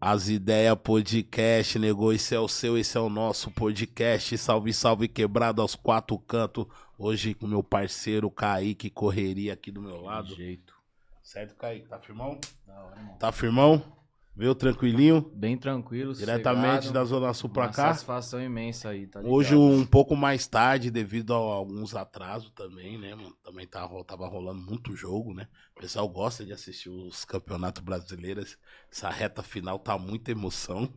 As Ideias Podcast, negou. Esse é o seu, esse é o nosso podcast. Salve, salve, quebrado aos quatro cantos. Hoje com meu parceiro Kaique Correria aqui do meu lado. jeito. Certo, Kaique? Tá firmão? Hora, irmão. Tá firmão? Veio tranquilinho? Bem tranquilo, Diretamente sossegado. da Zona Sul pra cá? satisfação imensa aí, tá ligado? Hoje um pouco mais tarde, devido a alguns atrasos também, né, mano? Também tá, ro- tava rolando muito jogo, né? O pessoal gosta de assistir os campeonatos brasileiros. Essa reta final tá muita emoção.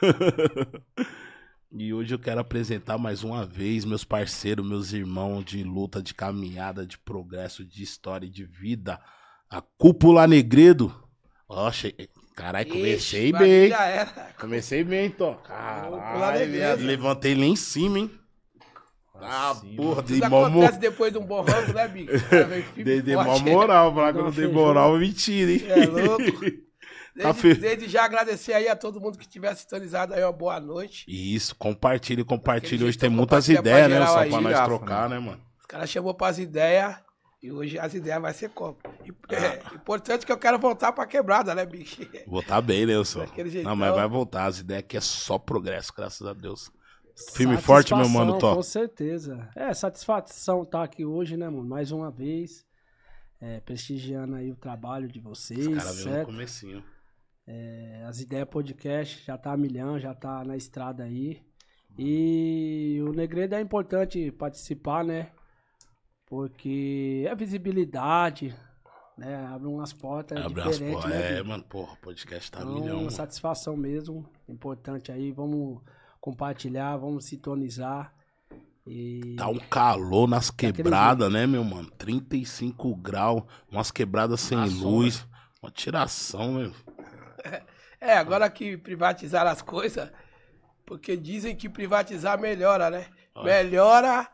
e hoje eu quero apresentar mais uma vez meus parceiros, meus irmãos de luta, de caminhada, de progresso, de história e de vida. A Cúpula Negredo. Ó, che... Caralho, comecei Ixi, bem. Já era. Comecei bem, então. Caralho, levantei lá em cima, hein? Ah, Assim, porra, dei mó, mo... acontece depois de um bom rango, né, Big? Dei, e dei mó moral. Falar que eu não dei moral é mentira, hein? É louco. Tá fe- Desde, desde já agradecer aí a todo mundo que tiver sintonizado aí, uma boa noite. Isso, compartilhe, compartilhe. Hoje tem muitas pra ideias, né? Só aí, pra nós trocar, né, mano? Os caras chamou pras ideias e hoje as ideias vai ser como? E- É, importante que eu quero voltar pra quebrada, né, bicho? Vou tá bem, né, Wilson? Não, mas vai voltar. As ideias aqui é só progresso, graças a Deus. Firme e forte, meu mano, Tó. Com certeza. É, satisfação estar aqui hoje, né, mano? Mais uma vez. é, prestigiando aí o trabalho de vocês, Os caras veio no certo? comecinho. É, as ideias podcast já tá a milhão, já tá na estrada aí. E o Negredo é importante participar, né? Porque é visibilidade, né? Abre umas portas Abre as diferentes, porras. né? É, mano, porra, o podcast tá Então, milhão. mano. satisfação mesmo, importante aí. Vamos compartilhar, vamos sintonizar. E Tá um calor nas Daquele quebradas, né, meu mano? 35 graus, umas quebradas sem Na luz. Uma tiração, meu. É, agora que privatizaram as coisas, porque dizem que privatizar melhora, né? Melhora,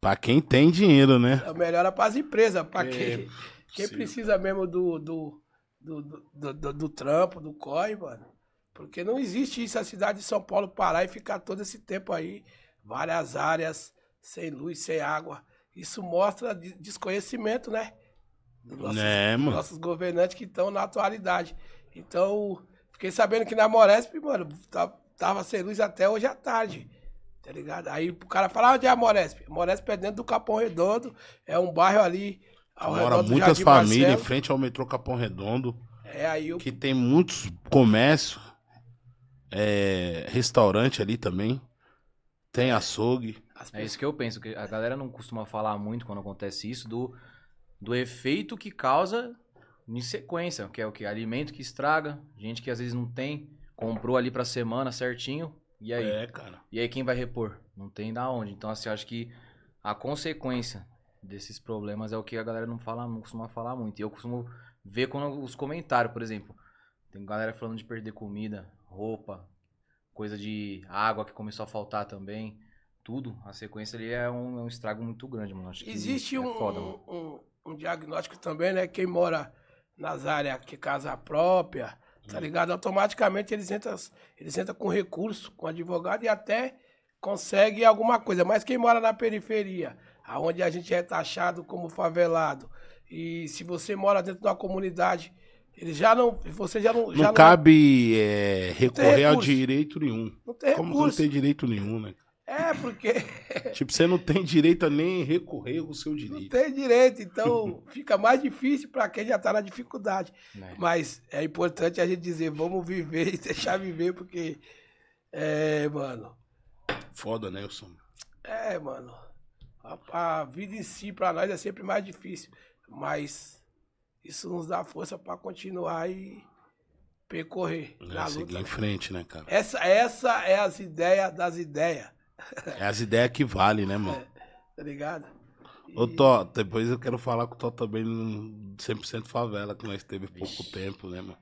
Pra quem tem dinheiro, né? melhora pras empresas, pra É, quem, quem precisa mesmo do, do, do, do, do- do trampo, do COI, mano. Porque não existe isso, a cidade de São Paulo parar e ficar todo esse tempo aí, várias áreas, sem luz, sem água. Isso mostra de- desconhecimento, né? Dos nossos, É, mano. nossos governantes que estão na atualidade. Então, fiquei sabendo que na Moresp, mano, tá- tava sem luz até hoje à tarde. Tá ligado? Aí o cara fala, onde é a Moresp? Moresp é dentro do Capão Redondo, é um bairro ali ao Mora redor do muitas Jardim famílias em frente ao metrô Capão Redondo, É, aí o que tem muitos comércios, é, restaurante ali também, tem açougue. É isso que eu penso, que a galera não costuma falar muito quando acontece isso, do, do efeito que causa em sequência, que é o que? Alimento que estraga, gente que às vezes não tem, comprou ali pra semana certinho, e aí? É, cara. E aí quem vai repor? Não tem da onde. Então, assim, eu acho que a consequência desses problemas é o que a galera não fala, não costuma falar muito. E eu costumo ver quando os comentários, por exemplo. Tem galera falando de perder comida, roupa, coisa de água que começou a faltar também. Tudo. A sequência ali é um, é um estrago muito grande, mano. Acho que Existe é um, foda, mano. um, um diagnóstico também, né? Quem mora nas áreas que casa própria. Tá ligado? Automaticamente eles entram, eles entram com recurso, com advogado e até consegue alguma coisa. Mas quem mora na periferia, aonde a gente é taxado como favelado, e se você mora dentro de uma comunidade, ele já não. Você já não. já Não cabe é, recorrer ao recurso. direito nenhum. não tem Como que não recurso. tem direito nenhum, né? É, porque. Tipo, você não tem direito a nem recorrer ao seu Não direito. tem direito, então fica mais difícil para quem já tá na dificuldade. né? Mas é importante a gente dizer, vamos viver e deixar viver, porque. É, mano. Foda, né, Wilson? É, mano. A, a vida em si, pra nós, é sempre mais difícil. Mas isso nos dá força pra continuar e percorrer É, na seguir luta. em frente, né, cara? Essa, essa é as ideias das ideias, É as ideias que valem, né, mano? tá ligado? E- Ô, Tó, depois eu quero falar com o Tó também no 100% favela, que nós teve pouco tempo, né, mano?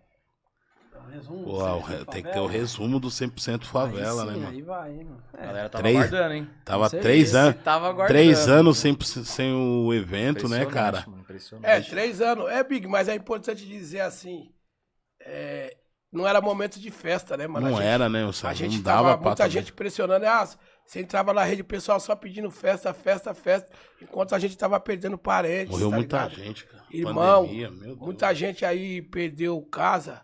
Resumo, Pô, certo, o re- tem que ter o resumo do 100% favela, Aí né, sim, mano? Aí vai, hein, mano. A É, galera tava Três- aguardando, hein? Tava três anos. Tava aguardando. Três anos sem, sem o evento, né, cara? mano, impressionante. É, três anos. É, Big, mas é importante dizer assim. é, não era momento de festa, né, mano? Não gente- era, né, Wilson? A gente Não tava dava pra muita também. gente pressionando. Ah, você entrava na rede, o pessoal só pedindo festa, festa, festa. Enquanto a gente tava perdendo parentes. Morreu tá muita ligado? gente, cara. Irmão, Pandemia, meu Deus. Muita gente aí perdeu casa.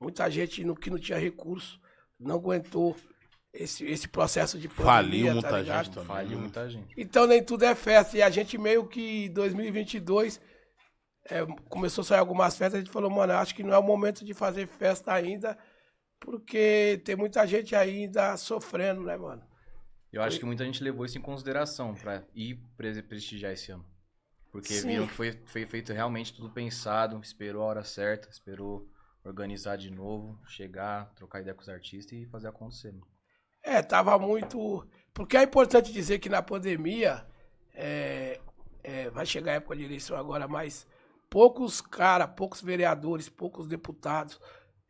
Muita gente no, que não tinha recurso não aguentou esse, esse processo de pandemia, Faliu tá muita ligado? gente também. Faliu né? muita gente. Então nem tudo é festa. E a gente meio que em 2022 é, começou a sair algumas festas. A gente falou, mano, acho que não é o momento de fazer festa ainda, porque tem muita gente ainda sofrendo, né, mano? Eu acho que muita gente levou isso em consideração pra ir pre- prestigiar esse ano. Porque Sim. viram que foi, foi feito realmente tudo pensado, esperou a hora certa, esperou organizar de novo, chegar, trocar ideia com os artistas e fazer acontecer. É, tava muito. Porque é importante dizer que na pandemia, é, é, vai chegar a época de eleição agora, mas poucos caras, poucos vereadores, poucos deputados,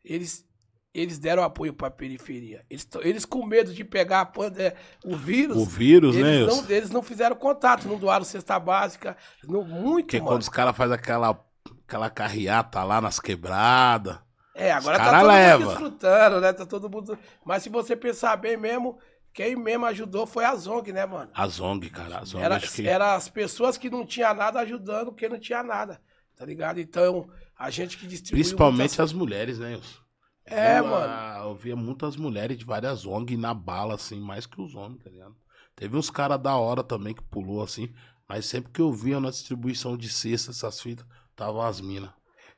eles, eles deram apoio pra periferia. Eles, eles com medo de pegar a é, o vírus. O vírus, né? eles, Wilson? não, eles não fizeram contato, não doaram cesta básica. Não, muito, Porque mano. quando os caras fazem aquela, aquela carreata lá nas quebradas. É, agora tá todo leva. mundo desfrutando, né? Tá todo mundo. Mas se você pensar bem mesmo, quem mesmo ajudou foi a Zong, né, mano? A Zong, cara. A Zong, Era, que. era as pessoas que não tinham nada ajudando quem não tinha nada, tá ligado? Então, a gente que distribuiu. Principalmente muitas- as mulheres, né, Wilson? É, Eu, mano. Eu via muitas mulheres de várias ONG na bala, assim, mais que os homens, tá ligado? Teve uns caras da hora também que pulou, assim, mas sempre que eu via na distribuição de cestas, essas fitas, tava as minas.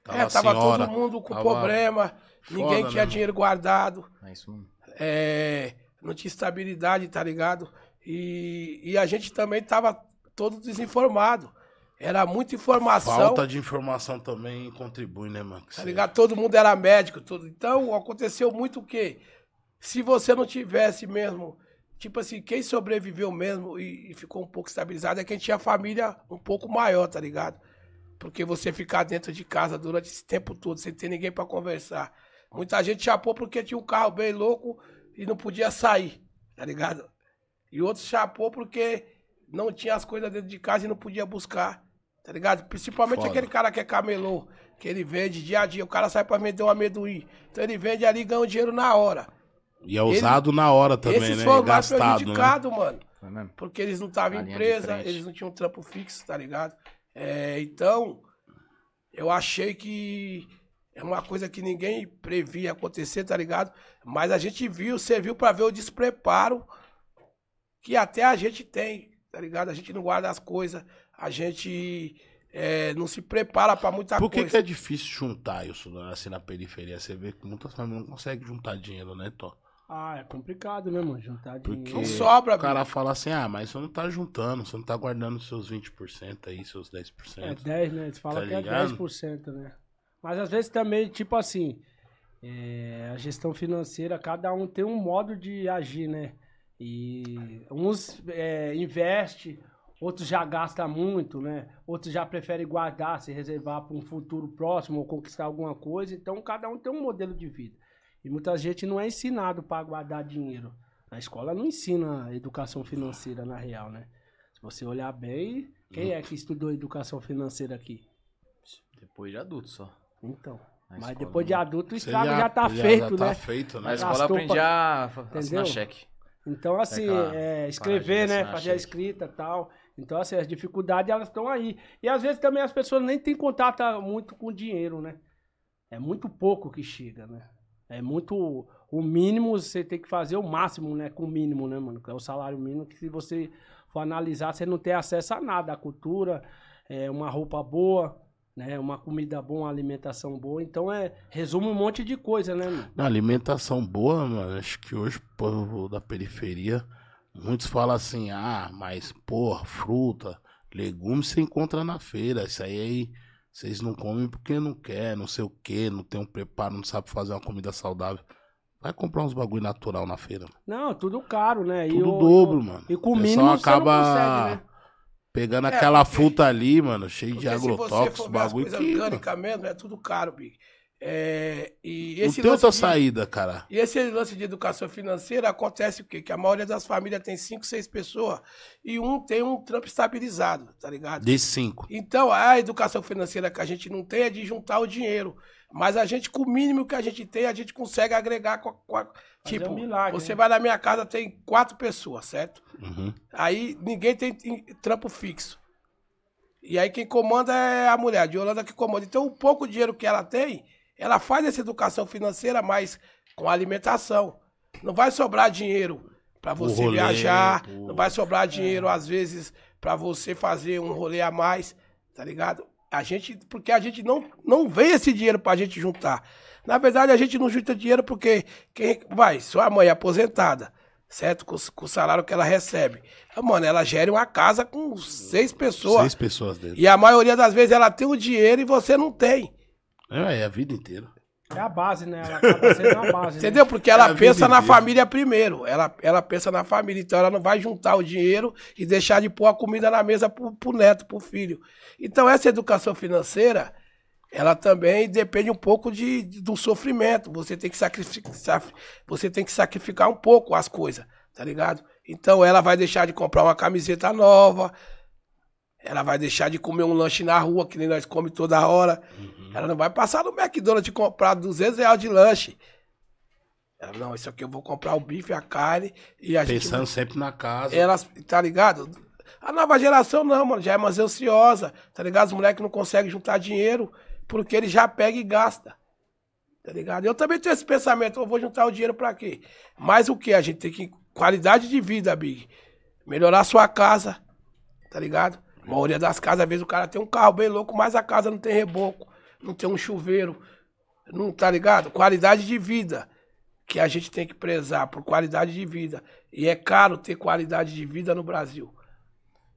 Tava é, a tava senhora. todo mundo com tava problema, ninguém foda, tinha né, dinheiro guardado, É isso mesmo. é, não tinha estabilidade, tá ligado? E, e a gente também tava todo desinformado. Era muita informação. Falta de informação também contribui, né, mano? Tá ligado? Todo mundo era médico, tudo. Então, aconteceu muito o quê? Se você não tivesse mesmo, tipo assim, quem sobreviveu mesmo e, e ficou um pouco estabilizado é quem tinha família um pouco maior, tá ligado? Porque você ficar dentro de casa durante esse tempo todo sem ter ninguém pra conversar. Muita gente chapou porque tinha um carro bem louco e não podia sair, tá ligado? E outros chapou porque não tinha as coisas dentro de casa e não podia buscar, tá ligado? Principalmente Foda. aquele cara que é camelô, que ele vende dia a dia, o cara sai pra vender um amendoim. Então ele vende ali e ganha o dinheiro na hora. E é usado na hora também, Esses né? foram E mais gastado, né? prejudicados, mano. Porque eles não estavam em empresa, eles não tinham trampo fixo, tá ligado? É, então, eu achei que é uma coisa que ninguém previa acontecer, tá ligado? Mas a gente viu, serviu pra ver o despreparo que até a gente tem, tá ligado? A gente não guarda as coisas, a gente é, não se prepara pra muita Por que, coisa. que é difícil juntar isso assim na periferia? Você vê que muitas famílias não conseguem juntar dinheiro, né, Tó? Ah, é complicado, né, mano? Juntar Porque dinheiro. Não sobra, o cara fala assim, ah, mas você não tá juntando, você não tá guardando seus 20% aí, seus 10%. É 10, né? Eles falam Tá que é ligado? 10%, né? Mas às vezes também, tipo assim, é, a gestão financeira, cada um tem um modo de agir, né? E uns é, investe, outros já gastam muito, né? Outros já preferem guardar, se reservar para um futuro próximo ou conquistar alguma coisa. Então cada um tem um modelo de vida. E muita gente não é ensinado para guardar dinheiro. A escola não ensina educação financeira na real, né? Se você olhar bem, quem é que estudou educação financeira aqui? Depois de adulto só. então. Na Mas escola, depois de adulto o estrago já, tá já feito, tá né? feito, Na né? escola eu Gastou aprendi pra- a assinar cheque. Então, assim, Aquela é, escrever, né? Fazer a escrita e tal. Então, assim, as dificuldades, elas estão aí. E às vezes também as pessoas nem têm contato muito com dinheiro, né? É muito pouco que chega, né? É muito. O mínimo, você tem que fazer o máximo, né? Com o mínimo, né, mano? Que é o salário mínimo, que se você for analisar, você não tem acesso a nada. A cultura, é, uma roupa boa, né? Uma comida boa, uma alimentação boa. Então, é. Resume um monte de coisa, né, mano? Na alimentação boa, mano, acho que hoje o povo da periferia, muitos falam assim, ah, mas, porra, fruta, legumes você encontra na feira, isso aí, aí vocês não comem porque não quer, não sei o que, não tem um preparo, não sabe fazer uma comida saudável. Vai comprar uns bagulho natural na feira. mano. Não, tudo caro, né? E Tudo o- dobro, mano. E com o mínimo pessoal você não acaba consegue, né? pegando É, aquela porque- fruta ali, mano, cheio de agrotóxicos, bagulho que mesmo, é tudo caro, Big. É, e não esse tem outra de- saída, cara. E esse lance de educação financeira acontece o quê? Que a maioria das famílias tem cinco, seis pessoas e um tem um trampo estabilizado, tá ligado? De cinco. Então, a educação financeira que a gente não tem é de juntar o dinheiro. Mas a gente, com o mínimo que a gente tem, a gente consegue agregar com a. com a- tipo, um milagre, você né? vai na minha casa, tem quatro pessoas, certo? Uhum. Aí ninguém tem tem trampo fixo. E aí quem comanda é a mulher, de Holanda que comanda. Então, o pouco dinheiro que ela tem, ela faz essa educação financeira, mas com alimentação. Não vai sobrar dinheiro para você rolê, viajar, pro- não vai sobrar dinheiro, às vezes, para você fazer um rolê a mais, tá ligado? A gente, porque a gente não, não vê esse dinheiro pra gente juntar. Na verdade, a gente não junta dinheiro porque quem vai, sua mãe é aposentada, certo? Com, com o salário que ela recebe. Ah, Mano, ela gera uma casa com seis pessoas. Seis pessoas dentro. E a maioria das vezes ela tem o dinheiro e você não tem. É, é a vida inteira. É a base, né? Ela acaba sendo a base. né? Entendeu? Porque É ela vida pensa na família primeiro. Ela, ela pensa na família. Então ela não vai juntar o dinheiro e deixar de pôr a comida na mesa pro, pro neto, pro filho. Então essa educação financeira, ela também depende um pouco de, de- do sofrimento. Você tem, que sacrificar, você tem que sacrificar um pouco as coisas, tá ligado? Então ela vai deixar de comprar uma camiseta nova. Ela vai deixar de comer um lanche na rua, que nem nós comemos toda hora. Ela não vai passar no McDonald's e comprar 200 reais de lanche. Ela, não, isso aqui eu vou comprar o bife, a carne e a Pensando gente. sempre na casa. Elas, tá ligado? A nova geração não, mano, já é mais ansiosa, tá ligado? Os moleques não conseguem juntar dinheiro porque ele já pega e gasta. Tá ligado? Eu também tenho esse pensamento, eu vou juntar o dinheiro pra quê? Mas o que? A gente tem que. Qualidade de vida, Big. Melhorar a sua casa, tá ligado? A maioria das casas, às vezes o cara tem um carro bem louco, mas a casa não tem reboco, não tem um chuveiro, não tá ligado? Qualidade de vida que a gente tem que prezar por qualidade de vida. E é caro ter qualidade de vida no Brasil.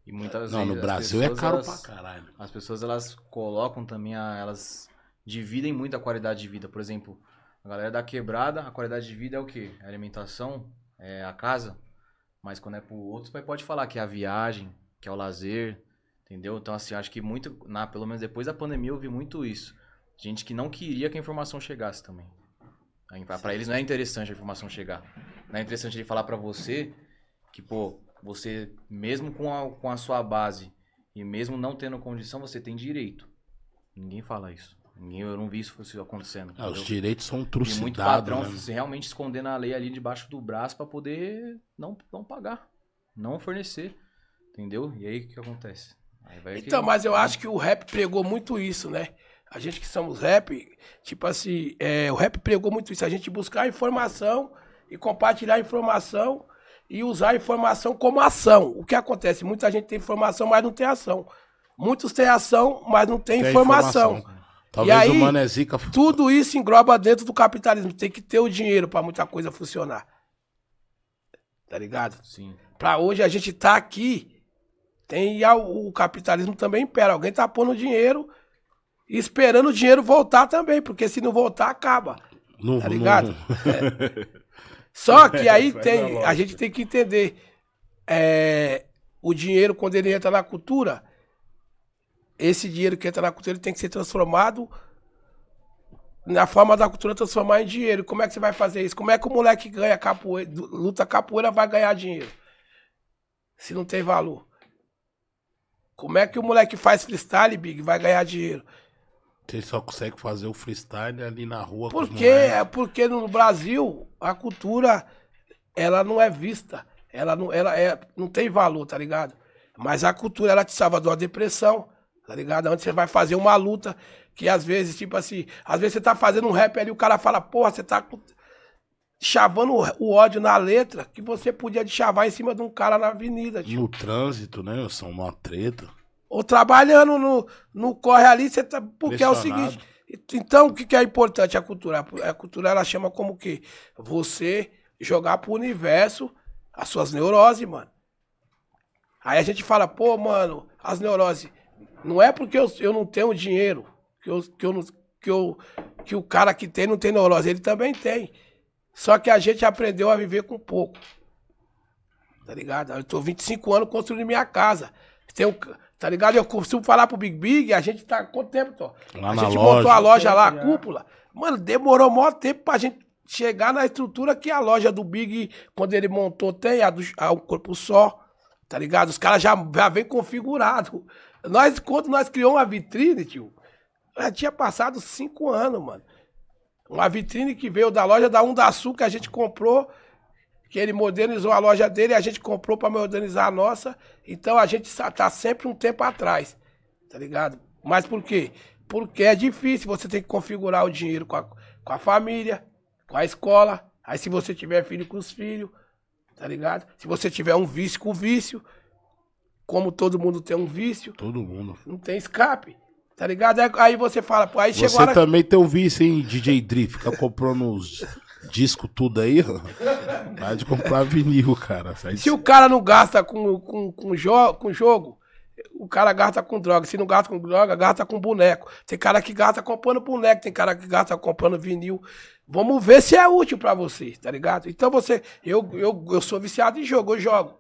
E muitas Não, vezes no as Brasil é pessoas, caro elas- pra caralho. As pessoas elas colocam também, a, elas dividem muito a qualidade de vida. Por exemplo, a galera da quebrada, a qualidade de vida é o quê? É a alimentação, é a casa. Mas quando é pro outro, pode falar que é a viagem, que é o lazer, entendeu? Então, assim, acho que muito, na, pelo menos depois da pandemia, eu vi muito isso. Gente que não queria que a informação chegasse também. Pra eles não é interessante a informação chegar. Não é interessante ele falar pra você que, pô, você, mesmo com a, com a sua base e mesmo não tendo condição, você tem direito. Ninguém fala isso. Ninguém, eu não vi isso acontecendo. Ah, os direitos são E muito trucidados, patrão né? se realmente escondendo a lei ali debaixo do braço pra poder não, não pagar, não fornecer. Entendeu? E aí o que acontece? Então, que- mas eu acho que o rap pregou muito isso, né? A gente que somos rap, tipo assim, é, o rap pregou muito isso. A gente buscar informação e compartilhar a informação e usar a informação como ação. O que acontece? Muita gente tem informação, mas não tem ação. Muitos têm ação, mas não tem, Tem informação. Talvez E aí, o Mano é Zica... Tudo isso engloba dentro do capitalismo. Tem que ter o dinheiro pra muita coisa funcionar. Tá ligado? Sim. Pra hoje a gente tá aqui, tem a- o capitalismo também impera. Alguém tá pondo dinheiro e esperando o dinheiro voltar também, porque se não voltar, acaba. Não, Tá não- ligado? Só que aí Faz a tem, a gente tem que entender. é, o dinheiro, quando ele entra na cultura, esse dinheiro que entra na cultura tem que ser transformado na forma da cultura transformar em dinheiro. Como é que você vai fazer isso? Como é que o moleque ganha capoeira, luta capoeira vai ganhar dinheiro? Se não tem valor. Como é que o moleque faz freestyle, Big, vai ganhar dinheiro? Você só consegue fazer o freestyle ali na rua. Porque, moleques. é porque no Brasil a cultura ela não é vista, ela não, ela é, não tem valor, tá ligado? Mas a cultura ela te salva de uma depressão, tá ligado? Onde você vai fazer uma luta que às vezes, tipo assim, às vezes você tá fazendo um rap ali, o cara fala, porra, você tá chavando o- ódio na letra que você podia chavar em cima de um cara na avenida, tio. No trânsito, né? São uma treta. Ou trabalhando no, no corre ali, você tá. Porque é o seguinte. Então, o que, que é importante a cultura? A cultura ela chama como que? Você jogar pro universo as suas neuroses, mano. Aí a gente fala, pô, mano, as neuroses. Não é porque eu, eu não tenho dinheiro que, eu, que, eu que, eu, que o cara que tem não tem neurose. Ele também tem. Só que a gente aprendeu a viver com pouco. Tá ligado? Eu tô 25 anos construindo minha casa. Tem um, tá ligado? Eu costumo falar pro Big Big, a gente tá. Quanto tempo, tô? Lá a na gente loja. montou a loja lá, a cúpula. Mano, demorou maior tempo pra gente chegar na estrutura que a loja do Big, quando ele montou, tem a do a, o corpo só. Tá ligado? Os caras já, já vem configurado. Nós, quando nós criamos uma vitrine, tio, já tinha passado cinco anos, mano. Uma vitrine que veio da loja da da Sul, que a gente comprou, que ele modernizou a loja dele e a gente comprou pra modernizar a nossa. Então a gente tá sempre um tempo atrás, tá ligado? Mas por quê? Porque é difícil, você tem que configurar o dinheiro com a, com a família, com a escola. Aí se você tiver filho com os filhos, tá ligado? Se você tiver um vício com o vício, como todo mundo tem um vício, Todo mundo. não tem escape. Tá ligado? Aí- você fala, pô, aí chegou Você a hora... também tem um vício, hein, DJ Dri? Fica comprando os discos tudo aí, ó. Para de comprar vinil, cara. Sai de- Se o cara não gasta com, com, com, jo com jogo, o cara gasta com droga. Se não gasta com droga, gasta com boneco. Tem cara que gasta comprando boneco, tem cara que gasta comprando vinil. Vamos ver se é útil pra você, tá ligado? Então você. Eu, eu, eu sou viciado em jogo, eu jogo.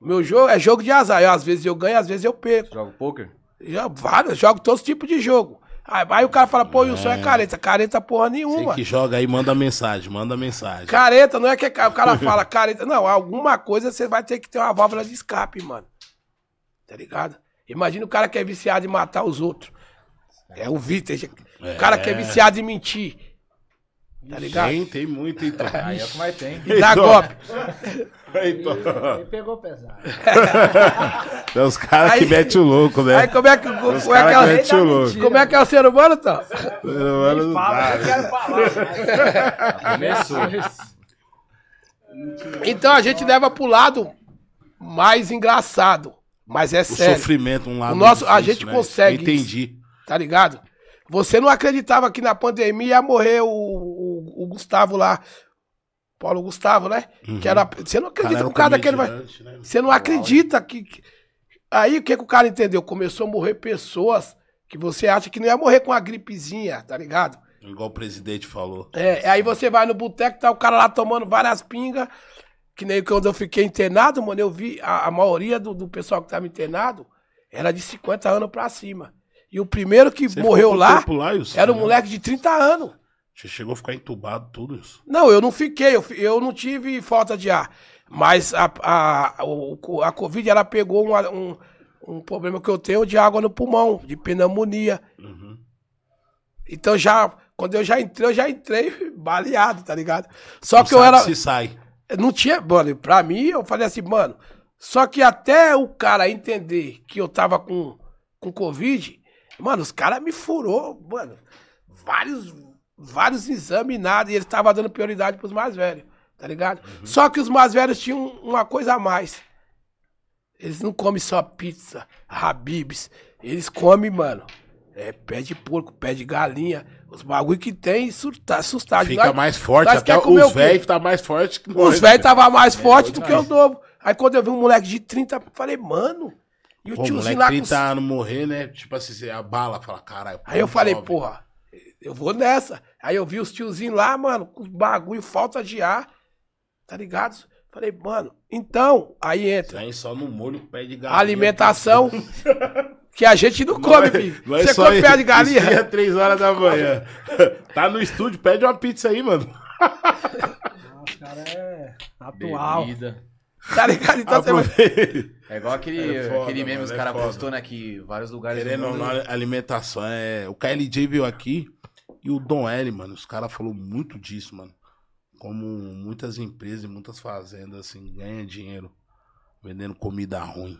Meu jogo é jogo de azar. Eu, às vezes eu ganho, às vezes eu perco. Joga poker? Já, vários, jogo todos os tipos de jogo. Aí, aí o cara fala, pô, o Wilson é careta. Careta porra Você nenhuma. que joga aí, manda mensagem, manda mensagem. Careta, não é que é o cara fala careta. Não, alguma coisa você vai ter que ter uma válvula de escape, mano. Tá ligado? Imagina o cara que é viciado em matar os outros. É o Vitor. O cara que é viciado em mentir. Tá ligado? Tem, tem muito, então. Aí é o que mais tem. E dá Então. golpe. então. Ele pegou pesado. Tem os caras que metem o louco, né? Aí como é que, como é que, é, o louco. como é que é o ser humano, então? Mano, não Fala, dá, eu quero falar. Começou. Então a gente leva pro lado mais engraçado. Mas é O sério. sofrimento, um lado. O nosso- a difícil, gente né? consegue Entendi. Tá ligado? Você não acreditava que na pandemia ia morrer o, o, o Gustavo lá. Paulo Gustavo, né? Que era, você não acredita que o cara daquele vai. né? Você não acredita que. Aí o que, que o cara entendeu? Começou a morrer pessoas que você acha que não ia morrer com uma gripezinha, tá ligado? Igual o presidente falou. É, aí você vai no boteco, tá o cara lá tomando várias pingas. Que nem quando eu fiquei internado, mano, eu vi a, a maioria do, do pessoal que tava internado era de 50 anos pra cima. E o primeiro que Você morreu lá lá, era um moleque de 30 anos. Você chegou a ficar entubado, tudo isso. Não, eu não fiquei, eu, eu não tive falta de ar. Mas a, a, o- a Covid, ela pegou uma- um, um problema que eu tenho de água no pulmão, de pneumonia. Uhum. Então já, quando eu já entrei, eu já entrei baleado, tá ligado? Só Não que eu era... Se sai. Não tinha, mano, pra mim, eu falei assim, mano, só que até o cara entender que eu tava com, com Covid, mano, os caras me furou, mano, vários, vários exames e nada, e eles estavam dando prioridade pros mais velhos, tá ligado? Só que os mais velhos tinham uma coisa a mais. Eles não comem só pizza, habibs, eles comem, mano, é, pé de porco, pé de galinha, os bagulho que tem, surta- assustado. Fica Nós- mais forte. Até os velhos tá mais forte que nós. Os velhos estavam mais É, fortes do que o novo. Aí quando eu vi um moleque de 30, eu falei, mano. E o Pô, tiozinho moleque lá 30 com. anos morrer, né? Tipo assim, você abala, fala, caralho. Aí eu falei, jovem. porra, eu vou nessa. Aí eu vi os tiozinhos lá, mano, com os bagulho, falta de ar. Tá ligado? Falei, mano, então, aí entra. Aí só no molho, pé de galinha. Alimentação que a gente não Não come, é- filho. não é Você come pé de isso, galinha? esfria três horas da manhã. tá no estúdio, pede uma pizza aí, mano. Os caras é atual. Bebida. Tá ligado? Então você vai. É igual aquele, É foda, aquele meme mano, os é caras foda. postou, né? Que vários lugares. do Querendo ou mundo- não, alimentação é. O KLJ veio aqui e o Dom L, mano, os caras falaram muito disso, mano. Como muitas empresas e muitas fazendas, assim, ganham dinheiro vendendo comida ruim.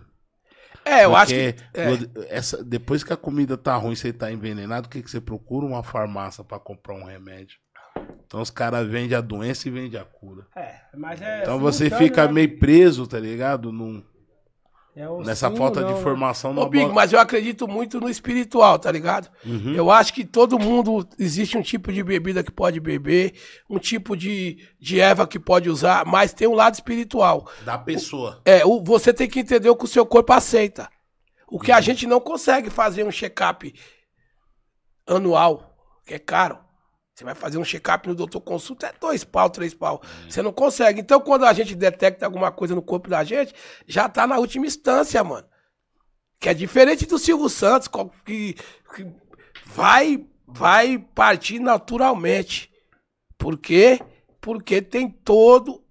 É, eu acho que. Porque é. essa, depois que a comida tá ruim, você tá envenenado, o que, que você procura? Uma farmácia pra comprar um remédio. Então os caras vendem a doença e vendem a cura. É, mas é. Então você simultâneo, fica né? meio preso, tá ligado? Num- É o nessa sim falta de né? informação. Ô, não Big, bola- mas eu acredito muito no espiritual, tá ligado? Uhum. Eu acho que todo mundo existe um tipo de bebida que pode beber, um tipo de, de erva que pode usar, mas tem um lado espiritual. Da pessoa. É, o, você tem que entender o que o seu corpo aceita. O que a gente não consegue fazer um check-up anual, que é caro. Você vai fazer um check-up no doutor consulta, é dois pau, três pau. Você não consegue. Então, quando a gente detecta alguma coisa no corpo da gente, já tá na última instância, mano. Que é diferente do Silvio Santos, que, que vai, vai partir naturalmente. Por quê? Porque tem todo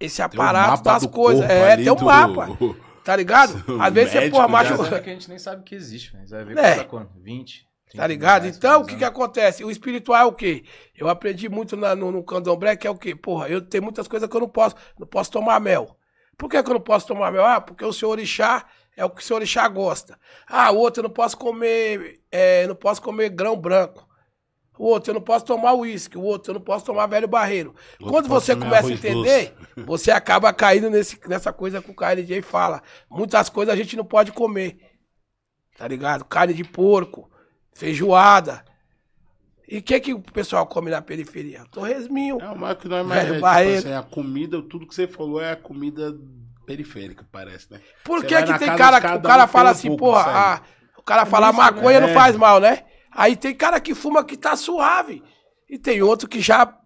esse um aparato mapa das coisas. É, tem um do- mapa. Tá ligado? Às vezes você, porra, macho. Coisa que a gente nem sabe que existe, mas vai ver É. quanto? 20? 30 Tá ligado? Então, o que que acontece? O espiritual é o quê? Eu aprendi muito na- no, no candomblé, que é o quê? Porra, eu tenho muitas coisas que eu não posso. Não posso tomar mel. Por que, que eu não posso tomar mel? Ah, porque o senhor orixá é o que o seu orixá gosta. Ah, o outro eu não posso comer, é, não posso comer grão branco. O outro eu não posso tomar uísque, o outro eu não posso tomar velho barreiro. Outro Quando você começa a entender, você acaba caindo nesse, nessa coisa que o KLJ fala. Muitas coisas a gente não pode comer. Tá ligado? Carne de porco, feijoada. E o que, que o pessoal come na periferia? Torresminho. É o mais que não é mais. Velho É, tipo assim, a comida, tudo que você falou é a comida periférica, parece, né? Por que que tem cara o cara um, fala assim, pouco porra, aí. ah, o cara fala isso, né? maconha não É. faz mal, né? Aí tem cara que fuma que tá suave. E tem outro que já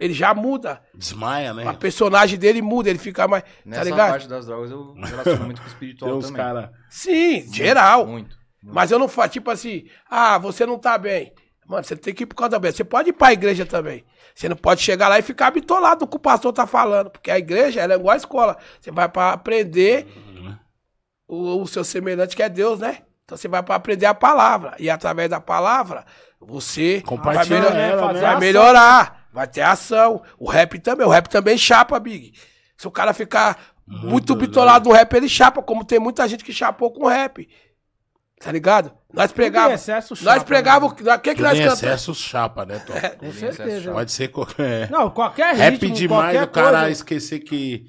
ele já muda. Desmaia, né? A personagem dele muda, ele fica mais, Nessa tá ligado? parte das drogas eu relaciono muito com o espiritual Tem uns também. caras. Sim, geral. Muito. Mas eu não faço, tipo assim, ah, você não tá bem. Mano, você tem que ir por causa da. Você pode ir pra igreja também. Você não pode chegar lá e ficar bitolado no que o pastor tá falando. Porque a igreja, ela é igual a escola. Você vai pra aprender o, o seu semelhante, que é Deus, né? Então você vai pra aprender a palavra. E através da palavra, você vai, melhor- ela, né? vai melhorar. Vai ter ação. O rap também. O rap também chapa, Big. Se o cara ficar muito, Muito, bitolado no rap, ele chapa. Como tem muita gente que chapou com rap. Tá ligado? Nós pregava. excesso Nós chapa, pregava. né? o que, que, nós cantamos? excesso chapa, né, Tom? Com certeza. Pode ser qualquer. Não, qualquer Rap ritmo, demais, qualquer o cara coisa, esquecer que.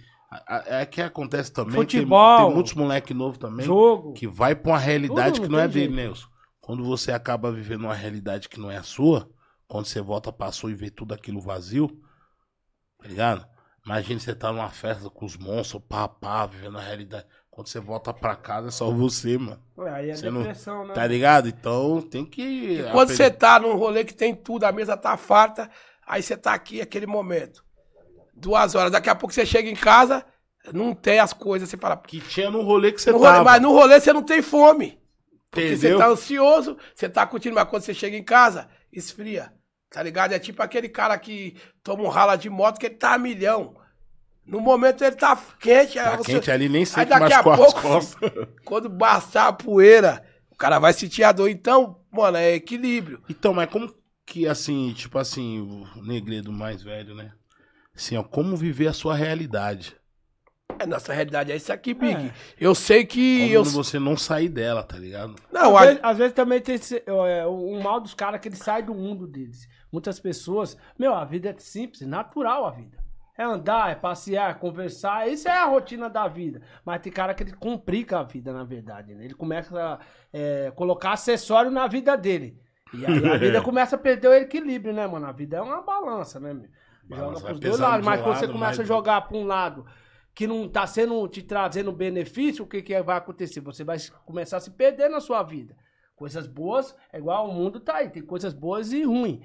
É que acontece também. Futebol. Tem, tem muitos moleque novo também. jogo. Que vai pra uma realidade Tudo, que não é dele. Nelson. Quando você acaba vivendo uma realidade que não é a sua, quando você volta pra sua e vê tudo aquilo vazio, tá ligado? Imagina você tá numa festa com os monstros, pá, pá, vivendo a realidade. Quando você volta pra casa é só você, mano. Ué, Aí é Você não- depressão, né? Tá ligado? Então tem que. Quando aprender. você tá num rolê que tem tudo, a mesa tá farta, aí você tá aqui, aquele momento. Duas horas, daqui a pouco você chega em casa, não tem as coisas, você fala. Que tinha no rolê que você No rolê, mas no rolê você não tem fome. Porque Entendeu? você tá ansioso, você tá curtindo, mas quando você chega em casa, esfria. Tá ligado? É tipo aquele cara que toma um rala de moto que ele tá a milhão. No momento ele tá quente. aí Tá você- quente ali, nem Aí sei que daqui a pouco, costas. quando bastar a poeira, o cara vai sentir a dor. Então, mano, é equilíbrio. Então, mas como que, assim, tipo assim, o negredo mais velho, né? Assim, ó, como viver a sua realidade. É, nossa realidade é isso aqui, Big. É. Eu sei que. Como Eu... você não sair dela, tá ligado? Não, às, a- vezes, às vezes também tem esse, é, o mal dos caras que eles saem do mundo deles. Muitas pessoas, meu, a vida é simples, é natural a vida. É andar, é passear, conversar, isso é a rotina da vida. Mas tem cara que ele complica a vida, na verdade. Né? Ele começa a é, colocar acessório na vida dele. E aí a vida começa a perder o equilíbrio, né, mano? A vida é uma balança, né, meu? Joga pros dois lados. Mas quando você lado, começa a mais- jogar pra um lado que não tá sendo te trazendo benefício, o que, que vai acontecer? Você vai começar a se perder na sua vida. Coisas boas, é igual o mundo tá aí, tem coisas boas e ruins.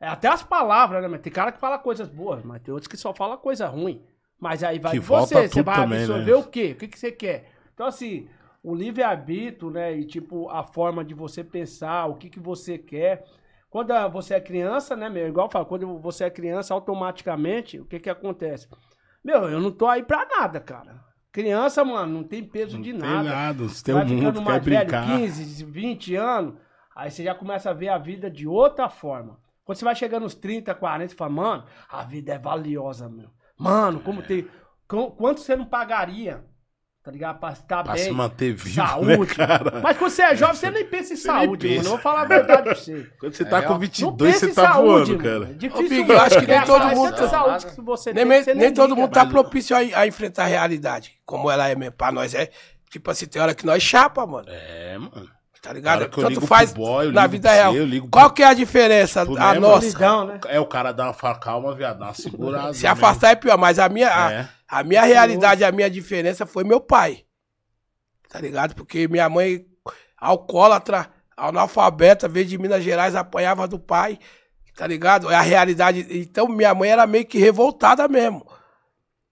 É, até as palavras, né? Mas tem cara que fala coisas boas, mas tem outros que só fala coisa ruim. Mas aí vai Que de você, você vai também, absorver né? o quê? O que, que você quer? Então, assim, o livre-arbítrio, né? E tipo, a forma de você pensar, o que, que você quer. Quando ah, você é criança, né, meu? Igual eu falo, quando você é criança, automaticamente, o que que acontece? Meu, eu não tô aí pra nada, cara. Criança, mano, não tem peso Não de tem nada. nada, você tem vai um ficando mundo, quer mais velho, brincar. 15, 20 anos, aí você já começa a ver a vida de outra forma. Quando você vai chegando nos 30, 40, você fala, mano, a vida é valiosa, meu. Mano, como tem. qu- Quanto você não pagaria, tá ligado? Pra estar Pra bem. se manter vivo, saúde. né, cara? Mas quando você é jovem, você nem pensa em Você nem saúde, mano. pensa. Eu vou falar a verdade pra você. Quando você É tá real. com Não 22, pensa você tá saúde, voando, mano. cara. É difícil. Big, eu acho que nem É, todo mundo- essa saúde que você nem, tem, você nem todo liga. mundo tá propício a, a enfrentar a realidade. Como ela é mesmo. Pra nós é. Tipo assim, tem hora que nós chapa, mano. É, mano. Tá ligado? hora que eu Tanto ligo faz pro boy, eu na ligo vida real. você, ligo Qual pro- que é a diferença? pro A nossa. Né? É, o cara dá uma calma, viado, dá uma segurada. Se afastar é pior, mas a minha, a- É. a, minha realidade, a minha diferença foi meu pai. Tá ligado? Porque minha mãe, alcoólatra, analfabeta, veio de Minas Gerais, apanhava do pai. Tá ligado? É a realidade. Então minha mãe era meio que revoltada mesmo.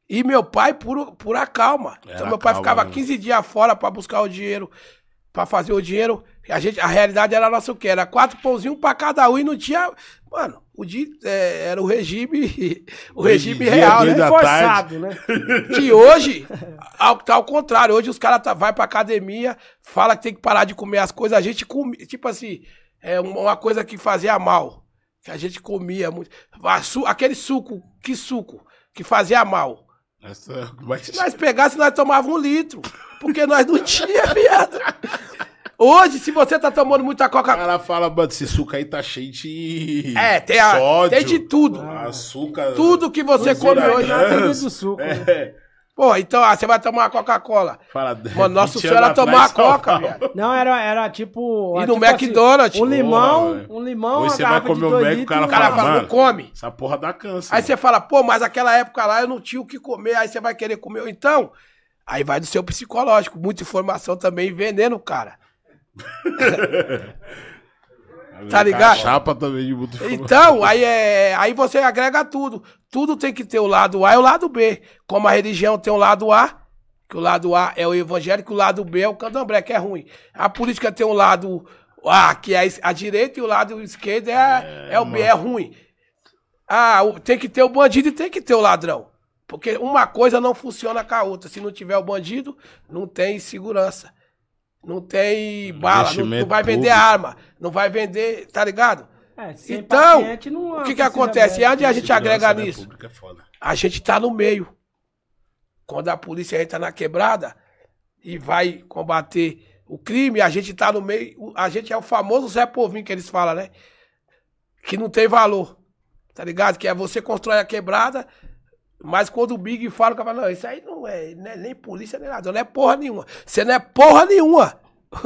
E meu pai, puro, pura calma. Era então meu pai calma ficava mesmo. 15 dias fora pra buscar o dinheiro, pra fazer o dinheiro. A, gente, a realidade era nossa o quê? Era quatro pãozinhos pra cada um e não tinha. Mano, o dia é, era o regime. O regime Dia real, dois né? Forçado, né? Que hoje, ao, tá ao contrário. Hoje os caras tá, vai pra academia, fala que tem que parar de comer as coisas. A gente come, tipo assim, é uma uma coisa que fazia mal. Que a gente comia muito. Su- Aquele suco, que suco, que fazia mal. Essa, mas, Se nós pegássemos, nós tomávamos um litro. Porque nós não tinha, viado. Hoje, se você tá tomando muita O Coca-Cola. cara fala, mano, esse suco aí tá cheio de. É, tem, a, sódio, tem de tudo. Açúcar. Tudo que você come hoje. Nada do suco. né? É. Pô, então, ah, você vai tomar uma Coca-Cola. Fala, Mano, Nossa 20 Senhora anos tomar atrás, Coca. Paulo. Não, era, era tipo. E ah, no tipo McDonald's. um limão, Porra, um limão, Hoje uma você vai comer o Mac, o cara e O cara fala, mano, não come. Essa porra dá câncer. Aí você fala, pô, mas aquela época lá eu não tinha o que comer, aí você vai querer comer. Então, aí vai do seu psicológico. Muita informação também veneno, cara. tá ligado? Chapa também de muito informação. Então, aí, é, aí você agrega tudo. Tudo tem que ter o lado A e o lado B. Como a religião tem o lado A, que o lado A é o evangélico, o lado B é o candomblé, que é ruim. A política tem um lado A, que é a direita, e o lado esquerdo é, é, o B, é ruim. Ah, tem que ter o bandido e tem que ter o ladrão. Porque uma coisa não funciona com a outra. Se não tiver o bandido, não tem segurança. Não tem bala, não, não vai vender público. arma, não vai vender, tá ligado? É, Então, paciente não o que que precisa acontece? E onde a gente agrega né, nisso? pública é foda. A gente tá no meio. Quando a polícia entra na quebrada e vai combater o crime, a gente tá no meio. A gente é o famoso Zé Povinho que eles falam, né? Que não tem valor. Tá ligado? Que é você constrói a quebrada, mas quando o Big fala, o cara fala, não, isso aí não é, não é nem polícia nem nada, não é porra nenhuma. Você não é porra nenhuma.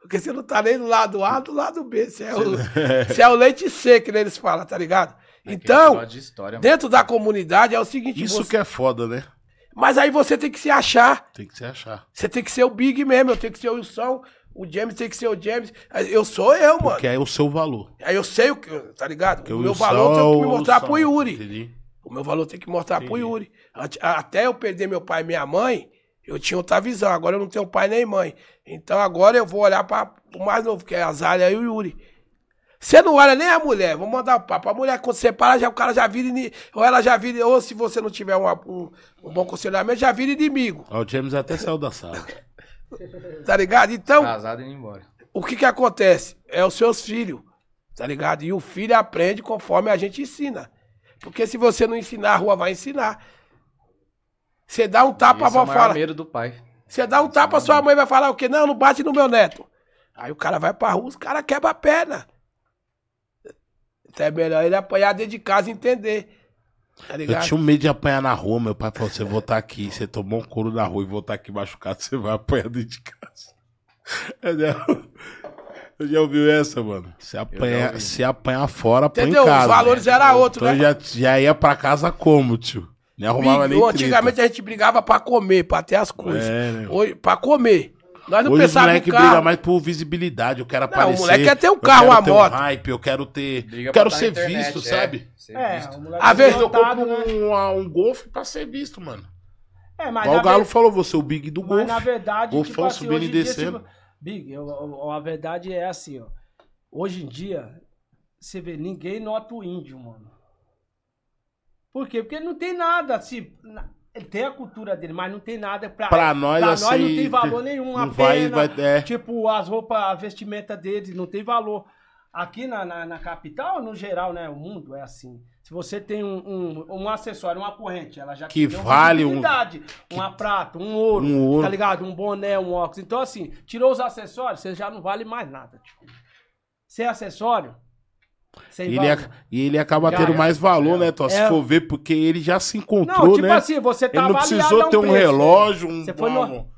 Porque você não tá nem do lado A, do lado B. Você é o, você é o leite seco, que eles falam, tá ligado? É Então, de história, dentro da comunidade é o seguinte, Isso você- que é foda, né? mas aí você tem que se achar. Tem que se achar. Você tem que ser o Big mesmo, eu tenho que ser o Wilson, o James tem que ser o James. Eu sou eu, mano. Porque é o seu valor. Aí eu sei o que, tá ligado? Porque o meu Wilson valor tem é que o me mostrar Wilson, pro Yuri. entendi. O meu valor tem que mostrar pro Entendi. Yuri. Até eu perder meu pai e minha mãe, eu tinha outra visão. Agora eu não tenho pai nem mãe. Então agora eu vou olhar para o mais novo, que é a Zália e o Yuri. Você não olha nem a mulher, vou mandar o papo. A mulher, quando separa, já, o cara já vira. Ou ela já vira. Ou se você não tiver uma- um, um bom aconselhamento, já vira inimigo. Ó, o James até saiu da sala. Tá ligado? Então, Casado e indo embora. o que que acontece? É os seus filhos, tá ligado? E o filho aprende conforme a gente ensina. Porque se você não ensinar, a rua vai ensinar. Você dá um tapa, a Esse é avó o maior fala. medo do pai. Você dá um tapa, sua mãe vai falar o quê? Não, não bate no meu neto. Aí o cara vai pra rua, os caras quebram a perna. Então é melhor ele apanhar dentro de casa e entender. Tá Eu tinha um medo de apanhar na rua. Meu pai falou: você voltar aqui, você tomou um couro na rua e voltar aqui machucado, você vai apanhar dentro de casa. Eu já, eu já ouviu essa, mano? Se apanhar, se apanhar fora, põe Entendeu? em casa. Os valores eram outros, Então né? já, já ia pra casa como, tio? Nem arrumava nem Briga- treta. Antigamente a gente brigava pra comer, pra ter as coisas. É, né? Hoje, pra comer. Nós não Hoje pensávamos moleque carro. briga mais por visibilidade. Eu quero aparecer. moleque quer ter um eu carro, quero uma ter um moto. hype, eu quero ter. Briga eu quero tá ser internet, visto, é. sabe? Ser É, visto. o moleque A vez Eu compro né? um, um, golfe pra ser visto, mano. É, mas o Galo ver- falou, você é o Big do Mas golfe. na verdade, Golfão tipo assim, subindo e em dia, descendo. tipo, Big, eu- eu- a verdade é assim, ó. Hoje em dia, você vê, ninguém nota o índio, mano. Por quê? Porque não tem nada, assim. Ele tem a cultura dele, mas não tem nada pra. Pra nós, pra assim, nós não tem valor nenhum. a vai- pena, vai- é. Tipo, as roupas, a vestimenta deles não tem valor. Aqui na, na, na capital, no geral, né? O mundo é assim. Se você tem um, um, um acessório, uma corrente, ela já Que vale um- visibilidade. Uma prata, um ouro, Um ouro. tá ligado? Um boné, um óculos. Então, assim, tirou os acessórios, você já não vale mais nada. Tipo. Sem acessório, sem ele, e ele acaba Já tendo é. mais valor, né, Tó? Se É. for ver, porque ele já se encontrou, Não, tipo né? assim, você tá ele não precisou um ter um preço, relógio, um, Você foi uma- no-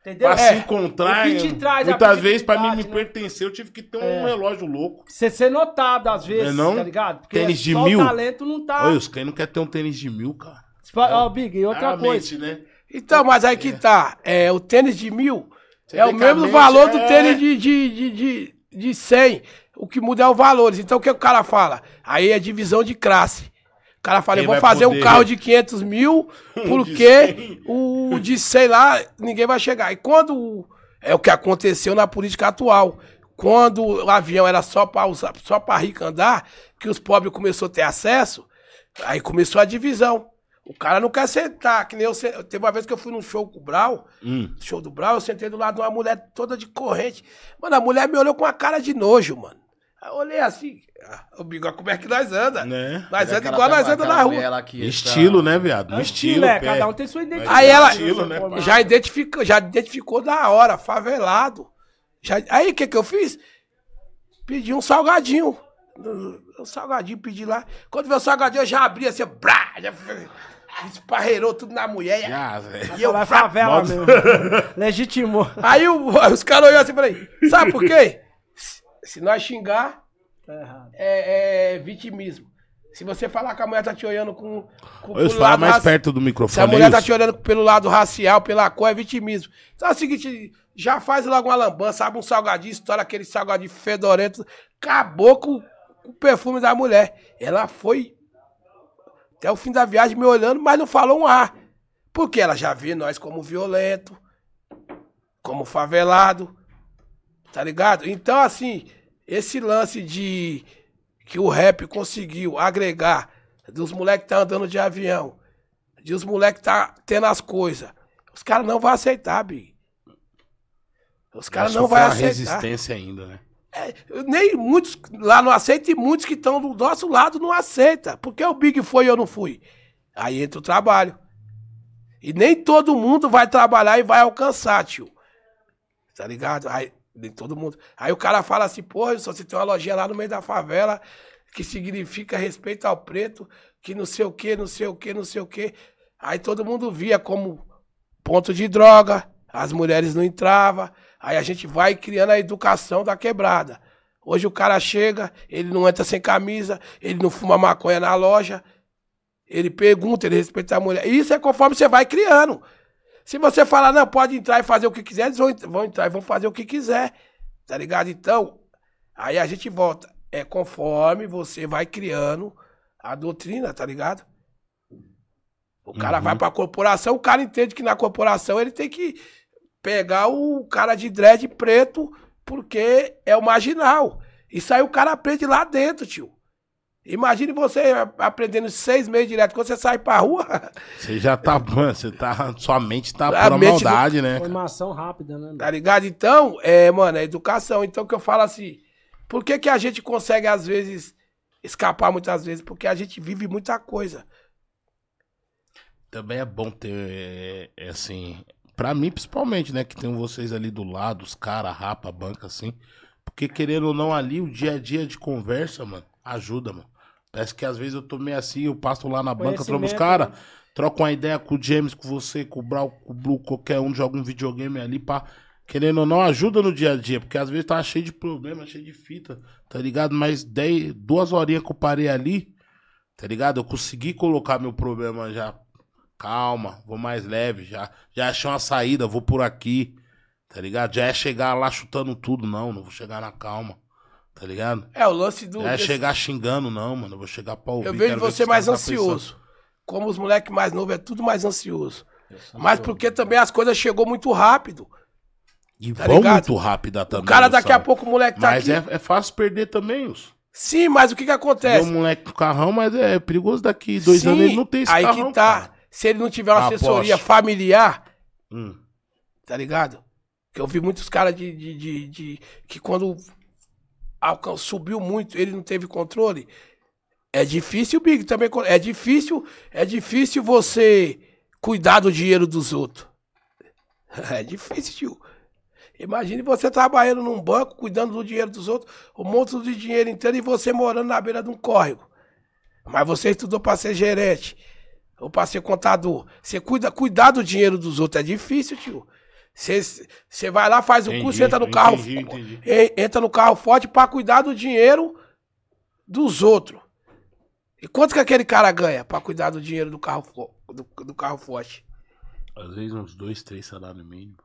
Entendeu? pra É. se encontrar. O que te traz a Muitas vezes, pra mim me né? pertencer, eu tive que ter um É. relógio louco. Você ser notado às vezes, É não? tá ligado? Porque Tênis de só mil? o talento não tá. Olha, os caras não querem ter um tênis de mil, cara. Ó, Big, e outra Raramente, coisa. né? Então, mas aí que tá. É, o tênis de mil é o mesmo valor do é. tênis de, de, de, de, de 100. O que muda é os valores. Então, o que o cara fala? Aí é divisão de classe. O cara fala, Quem eu vou fazer um poder- carro de 500 mil, Um de porque 100. o de 100 lá, ninguém vai chegar. E quando... É o que aconteceu na política atual. Quando o avião era só para só pra rico andar, que os pobres começaram a ter acesso, aí começou a divisão. O cara não quer sentar, que nem eu. Teve uma vez que eu fui num show com o Brau, Hum. show do Brau, eu sentei do lado de uma mulher toda de corrente. Mano, a mulher me olhou com uma cara de nojo, mano. Aí eu olhei assim, ah, o bigode, como é que nós anda? Né? Nós anda Aquela- igual nós anda na rua. lá Estilo, né, viado? É estilo, é, pé. cada um tem sua identidade. Aí ela Estilo, né, já identificou, já identificou na hora, favelado. Já, aí o que que eu fiz? Pedi um salgadinho. Um salgadinho, pedi lá. Quando veio o salgadinho, eu já abri assim, brá, já esparreirou tudo na mulher. Já. E eu, vrá. favela mesmo. Legitimou. Aí o- os caras olharam assim e falei, sabe por quê? Se- nós xingar, Tá é, é vitimismo. Se você falar que a mulher tá te olhando com, com Eu lado mais raci- perto do Se a microfone. mulher tá isso. te olhando pelo lado racial, pela cor, é vitimismo. Então é o seguinte, já faz logo uma lambança, abre um salgadinho, estoura aquele salgadinho fedorento, acabou com, com o perfume da mulher. Ela foi até o fim da viagem me olhando, mas não falou um ar. Porque ela já vê nós como violento, como favelado, tá ligado? Então, assim, esse lance de que o rap conseguiu agregar dos moleques que tá andando de avião, de os moleques tá tendo as coisas, os caras não vão aceitar, Big. Os caras não vão aceitar. resistência ainda, né? É, nem muitos lá não aceitam e muitos que estão do nosso lado não aceitam. Porque o Big foi e eu não fui. Aí entra o trabalho. E nem todo mundo vai trabalhar e vai alcançar, tio. Tá ligado? Aí, nem todo mundo. Aí o cara fala assim, porra, só você tem uma lojinha lá no meio da favela que significa respeito ao preto, que não sei o que, não sei o que, não sei o que. Aí todo mundo via como ponto de droga, as mulheres não entravam. Aí a gente vai criando a educação da quebrada. Hoje o cara chega, ele não entra sem camisa, ele não fuma maconha na loja, ele pergunta, ele respeita a mulher. Isso é conforme você vai criando. Se você falar, não, pode entrar e fazer o que quiser, eles vão, vão entrar e vão fazer o que quiser. Tá ligado? Então, aí a gente volta. É conforme você vai criando a doutrina, tá ligado? O cara Uhum. vai pra corporação, o cara entende que na corporação ele tem que pegar o cara de dread preto porque é o marginal. Isso aí o cara aprende lá dentro, tio. Imagine você aprendendo seis meses direto. Quando você sai pra rua, Você já tá. Você tá. Sua mente tá A pura mente do- maldade, né? Formação rápida, né? tá ligado? Então, é, mano, é educação. Então que eu falo assim, por que, que a gente consegue, às vezes, escapar muitas vezes? Porque a gente vive muita coisa. Também é bom ter, é, é, assim, pra mim principalmente, né, que tem vocês ali do lado, os caras, rapa, banca, assim, porque querendo ou não ali, o dia a dia de conversa, mano, ajuda, mano. Parece que às vezes eu tô meio assim, eu passo lá na banca, troco os caras, né? troco uma ideia com o James, com você, com o Brau, com o Blue, qualquer um, joga um videogame ali, pá. Querendo ou não, ajuda no dia a dia, porque às vezes tá cheio de problema, cheio de fita, tá ligado? Mas dez, duas horinhas que eu parei ali, tá ligado? Eu consegui colocar meu problema já. Calma, vou mais leve, já, já achei uma saída, vou por aqui, tá ligado? Já é chegar lá chutando tudo, não, não vou chegar na calma, tá ligado? É, o lance do. Já é desse- chegar xingando, não, mano, eu vou chegar pra ouvir. eu vejo você mais tá ansioso. Como os moleques mais novos é tudo mais ansioso. Mas porque também as coisas chegou muito rápido. pensando. E tá vão ligado? muito rápida também. o cara daqui a sabe? pouco o moleque tá Mas aqui. é, é fácil perder também, os. Sim, mas o que que Tem acontece? um moleque com carrão, mas é perigoso daqui dois Sim, anos ele não tem esse aí carrão, que tá. cara. Se ele não tiver uma Aposte. assessoria familiar, Hum. tá ligado? Que eu vi muitos caras de, de, de, de- que quando subiu muito, ele não teve controle. É difícil, Big, também. É difícil, é difícil você cuidar do dinheiro dos outros. É difícil, tio. Imagine você trabalhando num banco, cuidando do dinheiro dos outros, um monte de dinheiro inteiro e você morando na beira de um córrego. Mas você estudou para ser gerente ou para ser contador. Você cuida, cuidar do dinheiro dos outros é difícil, tio. Você, vai lá, faz o Entendi, curso, entra no carro, entendi, entendi. en- entra no carro forte para cuidar do dinheiro dos outros. E quanto que aquele cara ganha para cuidar do dinheiro do carro, do, do carro forte? Às vezes uns dois, três salários mínimos.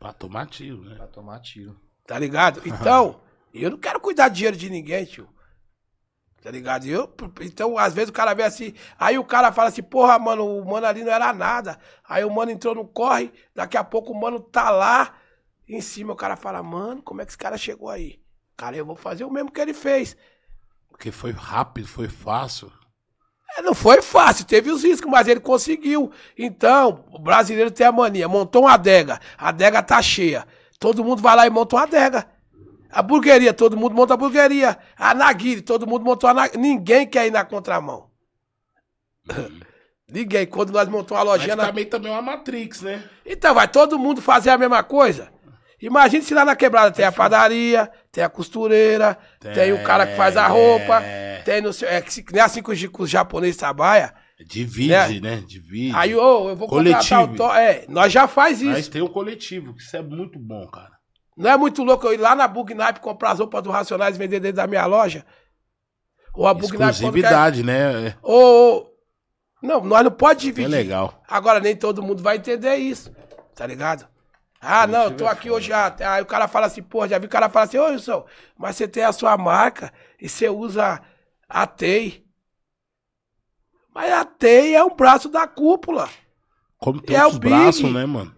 Pra tomar tiro, né? Pra tomar tiro. Tá ligado? Então, eu não quero cuidar do dinheiro de ninguém, tio. Tá ligado? Eu, então, às vezes o cara vê assim, aí o cara fala assim, porra, mano, o mano ali não era nada. Aí o mano entrou no corre, daqui a pouco o mano tá lá em cima. O cara fala, mano, como é que esse cara chegou aí? Cara, eu vou fazer o mesmo que ele fez. Porque foi rápido, foi fácil. É, não foi fácil, teve os riscos, mas ele conseguiu. Então, o brasileiro tem a mania, montou uma adega, a adega tá cheia. Todo mundo vai lá e monta uma adega. A burgueria, todo mundo monta a burgueria. A Naguiri, todo mundo montou a Naguiri. Ninguém quer ir na contramão. Ninguém. Quando nós montamos uma Mas lojinha... na- também também é uma Matrix, né? Então, vai todo mundo fazer a mesma coisa? Imagina se lá na quebrada tem a padaria, tem a costureira, tem, o cara que faz a roupa, É. tem no seu. É nem assim que os, os japoneses trabalham. Divide, né? Divide. Aí, ô, eu vou contratar o Coletivo. to... É, nós já faz isso. Mas tem o coletivo, que isso é muito bom, cara. Não é muito louco eu ir lá na Bugnipe comprar as roupas do Racionais e vender dentro da minha loja? Ou a quer... Exclusividade, né? É- Ou, ou- Não, nós não pode É dividir. legal. Agora nem todo mundo vai entender isso, tá ligado? Ah, não, eu tô é aqui foda. hoje já. Aí o cara fala assim, pô, já vi o cara falar assim, ô Wilson, mas você tem a sua marca e você usa a TEI. Mas a TEI é um braço da cúpula. Como tem É o braços, né, mano?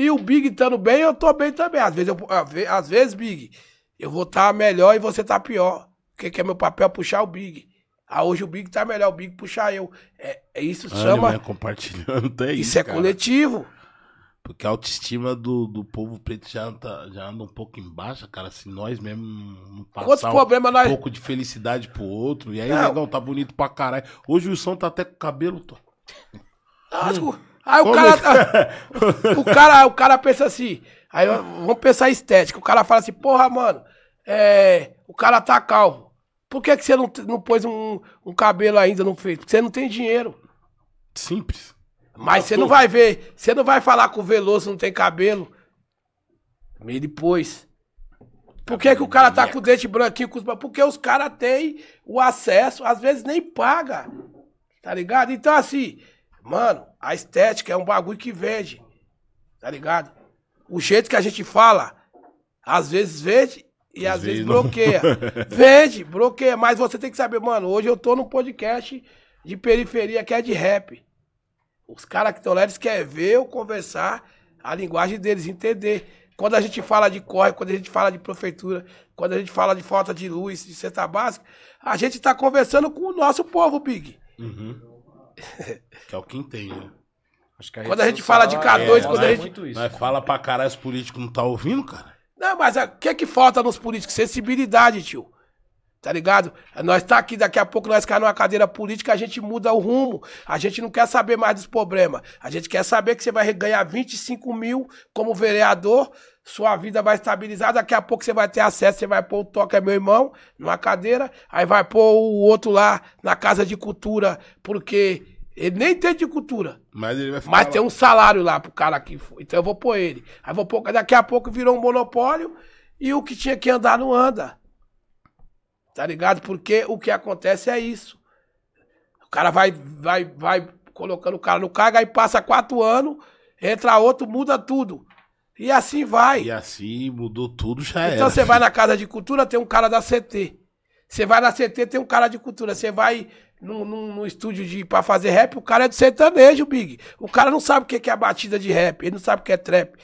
E o Big estando bem, eu tô bem também. Às vezes, eu, às ve- às vezes Big, eu vou estar melhor e você tá pior. O que, é meu papel? Puxar o Big. Ah, hoje o Big tá melhor, o Big puxar eu. É, é isso Ânimo, chama. né? Compartilhando, é isso. isso é cara. coletivo. Porque a autoestima do, do povo preto já anda, já anda um pouco embaixo, cara. Se nós mesmo não passar um, nós. pouco de felicidade pro outro. E aí, Não. negão, tá bonito pra caralho. Hoje o Wilson tá até com o cabelo. Tô... Nossa, o- Aí o cara, tá- o cara, o cara pensa assim. Aí vamos pensar estética. O cara fala assim, porra, mano, é, o cara tá calvo. Por que, que você não, não pôs um, um cabelo ainda, não fez? Porque você não tem dinheiro. Simples. Mas você não vai ver, você não vai falar que o Veloso não tem cabelo. Ele pôs. Por que, que o cara tá com o dente branquinho? com os- Porque os caras têm o acesso, às vezes nem paga. Tá ligado? Então, assim, mano, a estética é um bagulho que vende. Tá ligado? O jeito que a gente fala, às vezes vende e às, Às vezes vezes bloqueia. vende, bloqueia. Mas você tem que saber, mano, hoje eu tô num podcast de periferia que é de rap. Os caras que estão lá, eles querem ver eu conversar a linguagem deles, entender. Quando a gente fala de corre, quando a gente fala de prefeitura, quando a gente fala de falta de luz, de cesta básica, a gente tá conversando com o nosso povo, Big. Uhum. Que é o que entende, né? Acho que Quando a gente fala de social, K2, é, quando a mostra gente- muito isso. Nós fala pra caralho, os políticos não tá ouvindo, cara? Não, mas o que é que falta nos políticos? Sensibilidade, tio. Tá ligado? Nós tá aqui, daqui a pouco nós caímos numa cadeira política, a gente muda o rumo. A gente não quer saber mais dos problemas. A gente quer saber que você vai ganhar 25 mil como vereador, sua vida vai estabilizar, daqui a pouco você vai ter acesso, você vai pôr o Toca é meu irmão numa cadeira, aí vai pôr o outro lá na casa de cultura, porque ele nem entende de cultura. Mas ele vai ficar Mas lá. tem um salário lá pro cara que foi. Então eu vou pôr ele. Aí vou pôr. Daqui a pouco virou um monopólio e o que tinha que andar não anda. Tá ligado? Porque o que acontece é isso. O cara vai, vai, vai colocando o cara no cargo, aí passa quatro anos, entra outro, muda tudo. E assim vai. E assim mudou tudo, já era. Então você vai na casa de cultura, tem um cara da CT. Você vai na CT, tem um cara de cultura. Você vai num, num- num estúdio de, pra fazer rap, o cara é do sertanejo, Big. O cara não sabe o que que é a batida de rap, ele não sabe o que é trap.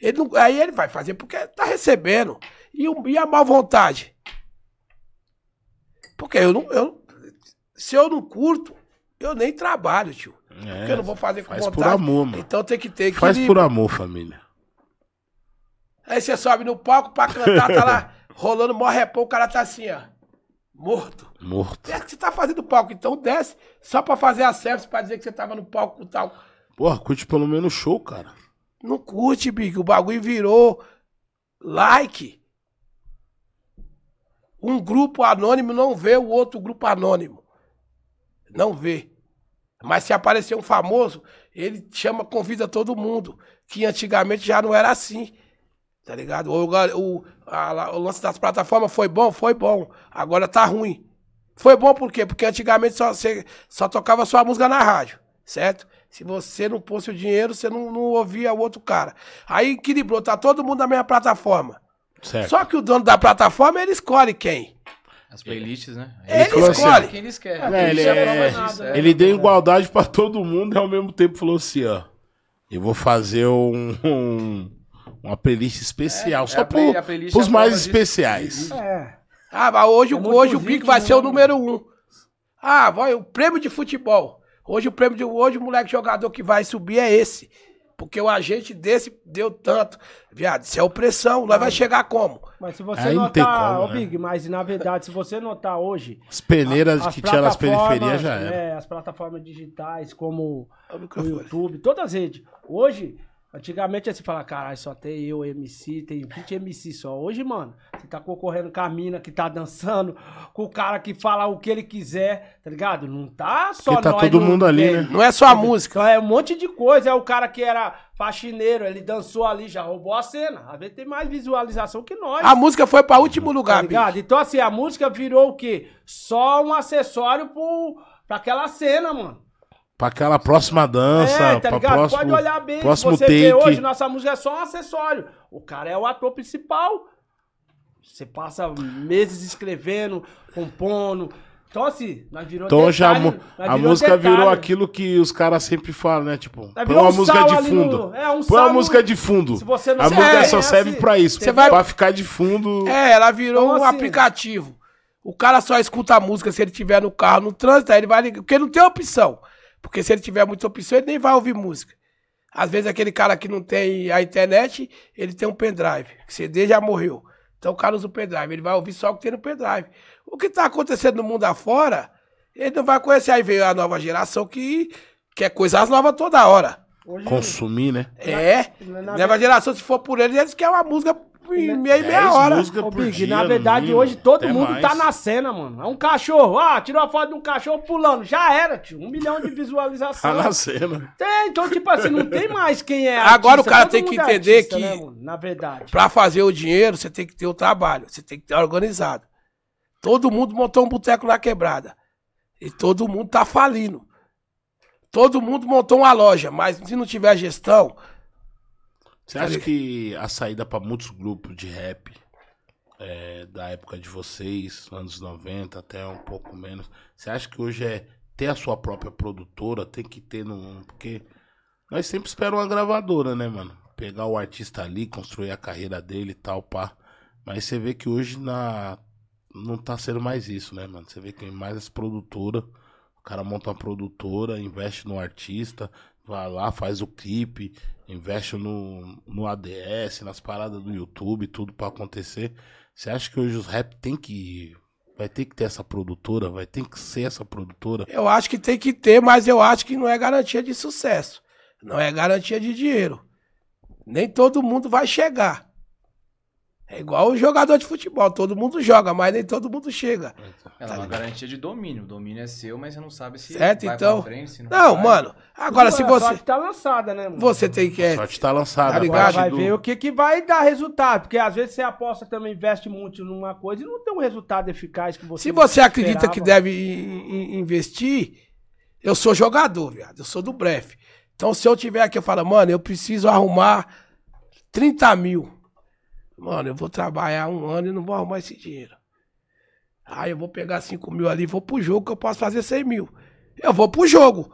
Ele não- aí ele vai fazer porque tá recebendo. E, e a má vontade? Porque eu não. Eu, se eu não curto, eu nem trabalho, tio. É, Porque eu não vou fazer com faz vontade. por amor, mano. Então tem que ter equilíbrio. Faz por amor, família. Aí você sobe no palco pra cantar, tá lá rolando mó repão, o cara tá assim, ó. Morto. Morto. É que você tá fazendo palco, então desce só pra fazer a selfie pra dizer que você tava no palco com tal. Porra, curte pelo menos show, cara. Não curte, Big. O bagulho virou like. Um grupo anônimo não vê o outro grupo anônimo. Não vê. Mas se aparecer um famoso, ele chama, convida todo mundo. Que antigamente já não era assim. Tá ligado? O, o, a- o lance das plataformas foi bom? Foi bom. Agora tá ruim. Foi bom por quê? Porque antigamente só, você, só tocava sua música na rádio, certo? Se você não pôsse o dinheiro, você não, não ouvia o outro cara. Aí equilibrou, tá todo mundo na mesma plataforma. Certo. Só que o dono da plataforma, ele escolhe quem. As playlists, né? Ele assim, escolhe. Quem eles querem. É, ele, é- prova disso, é. ele deu igualdade pra todo mundo e ao mesmo tempo falou assim, ó. Eu vou fazer um, um- uma playlist especial, só a play- pro, a playlist pros é a mais especiais. É. Ah, mas hoje, É hoje o Big ritmo, vai ser o né, número um. Ah, vai, o prêmio de futebol. Hoje o prêmio de hoje o moleque jogador que vai subir é esse. Porque o agente desse deu tanto. Viado, isso é opressão. Nós vai chegar como? Mas se você Aí não tem notar, como, né? Big, mas na verdade, se você notar hoje. As peneiras as que tinha nas periferias já era. né, as plataformas digitais, como o. YouTube, todas as redes. Hoje, antigamente você fala, caralho, só tem eu, MC, tem 20 MC só. Hoje, mano, você tá concorrendo com a mina que tá dançando, com o cara que fala o que ele quiser, tá ligado? Não tá só Porque tá nós todo no- mundo ali, é, né? Não é só a música. Então é um monte de coisa. É o cara que era faxineiro, ele dançou ali, já roubou a cena. Às vezes tem mais visualização que nós. A música foi pra último Tá lugar, bicho. ligado? Então, assim, a música virou o quê? Só um acessório pro, pra aquela cena, mano. Pra aquela próxima dança, é, tá pra ligado? próximo, Pode olhar bem. próximo você take. vê hoje, nossa música é só um acessório. O cara é o ator principal. Você passa meses escrevendo, compondo. Então, assim, nós virou Então detalhe, nós a música detalhe. virou aquilo que os caras sempre falam, né? Tipo, Nós põe uma um música de fundo. no- é, um põe uma música de fundo. Se você não a música é, só é serve assim. pra isso. Você vai- Pra ficar de fundo. É, ela virou Então, um assim- aplicativo. O cara só escuta a música se ele tiver no carro, no trânsito, aí ele vai ligar. Porque não tem opção. Porque se ele tiver muita opção, ele nem vai ouvir música. Às vezes aquele cara que não tem a internet, ele tem um pendrive. que CD já morreu. Então o cara usa o pendrive. Ele vai ouvir só o que tem no pendrive. O que tá acontecendo no mundo afora, ele não vai conhecer. Aí veio a nova geração que quer coisas novas toda hora. Hoje, Consumir, né? É. na- Nova geração, se for por eles, eles querem uma música em meia e meia Dez hora. Ô, Big, dia, na verdade, mínimo, hoje todo até mundo mais. tá na cena, mano. É um cachorro. Ah, tirou a foto de um cachorro pulando. Já era, tio. Um milhão de Tá visualizações. na cena. Tem, então, tipo assim, não tem mais quem é Agora artista, o cara todo tem que é entender artista, que- né? Na verdade. Pra fazer o dinheiro, você tem que ter o trabalho, você tem que ter organizado. Todo mundo montou um boteco na quebrada. E todo mundo tá falindo. Todo mundo montou uma loja, mas se não tiver gestão, Você acha que a saída pra muitos grupos de rap é, da época de vocês, anos 90 até um pouco menos, você acha que hoje é ter a sua própria produtora, tem que ter num. Porque nós sempre esperamos uma gravadora, né, mano? Pegar o artista ali, construir a carreira dele e tal, pá. Mas você vê que hoje na. Não tá sendo mais isso, né, mano? Você vê que tem mais as produtoras. O cara monta uma produtora, investe no artista, vai lá, faz o clipe, investe no, no ADS, nas paradas do YouTube, tudo pra acontecer. Você acha que hoje os rap tem que. Vai ter que ter essa produtora? Vai ter que ser essa produtora? eu acho que tem que ter, mas eu acho que não é garantia de sucesso. Não é garantia de dinheiro. Nem todo mundo vai chegar. É igual o jogador de futebol, todo mundo joga, mas nem todo mundo chega. Ela é uma garantia de domínio. O domínio é seu, mas você não sabe se Certo, vai então? pra frente, se não, Não, vai. mano. Agora, se A você. sorte tá lançada, né, mano? Você tem que. A sorte tá lançada. Tá a ligado? Vai do- ver o que, que vai dar resultado. Porque às vezes você aposta também, investe muito numa coisa e não tem um resultado eficaz que você Se você acredita que esperava. deve investir, eu sou jogador, viado. Eu sou do Bref. Então, se eu tiver aqui, eu falo, mano, eu preciso arrumar 30 mil. Mano, eu vou trabalhar um ano e não vou arrumar esse dinheiro. Aí eu vou pegar 5 mil ali e vou pro jogo que eu posso fazer 100 mil. Eu vou pro jogo.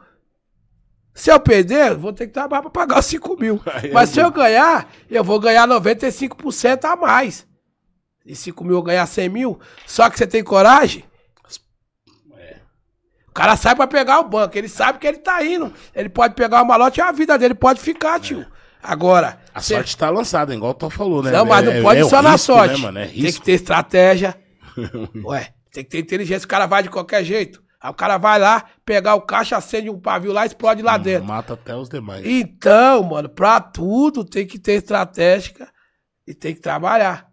Se eu perder, eu vou ter que trabalhar pra pagar os 5 mil. Aí é Mas se eu ganhar, eu vou ganhar 95% a mais. De 5 mil eu ganhar 100 mil. Só que você tem coragem? O cara sai pra pegar o banco. Ele sabe que ele tá indo. Ele pode pegar o malote e a vida dele pode ficar, tio. Agora. A cê- sorte tá lançada, igual tu falou, né? Não, mas não É- pode é só na risco, sorte. Né, mano? É tem que risco. ter estratégia. Ué, tem que ter inteligência. O cara vai de qualquer jeito. Aí o cara vai lá, pegar o caixa, acende um pavio lá e explode lá dentro. Mata até os demais. Então, mano, pra tudo tem que ter estratégia e tem que trabalhar.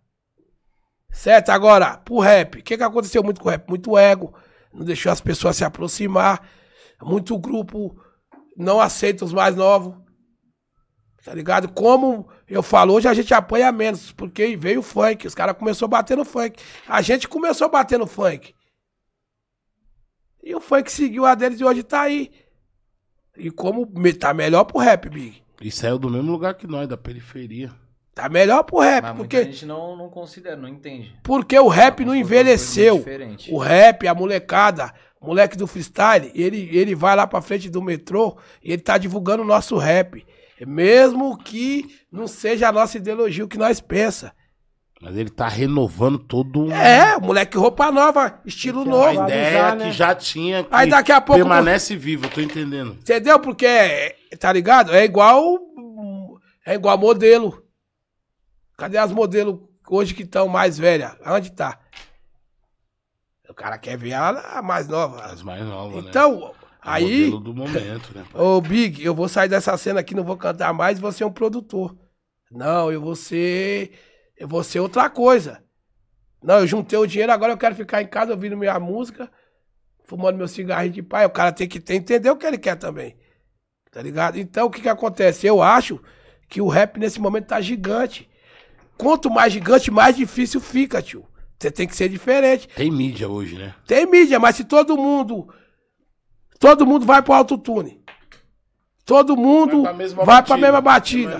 Certo? Agora, pro rap, o que, que aconteceu muito com o rap? Muito ego, não deixou as pessoas se aproximar. Muito grupo não aceita os mais novos. Tá ligado? Como eu falo, hoje a gente apanha menos, porque veio o funk, os caras começaram a bater no funk. A gente começou a bater no funk. E o funk seguiu a deles e hoje tá aí. E como tá melhor pro rap, Big. E saiu do mesmo lugar que nós, da periferia. Tá melhor pro rap, Mas muita porque, gente não, não considera, não entende. porque o rap não envelheceu. O rap, a molecada, o moleque do freestyle, ele, ele vai lá pra frente do metrô e ele tá divulgando o nosso rap. Mesmo que não seja a nossa ideologia o que nós pensa. Mas ele tá renovando todo um. É, o moleque roupa nova, estilo A novo. valorizar, ideia né? que já tinha. Que Aí daqui a pouco- Permanece viva, eu tô entendendo. Entendeu? Porque, tá ligado? É igual É igual modelo. Cadê as modelos hoje que estão mais velhas? Onde tá? O cara quer ver a, a mais nova. As mais novas, né? Então, aí, modelo do momento, né? pai? ô Big, eu vou sair dessa cena aqui, não vou cantar mais vou ser um produtor. Não, eu vou ser. Eu vou ser outra coisa. Não, eu juntei o dinheiro, agora eu quero ficar em casa ouvindo minha música, fumando meu cigarrinho de pai. O cara tem que ter, entender o que ele quer também. Tá ligado? Então, o que que acontece? Eu acho que o rap nesse momento tá gigante. Quanto mais gigante, mais difícil fica, tio. Você tem que ser diferente. Tem mídia hoje, né? Tem mídia, mas se todo mundo. Todo mundo vai pro autotune. Todo mundo vai pra mesma batida.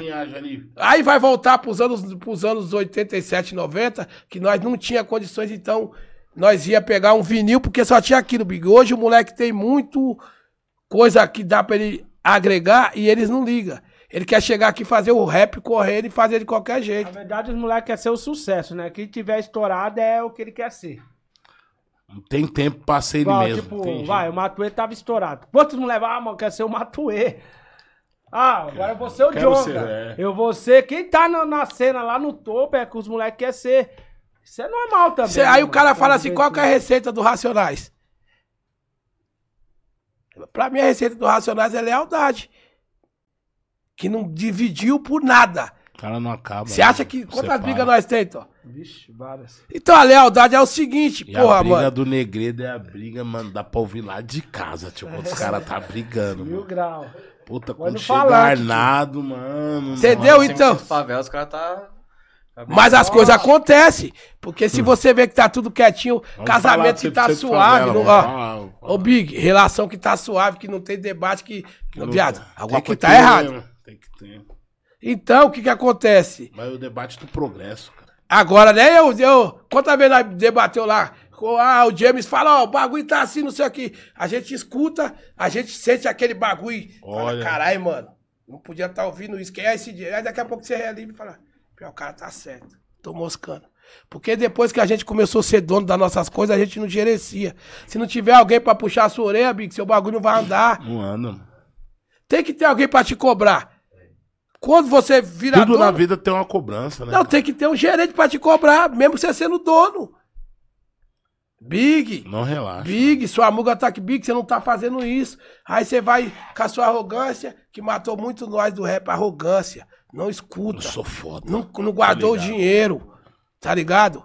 Aí vai voltar pros anos, pros anos 87, 90, que nós não tinha condições, então nós ia pegar um vinil, porque só tinha aquilo, Big. Hoje o moleque tem muito coisa que dá pra ele agregar e eles não ligam. Ele quer chegar aqui, fazer o rap, correr e fazer de qualquer Na jeito. verdade, os moleques querem ser o sucesso, né? Quem tiver estourado é o que ele quer ser. Não tem tempo pra ser ele Igual, mesmo. tipo, tem vai, o Matuê tava estourado. Quantos moleques, ah, mano, quer ser o Matuê? Ah, agora eu vou ser o Jonga. ser, é. Eu vou ser. Quem tá na, na cena lá no topo é que os moleques querem ser. Isso é normal também. Cê- aí o mano. cara fala assim: Tem qual que é a receita do Racionais? Pra mim, a receita do Racionais é lealdade. Que não dividiu por nada. O cara não acaba. Você né? acha que. Quantas brigas nós temos, então? Vixe, várias. Então a lealdade é o seguinte, E a porra, briga mano. do Negredo é a briga, mano, dá pra ouvir lá de casa, tipo, os caras tá brigando, Mil mano. grau. Puta, Vai quando chega Arnado, mano. Entendeu? nossa. então? Favela, os caras tá. tá Mas as coisas acontecem. Porque se você vê que tá tudo quietinho, Hum. Vamos casamento que tá 100% suave, favela, não, ó. falar. Ô, Big, relação que tá suave, que não tem debate, que. Não viado, tá. alguma Tem coisa que tá ter, errada. né? Tem que ter. Então, o que que acontece? Mas o debate do progresso, cara. Agora, né, eu, eu quantas vezes nós debateu lá? Ah, o James fala, ó, o bagulho tá assim, não sei o que. A gente escuta, a gente sente aquele bagulho. Fala, Olha. caralho, mano, não podia estar ouvindo isso. Quem é esse dia? Aí daqui a pouco você relivre e fala, pior, o cara tá certo, tô moscando. Porque depois que a gente começou a ser dono das nossas coisas, a gente não gerencia. Se não tiver alguém pra puxar a sua orelha, Big, seu bagulho não vai andar. Não anda, mano. Tem que ter alguém pra te cobrar. Quando você vira Tudo na dono, vida tem uma cobrança, né? não, tem que ter um gerente pra te cobrar, mesmo você sendo dono. Big, Não relaxa. Big, sua muga tá aqui, Big, você não tá fazendo isso. Aí você vai com a sua arrogância, que matou muito nós do rap, arrogância. Não Eu escuta. sou foda. Não, não guardou o ligado. dinheiro, tá ligado?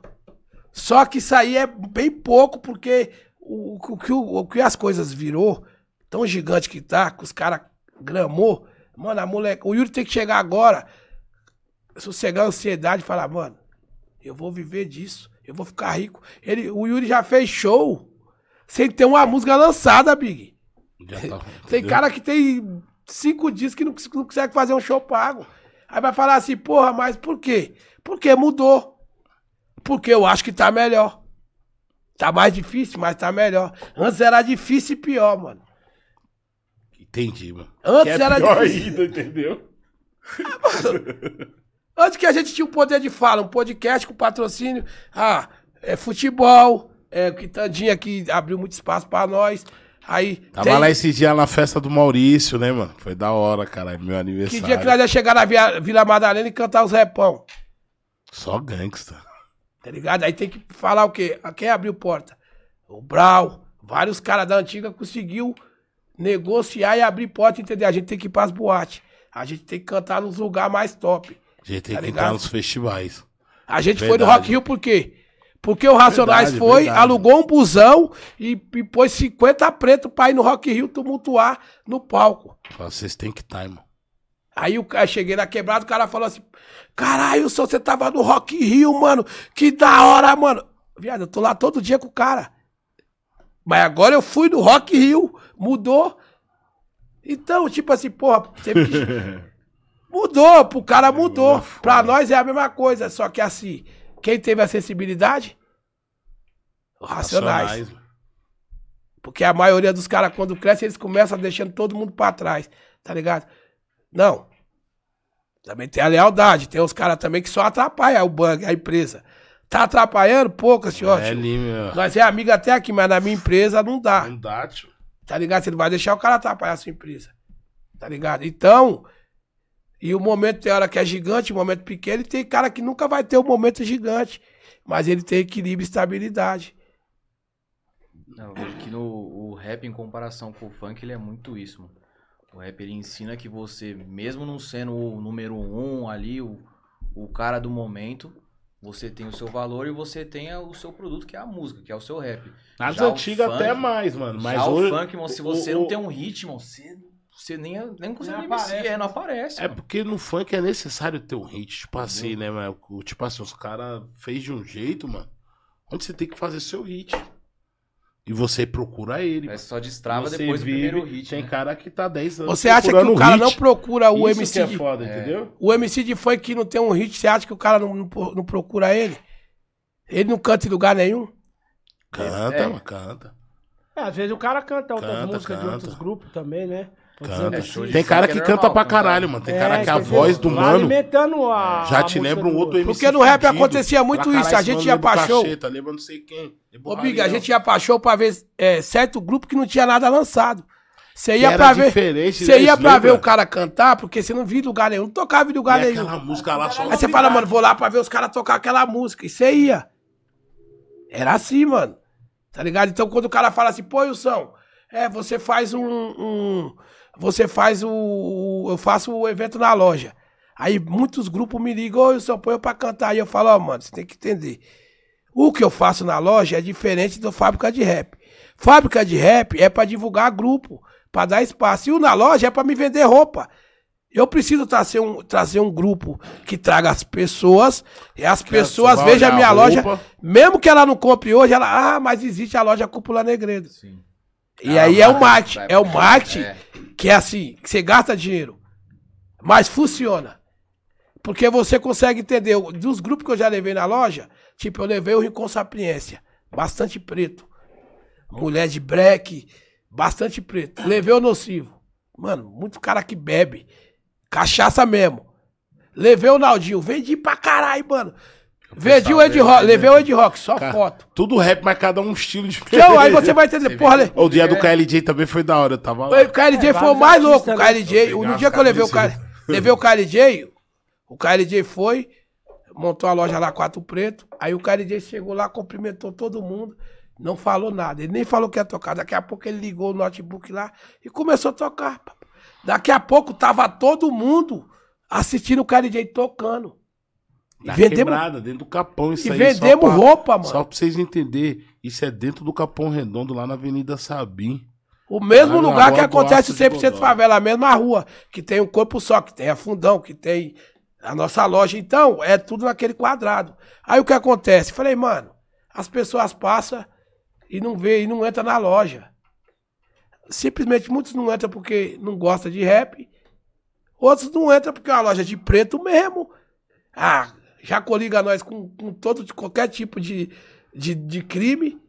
Só que isso aí é bem pouco, porque o, o, que o, o que as coisas virou, tão gigante que tá, que os caras gramou, mano, a moleque, o Yuri tem que chegar agora, sossegar a ansiedade e falar, mano, eu vou viver disso, eu vou ficar rico. Ele, o Yuri já fez show sem ter uma música lançada, Big. Tá, Tem cara que tem cinco dias que não, não consegue fazer um show pago. Aí vai falar assim, porra, mas por quê? Porque mudou. Porque eu acho que tá melhor. Tá mais difícil, mas tá melhor. Antes era difícil e pior, mano. Entendi, mano. Antes Que é era pior difícil. ainda, entendeu? Antes que a gente tinha o poder de fala, um podcast com patrocínio. Ah, é futebol. É, Quitandinha que abriu muito espaço pra nós. Aí. Tava tem- lá esse dia na festa do Maurício, né, mano? Foi da hora, cara. Meu Que aniversário. dia que nós ia chegar na Via- Vila Madalena e cantar os repão. Só gangsta. Tá ligado? Aí tem que falar o quê? Quem abriu porta? O Brau. Vários caras da antiga conseguiu negociar e abrir porta, entendeu? A gente tem que ir pras boates. A gente tem que cantar nos lugares mais top. A gente tem Tá que ligado? entrar nos festivais. A gente foi no Verdade. Rock Rio por quê? Porque o Racionais Verdade, foi, verdade. alugou um busão e, e pôs 50 preto pra ir no Rock Rio tumultuar no palco. Vocês têm que estar, irmão. Aí cara cheguei na quebrada, o cara falou assim: Caralho, só você tava no Rock Rio, mano. Que da hora, mano. Viado, eu tô lá todo dia com o cara. Mas agora eu fui no Rock Rio, mudou. Então, tipo assim, porra, que... Mudou, pro cara mudou. Foda. Pra nós é a mesma coisa, só que assim, quem teve a sensibilidade? Racionais. mano. Porque a maioria dos caras, quando cresce, eles começam deixando todo mundo pra trás. Tá ligado? Não. Também tem a lealdade. Tem os caras também que só atrapalham o bang, a empresa. Tá atrapalhando? Poucas, tio. É ali, meu. Nós é amigo até aqui, mas na minha empresa não dá. Não dá, tio. Tá ligado? Você não vai deixar o cara atrapalhar a sua empresa. Tá ligado? Então, E o momento tem hora que é gigante, o momento pequeno, e tem cara que nunca vai ter um momento gigante. Mas ele tem equilíbrio e estabilidade. Não, eu vejo que no o rap, em comparação com o funk, ele é muito isso, mano. O rap, ele ensina que você, mesmo não sendo o número um ali, o, o cara do momento, você tem o seu valor e você tem o seu produto, que é a música, que é o seu rap. Nas Já o antigas funk- até mais, mano. Mas Já hoje. o funk, mano, se o- você o- não tem um ritmo, você, você nem, nem consegue MC, aparece, é, não aparece. É mano. porque no funk é necessário ter um hit, tipo assim, né, mano? O- Tipo assim, os caras fez de um jeito, mano. Onde você tem que fazer seu hit. E você procura ele. É mano. só destrava Você depois do vive- primeiro hit, Tem né? cara que tá 10 anos. Você acha que o cara hit. não procura o Isso MC que é de... foda, É. entendeu? O MC de funk que não tem um hit, você acha que o cara não, não, não procura ele? Ele não canta em lugar nenhum? Canta, É. canta. É, às vezes o cara canta outras Canta, músicas de outros grupos também, né? Canta. Tem cara é que normal, canta pra caralho, mano. Tem cara É, que a voz do mano a. já te lembra um outro MC. Porque no rap acontecia muito isso, a "Caralho, gente ia pra lembra show." Cacheta, lembra não sei quem. Ô, Big, a gente ia pra show pra ver é, certo grupo que não tinha nada lançado. Você ia pra ver. Você ia pra ver o cara cantar, porque você não via lugar nenhum. Não tocava em lugar E nenhum. aquela música lá só. Aí você fala, mano, vou lá pra ver os caras tocar aquela música. E você ia. Era assim, mano. Tá ligado? Então quando o cara fala assim, pô, Wilson, é, você faz um. um- você faz o, Eu faço o evento na loja. Aí muitos grupos me ligam, ô Wilson, põe eu pra cantar. Aí eu falo, ó, mano, você tem que entender. O que eu faço na loja é diferente do fábrica de rap. Fábrica de rap é pra divulgar grupo, pra dar espaço. E o na loja é pra me vender roupa. Eu preciso trazer um, trazer um grupo que traga as pessoas, e as pessoas vai vejam a minha a loja, mesmo que ela não compre hoje, ela, ah, mas existe a loja Cúpula Negredo. Sim. E Ah, aí é o vai, é o marketing É. que é assim, que você gasta dinheiro, mas funciona. Porque você consegue entender, dos grupos que eu já levei na loja, tipo, eu levei o Rincon Sapiência, bastante preto. Mulher de break, bastante preto. Levei o Nocivo. Mano, muito cara que bebe. Cachaça mesmo. Levei o Naldinho, vendi pra caralho, mano. Vendi o Ed Rock, né? levei o Ed Rock, só Cara, foto. Tudo rap, mas cada um estilo diferente. Então, aí você vai entender, porra, le- O dia do KLJ também foi da hora, eu tava lá. o KLJ É, foi o vários mais louco. O né? KLJ, no pegar dia que eu levei o, K, camisetas. levei o KLJ, o KLJ foi, montou a loja lá, Quatro Preto. Aí o KLJ chegou lá, cumprimentou todo mundo, não falou nada. Ele nem falou que ia tocar. Daqui a pouco ele ligou o notebook lá e começou a tocar. Daqui a pouco tava todo mundo assistindo o KLJ tocando. Na vendemos, quebrada, dentro do Capão, isso e aí. vendemos pra- roupa, mano. Só pra vocês entenderem, isso é dentro do Capão Redondo, lá na Avenida Sabim. O mesmo Lá lugar que acontece Aço de 100% Godoy. favela, a mesma rua, que tem um corpo só, que tem a fundão, que tem a nossa loja. Então, é tudo naquele quadrado. Aí o que acontece? Falei, mano, as pessoas passam e não vê, e não entra na loja. Simplesmente muitos não entram porque não gostam de rap. Outros não entram porque é uma loja de preto mesmo. Ah, já coliga nós com, com todo, qualquer tipo de, de, de crime.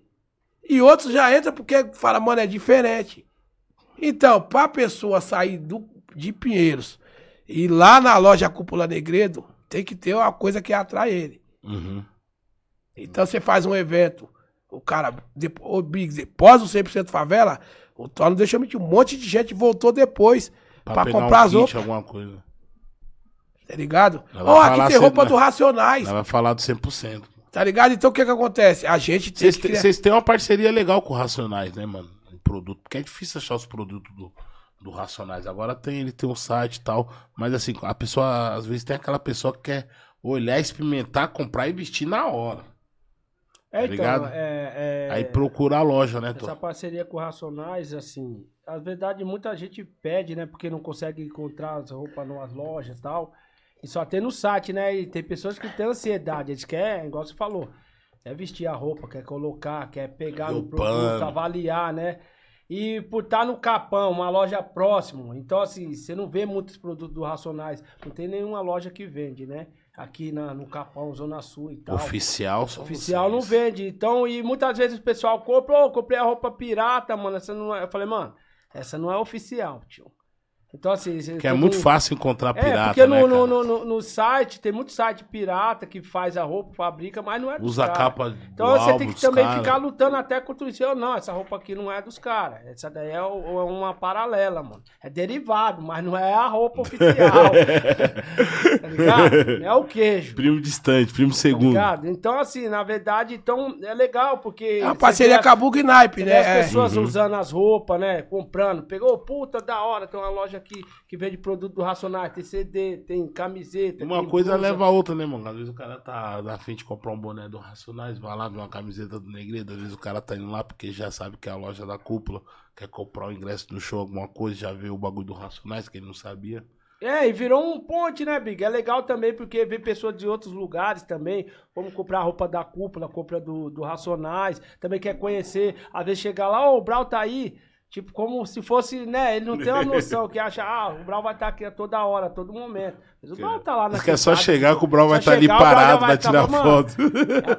E outros já entram porque fala, mano, é diferente. Então, pra pessoa sair do, de Pinheiros e ir lá na loja Cúpula Negredo, tem que ter uma coisa que atrai ele. Uhum. Então você faz um evento, o cara, depois, depois do 100% favela, o Toro deixou mentir, um monte de gente voltou depois pra, pegar comprar um as roupas. Tá ligado? Ó, falar aqui tem roupa do Racionais, Ela vai falar do 100%. tá ligado? Então o que que acontece? A gente tem Vocês que criar... têm uma parceria legal com o Racionais, né, mano? Em produto. Porque é difícil achar os produtos do, do Racionais. Agora tem, ele tem um site e tal. Mas assim, a pessoa, às vezes tem aquela pessoa que quer olhar, experimentar, comprar e vestir na hora. É, então, ligado? é, é- Aí procura a loja, né, Tô? Essa parceria com o Racionais, assim, a verdade muita gente pede, né? Porque não consegue encontrar as roupas nas lojas e tal. E só tem no site, né? E tem pessoas que têm ansiedade, eles querem, igual você falou, quer vestir a roupa, quer colocar, quer pegar no produto, avaliar, né? E por estar no Capão, uma loja próximo, então assim, você não vê muitos produtos do Racionais, não tem nenhuma loja que vende, né? Aqui na, no Capão, Zona Sul e tal. Oficial só Oficial não vocês. vende. Então, e muitas vezes o pessoal compra, ô, comprei a roupa pirata, mano. Essa não é. Eu falei, mano, essa não é oficial, tio. Então, assim. Que é tem muito um- fácil encontrar É, pirata, porque no, né, no, cara? no, no- no site, tem muito site pirata que faz a roupa, fabrica, mas não é dos Usa a cara. capa do Então você álbum tem que também cara. ficar lutando até contra isso. Eu, não, essa roupa aqui não é dos caras. Essa daí é, é uma paralela, mano. É derivado, mas não é a roupa oficial. tá ligado? É o queijo. Primo distante, primo Tá segundo. ligado? Então, assim, na verdade, então é legal, porque. É uma parceria vê a Naipe, você vê né? as É. pessoas usando as roupas, né? Comprando. Pegou, puta, da hora. Tem uma loja aqui que vende produto do Racionais. Tem CD, tem camiseta. Uma tem coisa blusa. leva a outra, né, mano? Às vezes o cara tá na frente de comprar um boné do Racionais, vai lá ver uma camiseta do Negredo. Às vezes o cara tá indo lá porque já sabe que é a loja da cúpula, quer comprar o ingresso do show, alguma coisa, já vê o bagulho do Racionais, que ele não sabia. É, e virou um ponte, né, Big? É legal também porque vê pessoas de outros lugares também, como comprar roupa da cúpula, compra do, do Racionais, também quer conhecer, às vezes chegar lá, ô, o Brau tá aí, tipo, como se fosse, né, ele não tem uma noção, que acha, ah, o Brau vai estar aqui a toda hora, a todo momento. Mas o Brau tá lá na Mas que é só quebrada. chegar que o Brown vai estar ali Brown já parado vai pra tá, tirar mano, foto.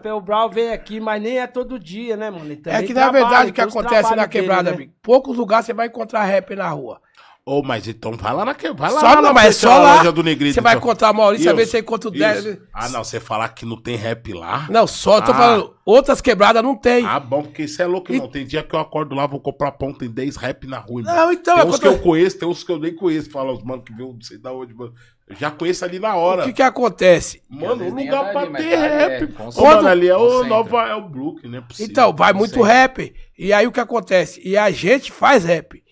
É, o Brau vem aqui, mas nem é todo dia, né, mano? Ele É que na verdade o que acontece na trabalhos dele, quebrada, né? amigo. Poucos lugares você vai encontrar rap na rua. Ô, mas então vai lá na que vai lá Só lá não, na mas é só lá. loja do Negrito. Você vai então. encontrar Maurício, às Isso, vezes você encontra o. 10. Ah, não, você falar que não tem rap lá? Não, só eu tô Ah. falando, outras quebradas não tem. Ah, bom, porque isso é louco, irmão. Tem dia que eu acordo lá, vou comprar pão, tem 10 rap na rua, irmão. Não, então, tem é uns quando que eu conheço, tem uns que eu nem conheço. Fala, os mano que veio não sei da onde, mano. Eu já conheço ali na hora. O que que acontece? Mano, é lugar dali, pra mas ter dali é rap. Ô, concentra, mano, ali é o concentra. Nova, é o Brook, né? Então, vai muito Sim. rap. E aí o que acontece? E a gente faz rap.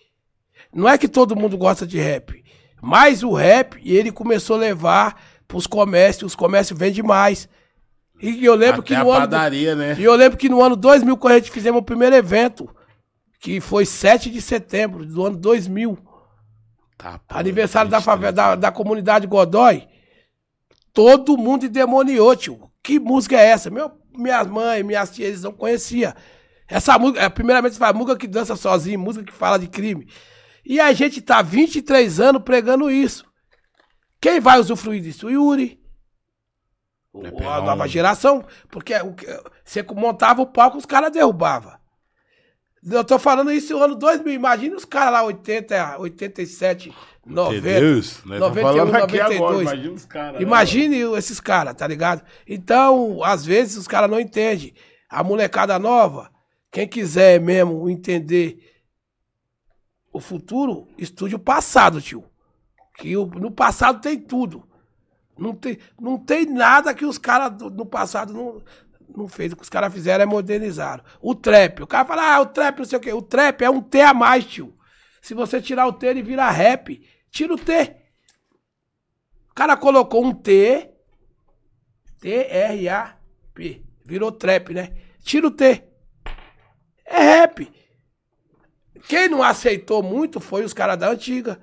Não é que todo mundo gosta de rap. Mas o rap, ele começou a levar pros comércios. Os comércios vendem mais. E eu lembro Até que a no ano. padaria, né? E eu lembro que no ano 2000, quando a gente fizemos o primeiro evento, que foi 7 de setembro do ano 2000, Tá, pô, aniversário da, 23. favela, da, da comunidade Godói, todo mundo endemoniou, tio. Que música é essa? Meu, minhas mães, minhas tias, eles não conheciam. Essa música, é, primeiramente, você fala música que dança sozinho, música que fala de crime. E a gente tá 23 anos pregando isso. Quem vai usufruir disso? O Yuri. O- pegar a nova geração. Porque você montava o palco, os caras derrubavam. Eu tô falando isso no ano 2000. Imagina os caras lá, 80, 87, 90. Deus, nós 91, estamos falando aqui 92. agora, imagina os caras. né, Imagine esses caras, tá ligado? Então, às vezes os caras não entendem. A molecada nova, quem quiser mesmo entender o futuro, estude o passado, tio. Que o- no passado tem tudo. Não tem, não tem nada que os caras no passado não, não fez. O que os caras fizeram é modernizaram. O trap. O cara fala, ah, o trap não sei o quê. O trap é um T a mais, tio. Se você tirar o T, ele vira rap. Tira o T. O cara colocou um T, T-R-A-P. Virou trap, né? Tira o T. É rap. Quem não aceitou muito foi os caras da antiga.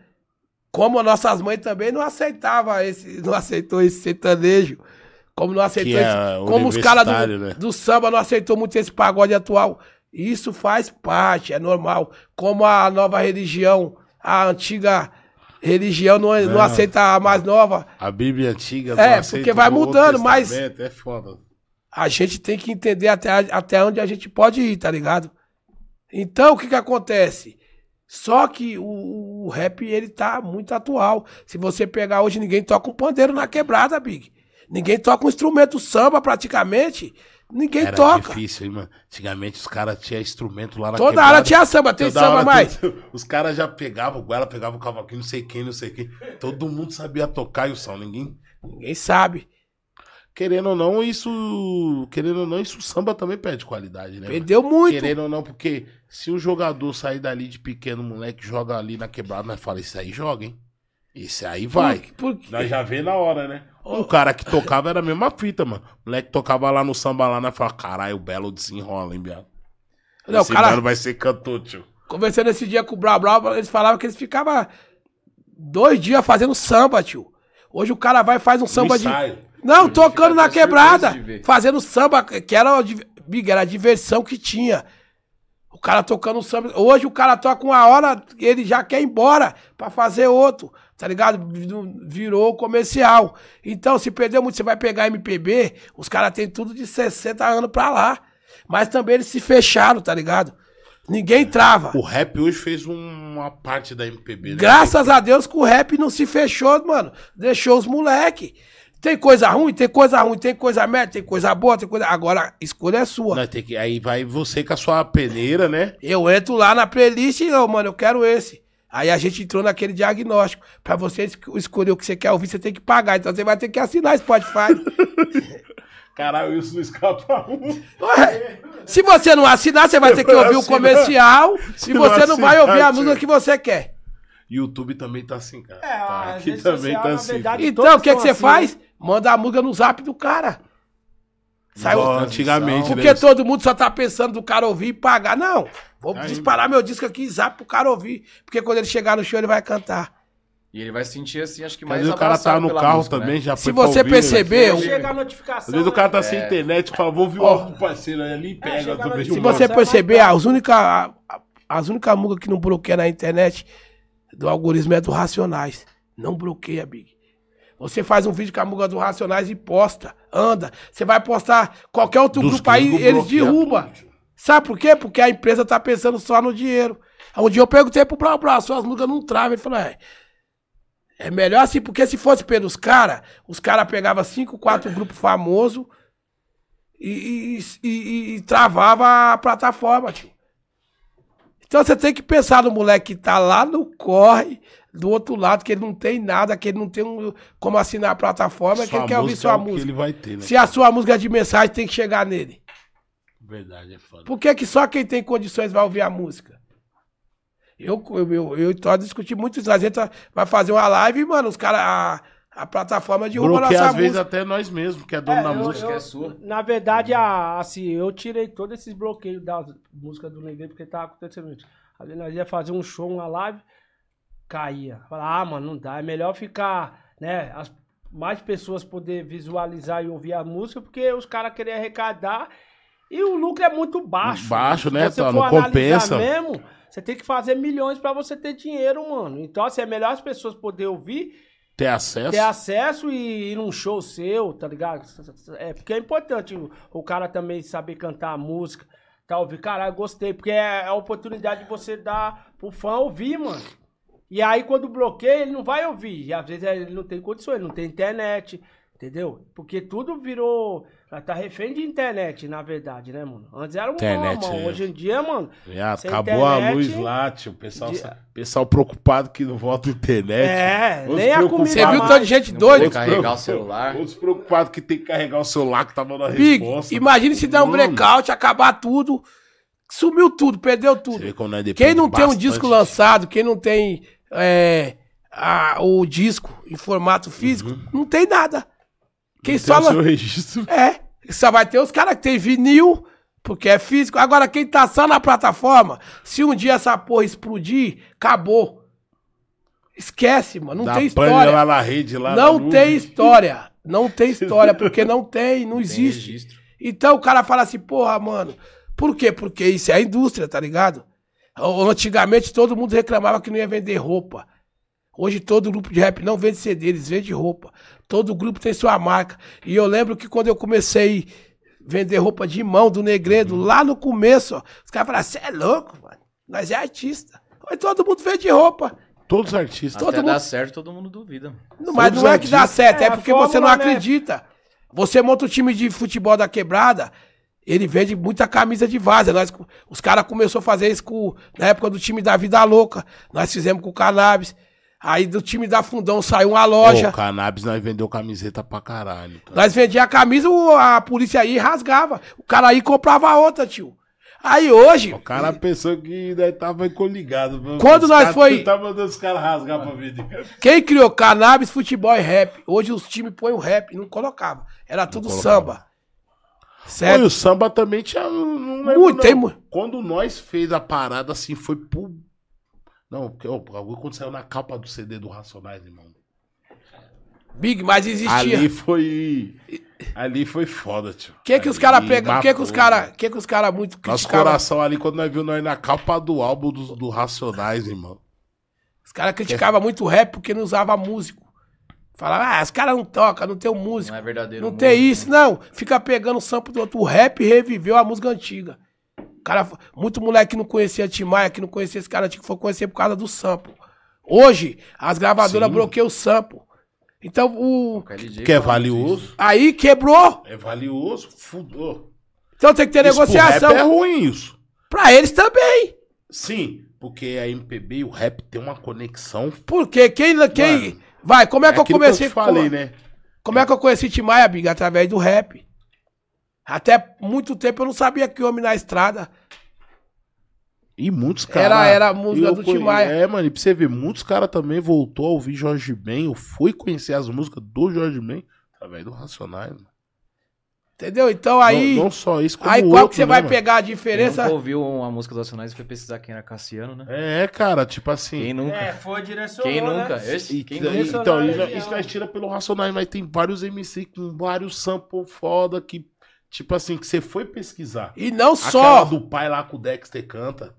Como as nossas mães também não aceitavam esse, não aceitou esse sertanejo. Como não aceitou é esse, como os caras do, né? do samba não aceitou muito esse pagode atual. Isso faz parte, é normal. Como a nova religião, a antiga religião não, não Não. aceita a mais nova. A Bíblia antiga. É, não aceita porque vai mudando, mas- É foda. a gente tem que entender até, até onde a gente pode ir, tá ligado? Então, o que que acontece? Só que o, o rap, ele tá muito atual. Se você pegar hoje, ninguém toca um pandeiro na quebrada, Big. Ninguém toca um instrumento samba, praticamente. Ninguém Era toca. difícil, hein, mano. Antigamente os caras tinham instrumento lá na Toda quebrada. hora tinha samba, tem Toda samba mais. tudo- Os caras já pegavam o goela, pegavam o cavaquinho, não sei quem, não sei quem. Todo mundo sabia tocar e o som, ninguém. Ninguém sabe. Querendo ou não, isso. Querendo ou não, isso o samba também perde qualidade, né? mano? Perdeu muito. Querendo ou não, porque se o jogador sair dali de pequeno moleque joga ali na quebrada, nós fala, isso aí joga, hein? Esse aí vai. Por- por- Nós já vê na hora, né? O cara que tocava era a mesma fita, mano. O moleque tocava lá no samba lá, nós fala, caralho, o Belo desenrola, hein, Biel? Não, o Esse cara, mano vai ser cantor, tio. conversando esse dia com o Brau Brau, eles falavam que eles ficavam dois dias fazendo samba, tio. Hoje o cara vai e faz um samba de. Não, tocando na quebrada, fazendo samba, que era, Big, era a diversão que tinha. O cara tocando samba. Hoje o cara toca uma hora, ele já quer ir embora pra fazer outro, tá ligado? Virou comercial. Então, se perdeu muito, você vai pegar MPB, os caras têm tudo de 60 anos pra lá. Mas também eles se fecharam, tá ligado? Ninguém trava. O rap hoje fez uma parte da MPB, né? Graças a Deus que o rap não se fechou, mano. Deixou os moleque. Tem coisa ruim, tem coisa ruim, tem coisa merda, tem coisa boa, tem coisa. Agora, a escolha é sua. Nós tem que, aí vai você com a sua peneira, né? Eu entro lá na playlist e, eu, mano, eu quero esse. Aí a gente entrou naquele diagnóstico. Pra você es- escolher o que você quer ouvir, você tem que pagar. Então você vai ter que assinar Spotify. Caralho, isso não escapa um. Ué, se você não assinar, você vai ter que ouvir o comercial Se e não você não vai assinar, ouvir a música que você quer. YouTube também tá assim, cara. É, tá, aqui também sociais, tá assim. verdade, Então, o que, que estão você assim, faz? Manda a música no zap do cara. Saiu, antigamente, Porque né? todo mundo só tá pensando do cara ouvir e pagar. Não, vou Aí, disparar meu disco aqui e zap pro cara ouvir. Porque quando ele chegar no show, ele vai cantar. E ele vai se sentir assim, acho que Às mais vezes o cara tá no carro música, também, né? já Se você ouvir, perceber, né? Chega a notificação. Às vezes o cara tá né? sem internet fala, vou ouvir o parceiro aí ali e pega no- Se você é perceber, as únicas as única músicas que não bloqueia na internet do algoritmo é do Racionais. Não bloqueia, Big. Você faz um vídeo com a música do Racionais e posta, anda. Você vai postar qualquer outro Dos grupo aí, eles derrubam. Sabe por quê? Porque a empresa tá pensando só no dinheiro. Um dia eu perguntei pro Brau Brau, suas músicas não travam. Ele falou, é. É melhor assim, porque se fosse pelos caras, os caras pegavam cinco, quatro grupos famosos e, e, e- e travava a plataforma, tio. Então você tem que pensar no moleque que tá lá no corre, do outro lado, que ele não tem nada, que ele não tem um- como assinar a plataforma, que Sua ele quer ouvir música sua é que música. ele vai ter, né? Se a sua música é de mensagem, tem que chegar nele. Verdade, é foda. Por que, que só quem tem condições vai ouvir a música? Eu, eu, eu, eu e Todd discuti muito isso. A gente vai fazer uma live mano, os caras. A, a plataforma derruba a Bloqueia nossa às vezes música. até nós mesmos, que é dono É, da eu- música. que é sua. Na verdade, a, assim, eu tirei todos esses bloqueios das músicas do Negreiro, porque tava acontecendo isso. Ali nós ia fazer um show, uma live, caía. Falava, ah, mano, não dá. É melhor ficar, né? As, mais pessoas poder visualizar e ouvir a música, porque os caras querem arrecadar e o lucro é muito baixo. Baixo, né, for Não compensa. mesmo, você tem que fazer milhões pra você ter dinheiro, mano. Então, assim, é melhor as pessoas poderem ouvir Ter acesso. ter acesso e ir num show seu, tá ligado? É porque é importante o, o cara também saber cantar a música, tá ouvindo? Caralho, gostei, porque é a oportunidade de você dar pro fã ouvir, mano. E aí quando bloqueia, ele não vai ouvir. E às vezes ele não tem condições, ele não tem internet, entendeu? Porque tudo virou. Tá refém de internet, na verdade, né, mano? Antes era um Internet, mão, é. Hoje em dia, mano. Já acabou a internet, luz lá, tio. O pessoal, de- pessoal preocupado que não volta a internet. É, Outros nem a comida Você viu o mais. tanto de gente doida? carregar o celular. Outros preocupados que tem que carregar o celular que tava na Big, resposta. imagine se der um Mano, blackout, acabar tudo. Sumiu tudo, perdeu Você tudo. nós Quem não tem um disco lançado, quem não tem é, a- o disco em formato físico, não tem nada. Quem Não só. tem registro. É, só vai ter os caras que tem vinil, porque é físico. Agora, quem tá só na plataforma, se um dia essa porra explodir, acabou. Esquece, mano. Não Dá tem história. lá na rede, lá Não tem história. Não tem história, porque não tem, não Tem existe. registro. Então o cara fala assim, porra, mano. Por quê? Porque isso é a indústria, tá ligado? Antigamente todo mundo reclamava que não ia vender roupa. Hoje todo grupo de rap não vende CD, eles vendem roupa. Todo grupo tem sua marca. E eu lembro que quando eu comecei a vender roupa de mão do Negredo, lá no começo, ó, os caras falaram, você é louco, mano. Nós é artista. Hoje todo mundo vende roupa. Todos os artistas. Todo Até mundo- dá certo, todo mundo duvida. Não, Mas Todos não é que dá certo, é, É, porque você não fórmula, né? acredita. Você monta um time de futebol da quebrada, ele vende muita camisa de vaza. Nós, os caras começaram a fazer isso com, na época do time da Vida Louca. Nós fizemos com o Cannabis. Aí do time da Fundão saiu uma loja. Ô, cannabis nós vendeu camiseta pra caralho. cara. Nós vendia a camisa, o- a polícia aí rasgava. O cara aí comprava outra, tio. Aí hoje, O cara pensou que nós tava coligado. Quando Os nós caras foi- Tava mandando os caras rasgar pra vender. quem criou cannabis, futebol e rap? Hoje os times põem o rap, não colocava. Era tudo colocava. samba. Olha, Certo? o samba também tinha. Não lembro, Muito, não. tem Quando nós fez a parada assim, foi pro. Não, porque ó, quando saiu na capa do CD do Racionais, irmão. Big, mas existia. Ali foi. Ali foi foda, tio. O que que os pegam? O que que os caras, mano. que que os caras muito Nosso criticavam? coração ali, quando nós vimos nós na capa do álbum do, do Racionais, irmão. Os caras criticavam muito o rap porque não usava músico. Falavam, ah, os caras não tocam, não tem um músico. Não é verdadeiro. Não músico, tem né? isso, não. Fica pegando o sample do outro. O rap reviveu a música antiga. cara, muito moleque que não conhecia Tim Maia, que não conhecia esse cara, tinha que foi conhecer por causa do sample. Hoje, as gravadoras Sim. bloqueiam o sample. Então, o. KLJ Que é fala valioso. Aí quebrou. É valioso, fudou. Então tem que ter Isso pro negociação. rap é ruim isso. Pra eles também. Sim, porque a MPB e o rap tem uma conexão. Porque quem. quem Mano, vai, como é que eu aquilo comecei eu te falei, como, né? como é que eu conheci Tim Maia, Biga? Através do rap. Até muito tempo eu não sabia que homem na estrada. E muitos caras. Era- era a música eu do conhe- Tim Maia. É, mano, e pra você ver, muitos caras também voltou a ouvir Jorge Ben. Eu fui conhecer as músicas do Jorge Ben através do Racionais. mano. Entendeu? Então aí. não, não só isso, como aí o qual outro, que você né, vai mano? pegar a Quem diferença? nunca ouviu uma música dos Racionais e foi pesquisar quem era Cassiano, né? É, cara, tipo assim. Quem nunca? É, foi direcionado. Quem nunca? Né? Esse? E- Quem e- nunca? Então, isso, nós tira pelo Racionais, mas tem vários MC com vários samples foda que, tipo assim, que você foi pesquisar. E não Aquela só. do pai lá com o Dexter canta. Tá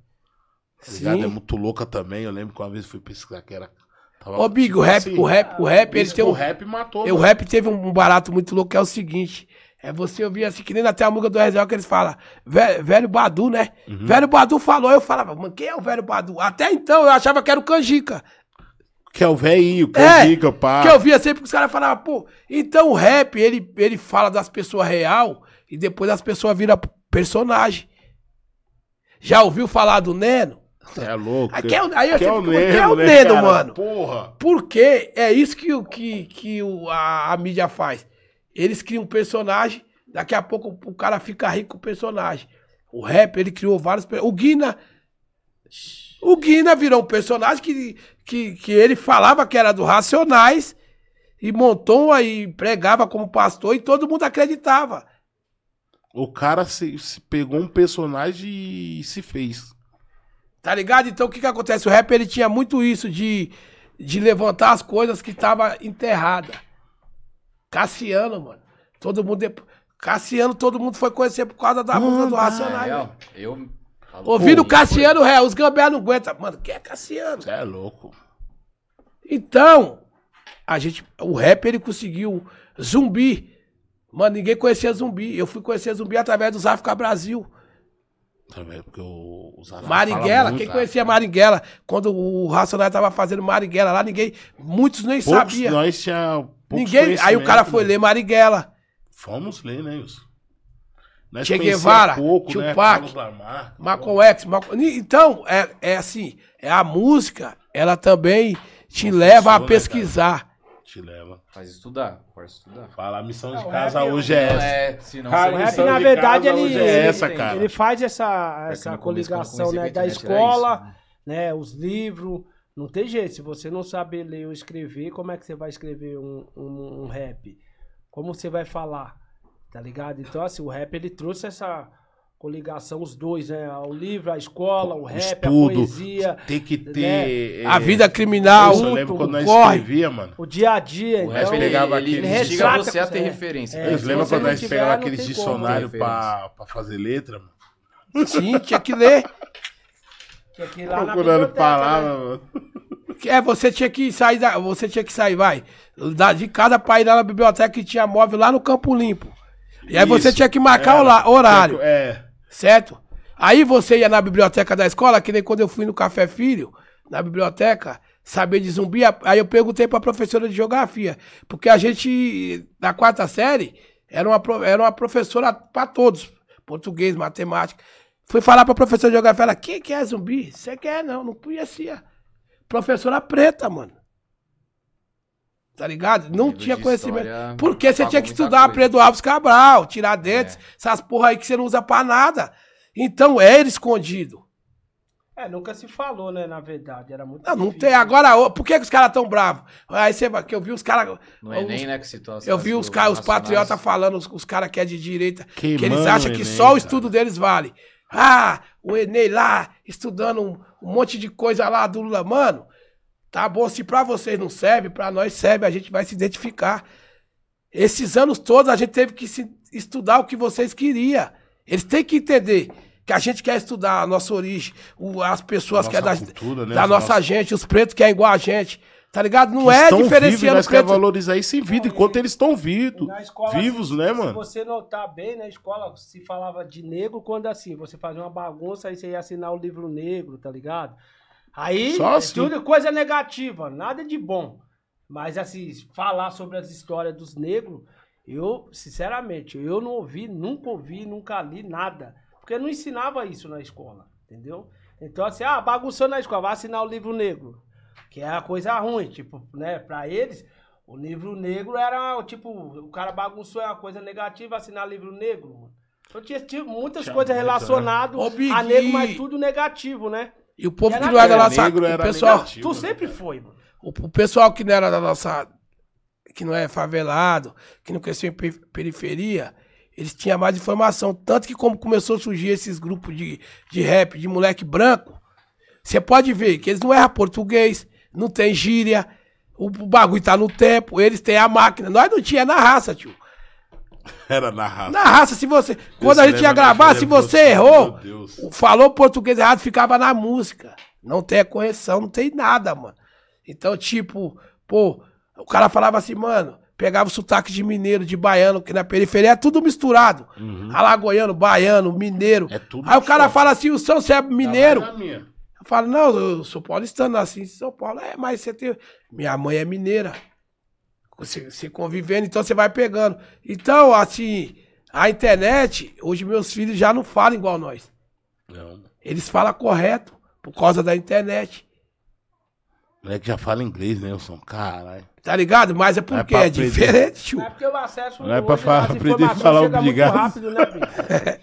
Sim. ligado? É muito louca também. Eu lembro que uma vez eu fui pesquisar que era. tava- Ô, Big, o tipo rap, assim, o rap, o rap, ele isso tem que um. O rap matou. E o mano. rap teve um barato muito louco que é o seguinte. É você ouvir assim, que nem até a música do Rezel que eles falam, "Vé- velho Badu, né? Uhum. Velho Badu falou, eu falava, mano, quem é o velho Badu? Até então eu achava que era o Canjica. Que é o velhinho, que É, é, dica, pá. Que eu via sempre que os caras falavam, pô, então o rap, ele, ele fala das pessoas real e depois as pessoas viram personagem. Já ouviu falar do Neno? É louco. Aí, que é aí eu que é o sempre pergunto, quem é Neno, o né, Neno, cara? mano? Porra. Porque é isso que, que, que o- a, a mídia faz. Eles criam um personagem, daqui a pouco o cara fica rico com o personagem. O rap, ele criou vários. O Guina. O Guina virou um personagem que, que, que ele falava que era do Racionais e montou aí, pregava como pastor e todo mundo acreditava. O cara se, se pegou um personagem e se fez. Tá ligado? Então o que que acontece? O rap ele tinha muito isso de, de levantar as coisas que tava enterrada. Cassiano, mano. Todo mundo. dep- Cassiano, todo mundo foi conhecer por causa da música do Racionais. Real, velho. eu... Ouvindo Pô, Cassiano, ré, os gambé não aguentam. Mano, quem é Cassiano? Você é louco. Então, a gente, o rap ele conseguiu zumbi. Mano, ninguém conhecia zumbi. Eu fui conhecer zumbi através do África Brasil. Também, porque o, os Marighella, muito, quem né? conhecia Marighella? Quando o Racionais tava fazendo Marighella lá, ninguém, muitos nem Poucos, sabiam. nós tinha Ninguém, aí o cara foi né? ler Marighella. Fomos ler, né, Wilson? Nós Che Guevara, pouco, né? Tupac, Malcolm X. Malcolm... Então, é, é assim, é a música, ela também te Não leva a né, pesquisar. Te leva. Faz estudar, faz estudar. Fala, a missão de casa rap- hoje é essa. é, Ah, você O rap, na de verdade, ele, é essa, ele- cara. ele faz essa, essa coligação né, da escola, isso. né, os livros. Não tem jeito. Se você não saber ler ou escrever, como é que você vai escrever um, um, um rap? Como você vai falar? Tá ligado? Então, assim, o rap ele trouxe essa coligação, os dois, né? O livro, a escola, o rap, a Estudo, poesia, Tem que ter. A é, vida criminal, Wilson, eu lembro quando nós corre. escrevia, mano. o dia a dia. O então, rap, pegava ele, aquele- ele Resgata você a ter é, referência. é, Vocês se lembram você quando nós pegava aqueles dicionários pra, pra fazer letra, mano? sim, tinha que ler. Que aqui lá Procurando palavras, né? mano. É, você tinha que sair da, você tinha que sair, vai, da, de cada pra ir lá na biblioteca que tinha móvel lá no Campo Limpo. E aí você Isso, tinha que marcar era. o horário. É. Certo? Aí você ia na biblioteca da escola, que nem quando eu fui no Café Filho, na biblioteca, saber de zumbi, aí eu perguntei pra professora de geografia, porque a gente, na quarta série, era uma, era uma professora pra todos, português, matemática. Fui falar pra professora de geografia, ela, quem que é zumbi? Você quer? Não, não conhecia. Professora preta, mano. Tá ligado? Não tinha conhecimento. história Porque você tinha que estudar coisa. Pedro Alves Cabral, Tiradentes, É. essas porra aí que você não usa pra nada. Então é ele escondido. É, nunca se falou, né, na verdade. Era muito Não, não tem. Agora, por que, que os caras tão bravos? Aí você vai, que eu vi os caras. No Enem, né, que as Eu vi os, cara, os patriotas falando, os, os caras que é de direita, que Queimando eles acham que Enem, só o cara. estudo deles vale. Ah, o Enem lá, estudando um, um monte de coisa lá do Lula. Mano, tá bom, se pra vocês não serve, pra nós serve, a gente vai se identificar. Esses anos todos a gente teve que estudar o que vocês queriam. Eles têm que entender que a gente quer estudar a nossa origem, as pessoas que é da, nossa cultura, né? da Os nossa nossos- gente, os pretos que é igual a gente. Tá ligado? Não que é diferenciando nós quer preto. valorizar isso em vida, Não, enquanto e- eles estão vivos. Na escola, Vivos, se, né, Se mano? você notar bem, na escola se falava de negro quando assim, você fazia uma bagunça, aí você ia assinar o livro negro, tá ligado? Aí, Só é assim. tudo coisa negativa, nada de bom. Mas assim, falar sobre as histórias dos negros, eu, sinceramente, eu não ouvi, nunca ouvi, nunca li nada. Porque não ensinava isso na escola, entendeu? Então assim, ah, bagunçou na escola, vai assinar o livro negro. Que é a coisa ruim, tipo, né, pra eles, o livro negro era, tipo, o cara bagunçou é uma coisa negativa, assinar livro negro, mano. Então tinha, tinha muitas coisas né? relacionadas Big, a negro, e- mas tudo negativo, né? E o povo Era que não é da nossa. negro O era pessoal, negativo. Tu né, sempre cara? foi, mano. o, o pessoal que não era da nossa. que não é favelado, que não cresceu em pe- periferia, eles tinham mais informação. Tanto que, como começou a surgir esses grupos de, de rap, de moleque branco, você pode ver que eles não erram português, não tem gíria, o, bagulho tá no tempo, eles têm a máquina. Nós não tinha na raça, tio. Era na raça. Na raça, se você. Quando a gente ia gravar, se lembra- você errou, falou português errado, ficava na música. Não tem a correção, não tem nada, mano. Então, tipo, pô, o cara falava assim, mano, pegava o sotaque de mineiro, de baiano, que na periferia é tudo misturado. Alagoiano, baiano, mineiro. Uhum. É tudo Aí o cara misturado. fala assim, o São você é mineiro. Tá falo, não, eu sou paulistano, nasci em São Paulo. É, mas você tem. Minha mãe é mineira. Você, você convivendo, então você vai pegando. Então, assim, a internet, hoje meus filhos já não falam igual nós. Não. Eles falam correto, por causa da internet. O moleque já fala inglês, Nelson. Caralho. Tá ligado? Mas é É porque é aprender. diferente, tio. Não é porque o acesso Não é pra hoje, falar- aprender a falar obrigado. rápido, né?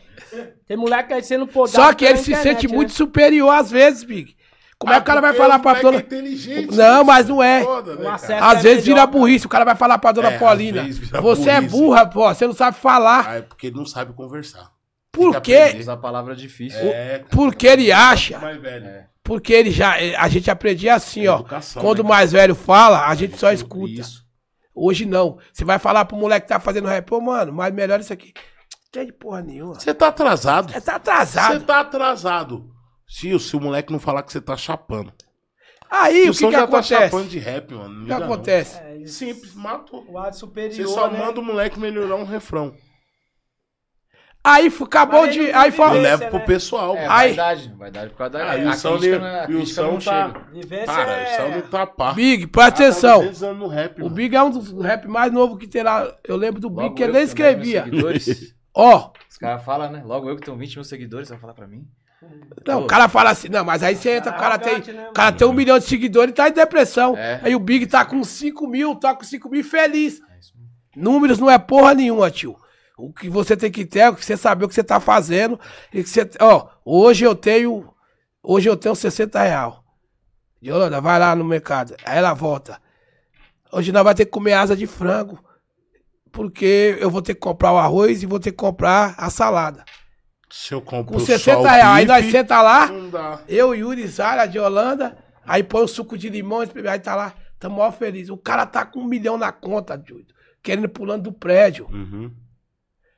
Tem moleque aí sendo podado Só que ele se internet, sente né? muito superior às vezes, Big. Como é que o cara vai porque falar pra dona. é inteligente, Não, né? mas não é. Foda, né, Às é vezes vira melhor, burrice. O cara vai falar pra dona É, Paulina. Você é burrice. burra, pô. Você não sabe falar. Ah, é porque ele não sabe conversar. Por quê? aprender. Usar palavra difícil. É, cara. Porque ele acha. mais velho. É. Porque ele já. eh, A gente aprendia assim, ó. Educação, Quando o né, mais velho fala, a gente só escuta. Isso. Hoje não. Você vai falar pro moleque que tá fazendo rap, pô, mano, mas melhor isso aqui. Não tem de porra nenhuma. Você tá atrasado. Você tá Você atrasado. tá atrasado. Se, se o moleque não falar que você tá chapando. Aí, o o que que já acontece? tá chapando de rap, mano. Não O que acontece? É. Simples, matou. O lado Você superior, só né? manda o moleque melhorar um refrão. Aí acabou Mas de. Aí fala. Eu Esse, levo pro né? pessoal. É, Aí- vaidade. Vaidade por causa da Ah, e o não- a e o tá- Cara, é... o céu não tá pá. Big, presta tá atenção. 10 anos no rap, O mano. Big é um dos rap mais novos que tem lá. Eu lembro do Big Logo que eu ele nem que tenho 10 mil escrevia. seguidores, Ó, Os caras falam, né? Logo eu que tenho 20 mil seguidores, você vai falar pra mim? não, Pô. o cara fala assim, não, mas aí você entra, o cara tem. Né, O cara tem um milhão de seguidores e tá em depressão. É. Aí o Big tá com 5 mil, tá com 5 mil feliz. É. Números não é porra nenhuma, tio. O que você tem que ter é o que você saber o que você tá fazendo. E que você. Ó, hoje eu tenho. Hoje eu tenho 60 real. Yolanda, vai lá no mercado. Aí ela volta. Hoje nós vamos ter que comer asa de frango. Porque eu vou ter que comprar o arroz e vou ter que comprar a salada. Se eu compro Com só 60 o reais. Aí nós bife, senta lá. Eu, Yuri, Zara de Holanda, aí põe o suco de limão, aí tá lá, tá mó feliz. O cara tá com um milhão na conta, Júlio, querendo pulando do prédio. Uhum.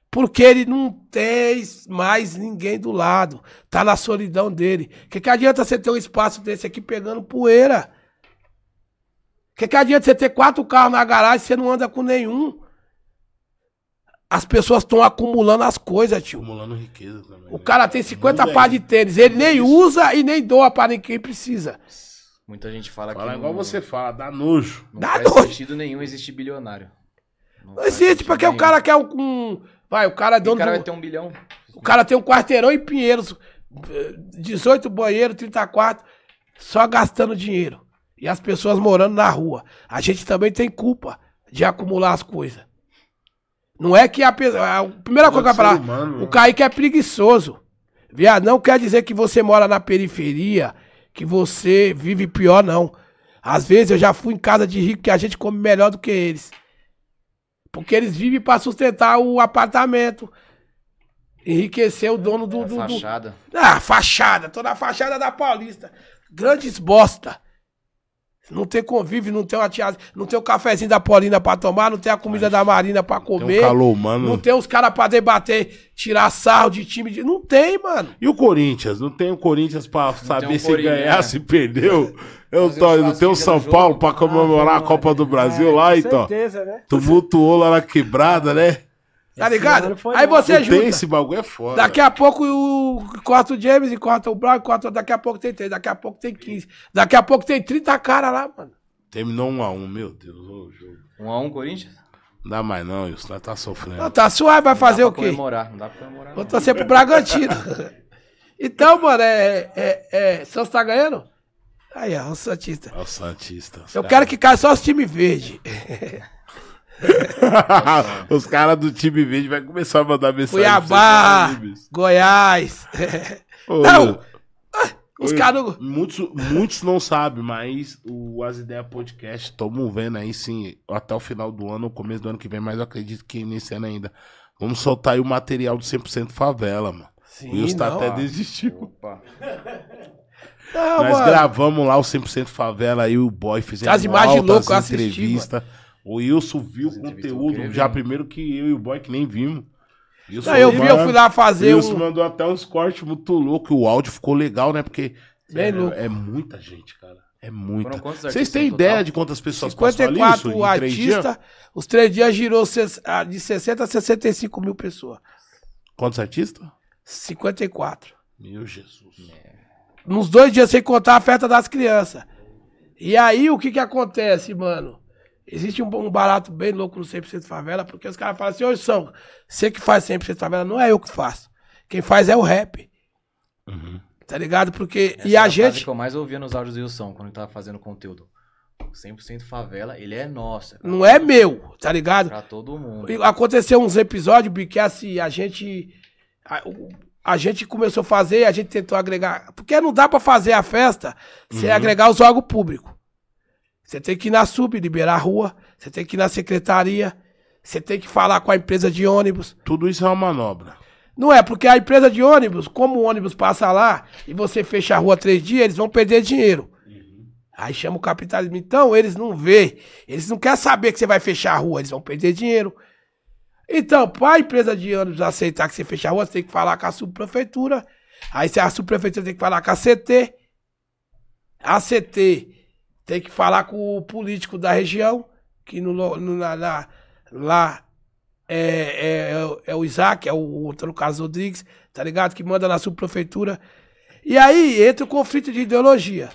Porque ele não tem mais ninguém do lado. Tá na solidão dele. Que que adianta você ter um espaço desse aqui pegando poeira? Que que adianta você ter quatro carros na garagem e você não anda com nenhum? As pessoas estão acumulando as coisas, tio. Acumulando riqueza também. O né? cara tem 50 Mundo é par de tênis, ele nem usa e nem doa pra ninguém precisa. Muita gente fala, Fala que igual não, você fala, dá nojo. não Dá faz nojo. sentido nenhum existir bilionário. Não faz existe, porque o nenhum. cara quer um. um- vai, o cara é O dono cara do- vai ter um bilhão. O cara tem um quarteirão em Pinheiros, eh, 18 banheiros, 30 quartos, só gastando dinheiro. E as pessoas morando na rua. A gente também tem culpa de acumular as coisas. Não é que a pessoa. A primeira coisa que eu falar, humano, o né? Kaique é preguiçoso. Viado, não quer dizer que você mora na periferia, que você vive pior, não. Às vezes eu já fui em casa de rico que a gente come melhor do que eles. Porque eles vivem para sustentar o apartamento. Enriquecer o dono do. A do- do- fachada. Ah, fachada. Tô na fachada da Paulista. Grandes bosta. Não tem convívio, não tem uma tia, não tem o cafezinho da Paulina pra tomar, não tem a comida da Marina pra Tem comer. um calor humano. Não tem os caras pra debater, tirar sarro de time. De... Não tem, mano. E o Corinthians? Não tem o Corinthians pra saber um se ganhar, é. se perdeu? Eu tô indo, tem o São jogo. Paulo pra Ah, comemorar a vamos, Copa do é, Brasil lá, com então. certeza, né? Tumultuou lá na quebrada, né? Tá ligado? Aí bom. você Não tem esse bagulho, é foda. Daqui a pouco o corta o James, e corta o Brown, corta, daqui a pouco tem 3, daqui a pouco tem 15. Daqui a pouco tem 30 cara lá, mano. Terminou um a um, meu Deus, ô jogo. Um a um, Corinthians? Não dá mais não, isso nós tá sofrendo. Não, tá suave, vai fazer Não o dá pra quê? comemorar, não dá pra comemorar. Vou torcer pro Bragantino. então, mano, é. é, é Santos tá ganhando? Aí, ó, o Santista. É o Santista. Eu cara- quero que caia só os times verdes. Os caras do time verde vai começar a mandar mensagem. Cuiabá, Goiás. Ô, Não, meu, Os caras. Muitos, muitos não sabem, mas o As Ideias Podcast estamos vendo aí sim, até o final do ano, começo do ano que vem, mas eu acredito que nesse ano ainda. Vamos soltar aí o material do 100% favela, mano. Sim, o Wilson tá até ó. desistiu. Opa. Não, Nós mano. gravamos lá o 100% favela aí, o boy fizemos As imagens loucas, assisti, entrevistas. O Wilson viu o conteúdo queria já primeiro que eu e o boy que nem vimos. Wilson, Não, eu vi, eu mano, fui lá fazer Wilson um. mandou até uns cortes muito loucos. O áudio ficou legal, né? Porque Bem é, louco. é muita gente, cara. É muita. Vocês têm ideia total? de quantas pessoas passaram ali 54 isso em três dias? artistas. Os três dias girou ah, de 60 a 65 mil pessoas. Quantos artistas? 54. Meu Jesus. Nos dois dias sem contar a festa das crianças. E aí o que que acontece, mano? Existe um, um barato bem louco no 100% favela, porque os caras falam assim, ô São, você que faz 100% favela, não é eu que faço. Quem faz é o rap. Uhum. Tá ligado? Porque. Essa e é a frase gente. que eu mais ouvia nos áudios do Wilson, quando ele tava fazendo conteúdo. 100% favela, ele é nossa. Não é meu, tá ligado? Pra todo mundo. E Aconteceu uns episódios, que assim, a gente. A, gente começou a fazer, a gente tentou agregar. Porque não dá pra fazer a festa sem Uhum. agregar os órgãos públicos. Você tem que ir na sub, liberar a rua, você tem que ir na secretaria, você tem que falar com a empresa de ônibus. Tudo isso é uma manobra. Não é, porque a empresa de ônibus, como o ônibus passa lá e você fecha a rua três dias, eles vão perder dinheiro. Aí chama o capitalismo. Então, eles não vê, eles não querem saber que você vai fechar a rua, eles vão perder dinheiro. Então, para a empresa de ônibus aceitar que você fecha a rua, você tem que falar com a subprefeitura. Aí a subprefeitura tem que falar com a CT. A CT tem que falar com o político da região, que no, no- na- na- lá é, é, é o- é Isaac, é o outro Carlos Rodrigues, tá ligado? Que manda na subprefeitura. E aí entra o conflito de ideologia.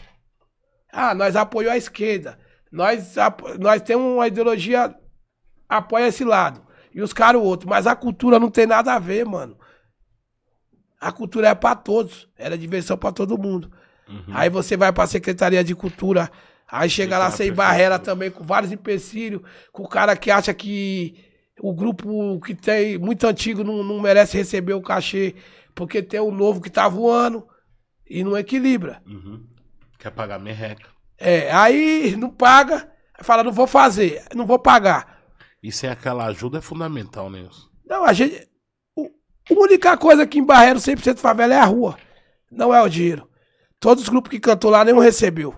Ah, nós apoiamos a esquerda. Nós, nós temos uma ideologia apoia esse lado. E os caras o outro. Mas a cultura não tem nada a ver, mano. A cultura é pra todos. Era diversão pra todo mundo. Aí você vai pra Secretaria de Cultura. Aí chega lá sem barreira também, com vários empecilhos. Com o cara que acha que o grupo que tem muito antigo não, não merece receber o cachê. Porque tem o novo que tá voando. E não equilibra. Uhum. Quer pagar merreca. É, aí não paga. Fala, não vou fazer, não vou pagar. E sem aquela ajuda é fundamental, né? Wilson? Não, a gente. o- A única coisa que em Barreiro 100% favela é a rua. Não é o dinheiro. Todos os grupos que cantou lá, nenhum recebeu.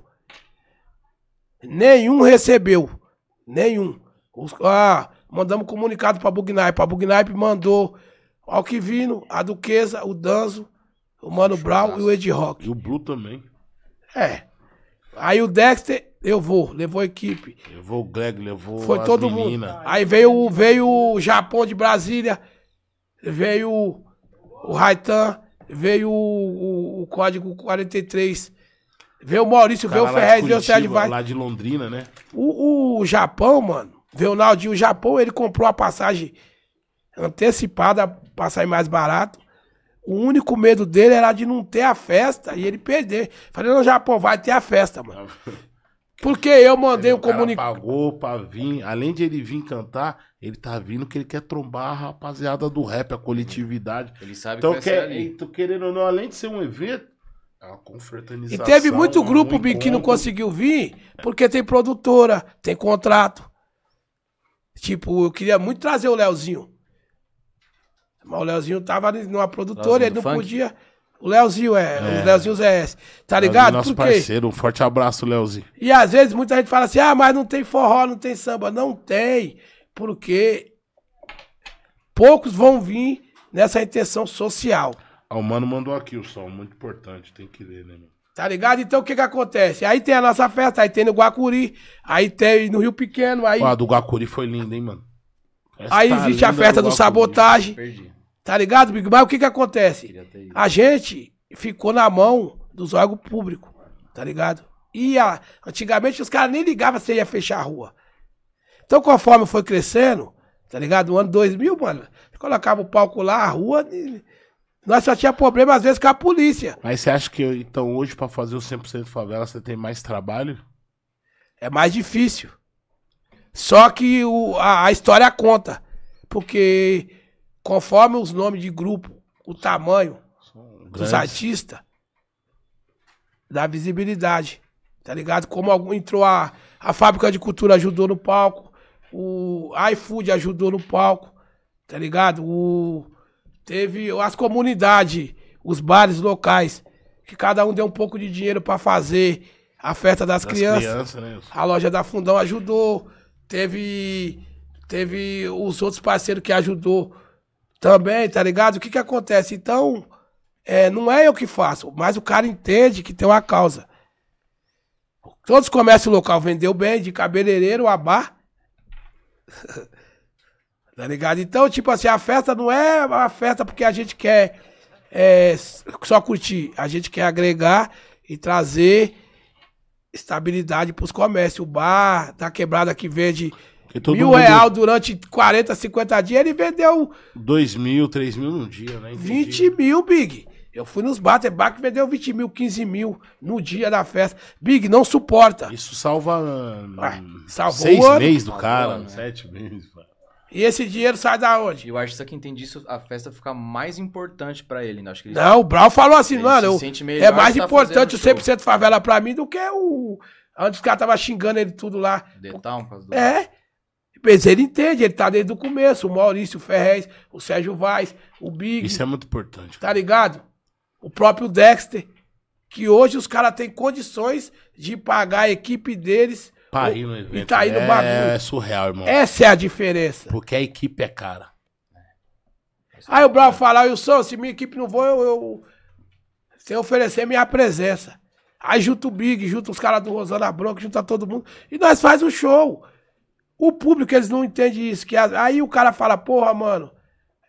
Nenhum recebeu. Nenhum. Os- ah, mandamos comunicado pra Bugnaip. A Bugnaip mandou Alquivino, a Duquesa, o Danzo, o Mano Brown e o Ed Rock. E o Blue também. É. Aí o Dexter, eu vou, levou a equipe. Levou o Greg, levou Foi as todo meninas. mundo. Aí veio, o- veio o Japão de Brasília, veio o, Raitan, veio o, o, o Código 43, veio o Maurício, veio o Ferrez, veio o Sérgio Vaz. Lá de Londrina, né? O, o Japão, mano, veio o Naldinho. O Japão, ele comprou a passagem antecipada, pra sair mais barato. O único medo dele era de não ter a festa e ele perder. Falei, não, Japão, vai ter a festa, mano. Porque eu mandei um o cara comunicado. pagou pra vir. Além de ele vir cantar, ele tá vindo que ele quer trombar a rapaziada do rap, a coletividade. Ele sabe Então, que vai ser quer, ali. tô querendo ou não, além de ser um evento, é uma E confraternização. teve muito um grupo Bi, que não conseguiu vir porque tem produtora, tem contrato. Tipo, eu queria muito trazer o Leozinho. Mas o Leozinho tava numa produtora, Leozinho ele não funk? podia. O Leozinho é, É. o Leozinho ZS. Tá ligado? Nosso Por quê? parceiro, um forte abraço, Leozinho. E às vezes muita gente fala assim: ah, mas não tem forró, não tem samba. Não tem, porque poucos vão vir nessa intenção social. Ah, o mano mandou aqui o som, muito importante, tem que ler, né, meu? Tá ligado? Então o que que acontece? Aí tem a nossa festa, aí tem no Guacuri, aí tem no Rio Pequeno, aí, Ó, a do Guacuri foi linda, hein, mano? Essa aí tá existe a festa do Guacuri. sabotagem, Perdi. Tá ligado, Big? Mas o que que acontece? A gente ficou na mão dos órgãos públicos, tá ligado? E a- antigamente os caras nem ligavam se ia fechar a rua. Então, conforme foi crescendo, tá ligado? No ano 2000, mano, colocava o palco lá, a rua, e nós só tinha problema às vezes com a polícia. Mas você acha que, então, hoje, pra fazer o 100% favela, você tem mais trabalho? É mais difícil. Só que o- a, a história conta. Porque conforme os nomes de grupo, o tamanho dos artistas, dá visibilidade. Tá ligado? Como algum, entrou a, a fábrica de cultura ajudou no palco, o iFood ajudou no palco, tá ligado? O, teve as comunidades, os bares locais, que cada um deu um pouco de dinheiro pra fazer a festa das, Das crianças. crianças, né? A loja da Fundão ajudou. Teve teve os outros parceiros que ajudou também, tá ligado? O que que acontece? Então, é, não é eu que faço, mas o cara entende que tem uma causa. Todos os comércios local vendeu bem, de cabeleireiro a bar. tá ligado? Então, tipo assim, a festa não é uma festa porque a gente quer é, só curtir. A gente quer agregar e trazer estabilidade pros comércios. O bar da quebrada que vende mil mundo- real durante 40, 50 dias, ele vendeu Dois mil, três mil num dia, né? Entendi. 20 mil, Big. Eu fui nos bar que vendeu 20 mil, 15 mil no dia da festa. Big, não suporta. Isso salva hum, Ué, salvou seis o ano. meses do cara, o né? sete meses. mano. E esse dinheiro sai da onde? E o artista que entende isso, a festa fica mais importante pra ele, né? Acho que ele Não, o Brau falou assim, Ele mano, se eu- sente melhor é mais que tá importante o fazendo 100% favela pra mim do que o... Antes os caras estavam xingando ele tudo lá. detal por causa do... É. Mas ele entende, ele tá desde o começo. O Maurício Ferrez, o Sérgio Vaz, o Big. Isso é muito importante. Tá ligado? O próprio Dexter, que hoje os caras têm condições de pagar a equipe deles. Pra o- ir no evento. E tá aí no é bagulho. surreal, irmão. Essa é a diferença. Porque a equipe é cara. Aí o Brau fala, Wilson, se minha equipe não for, eu, eu sem oferecer minha presença. Aí junta o Big, junta os caras do Rosana Bronca, junta todo mundo. E nós faz o show. O público, eles não entendem isso. Que aí o cara fala, porra, mano,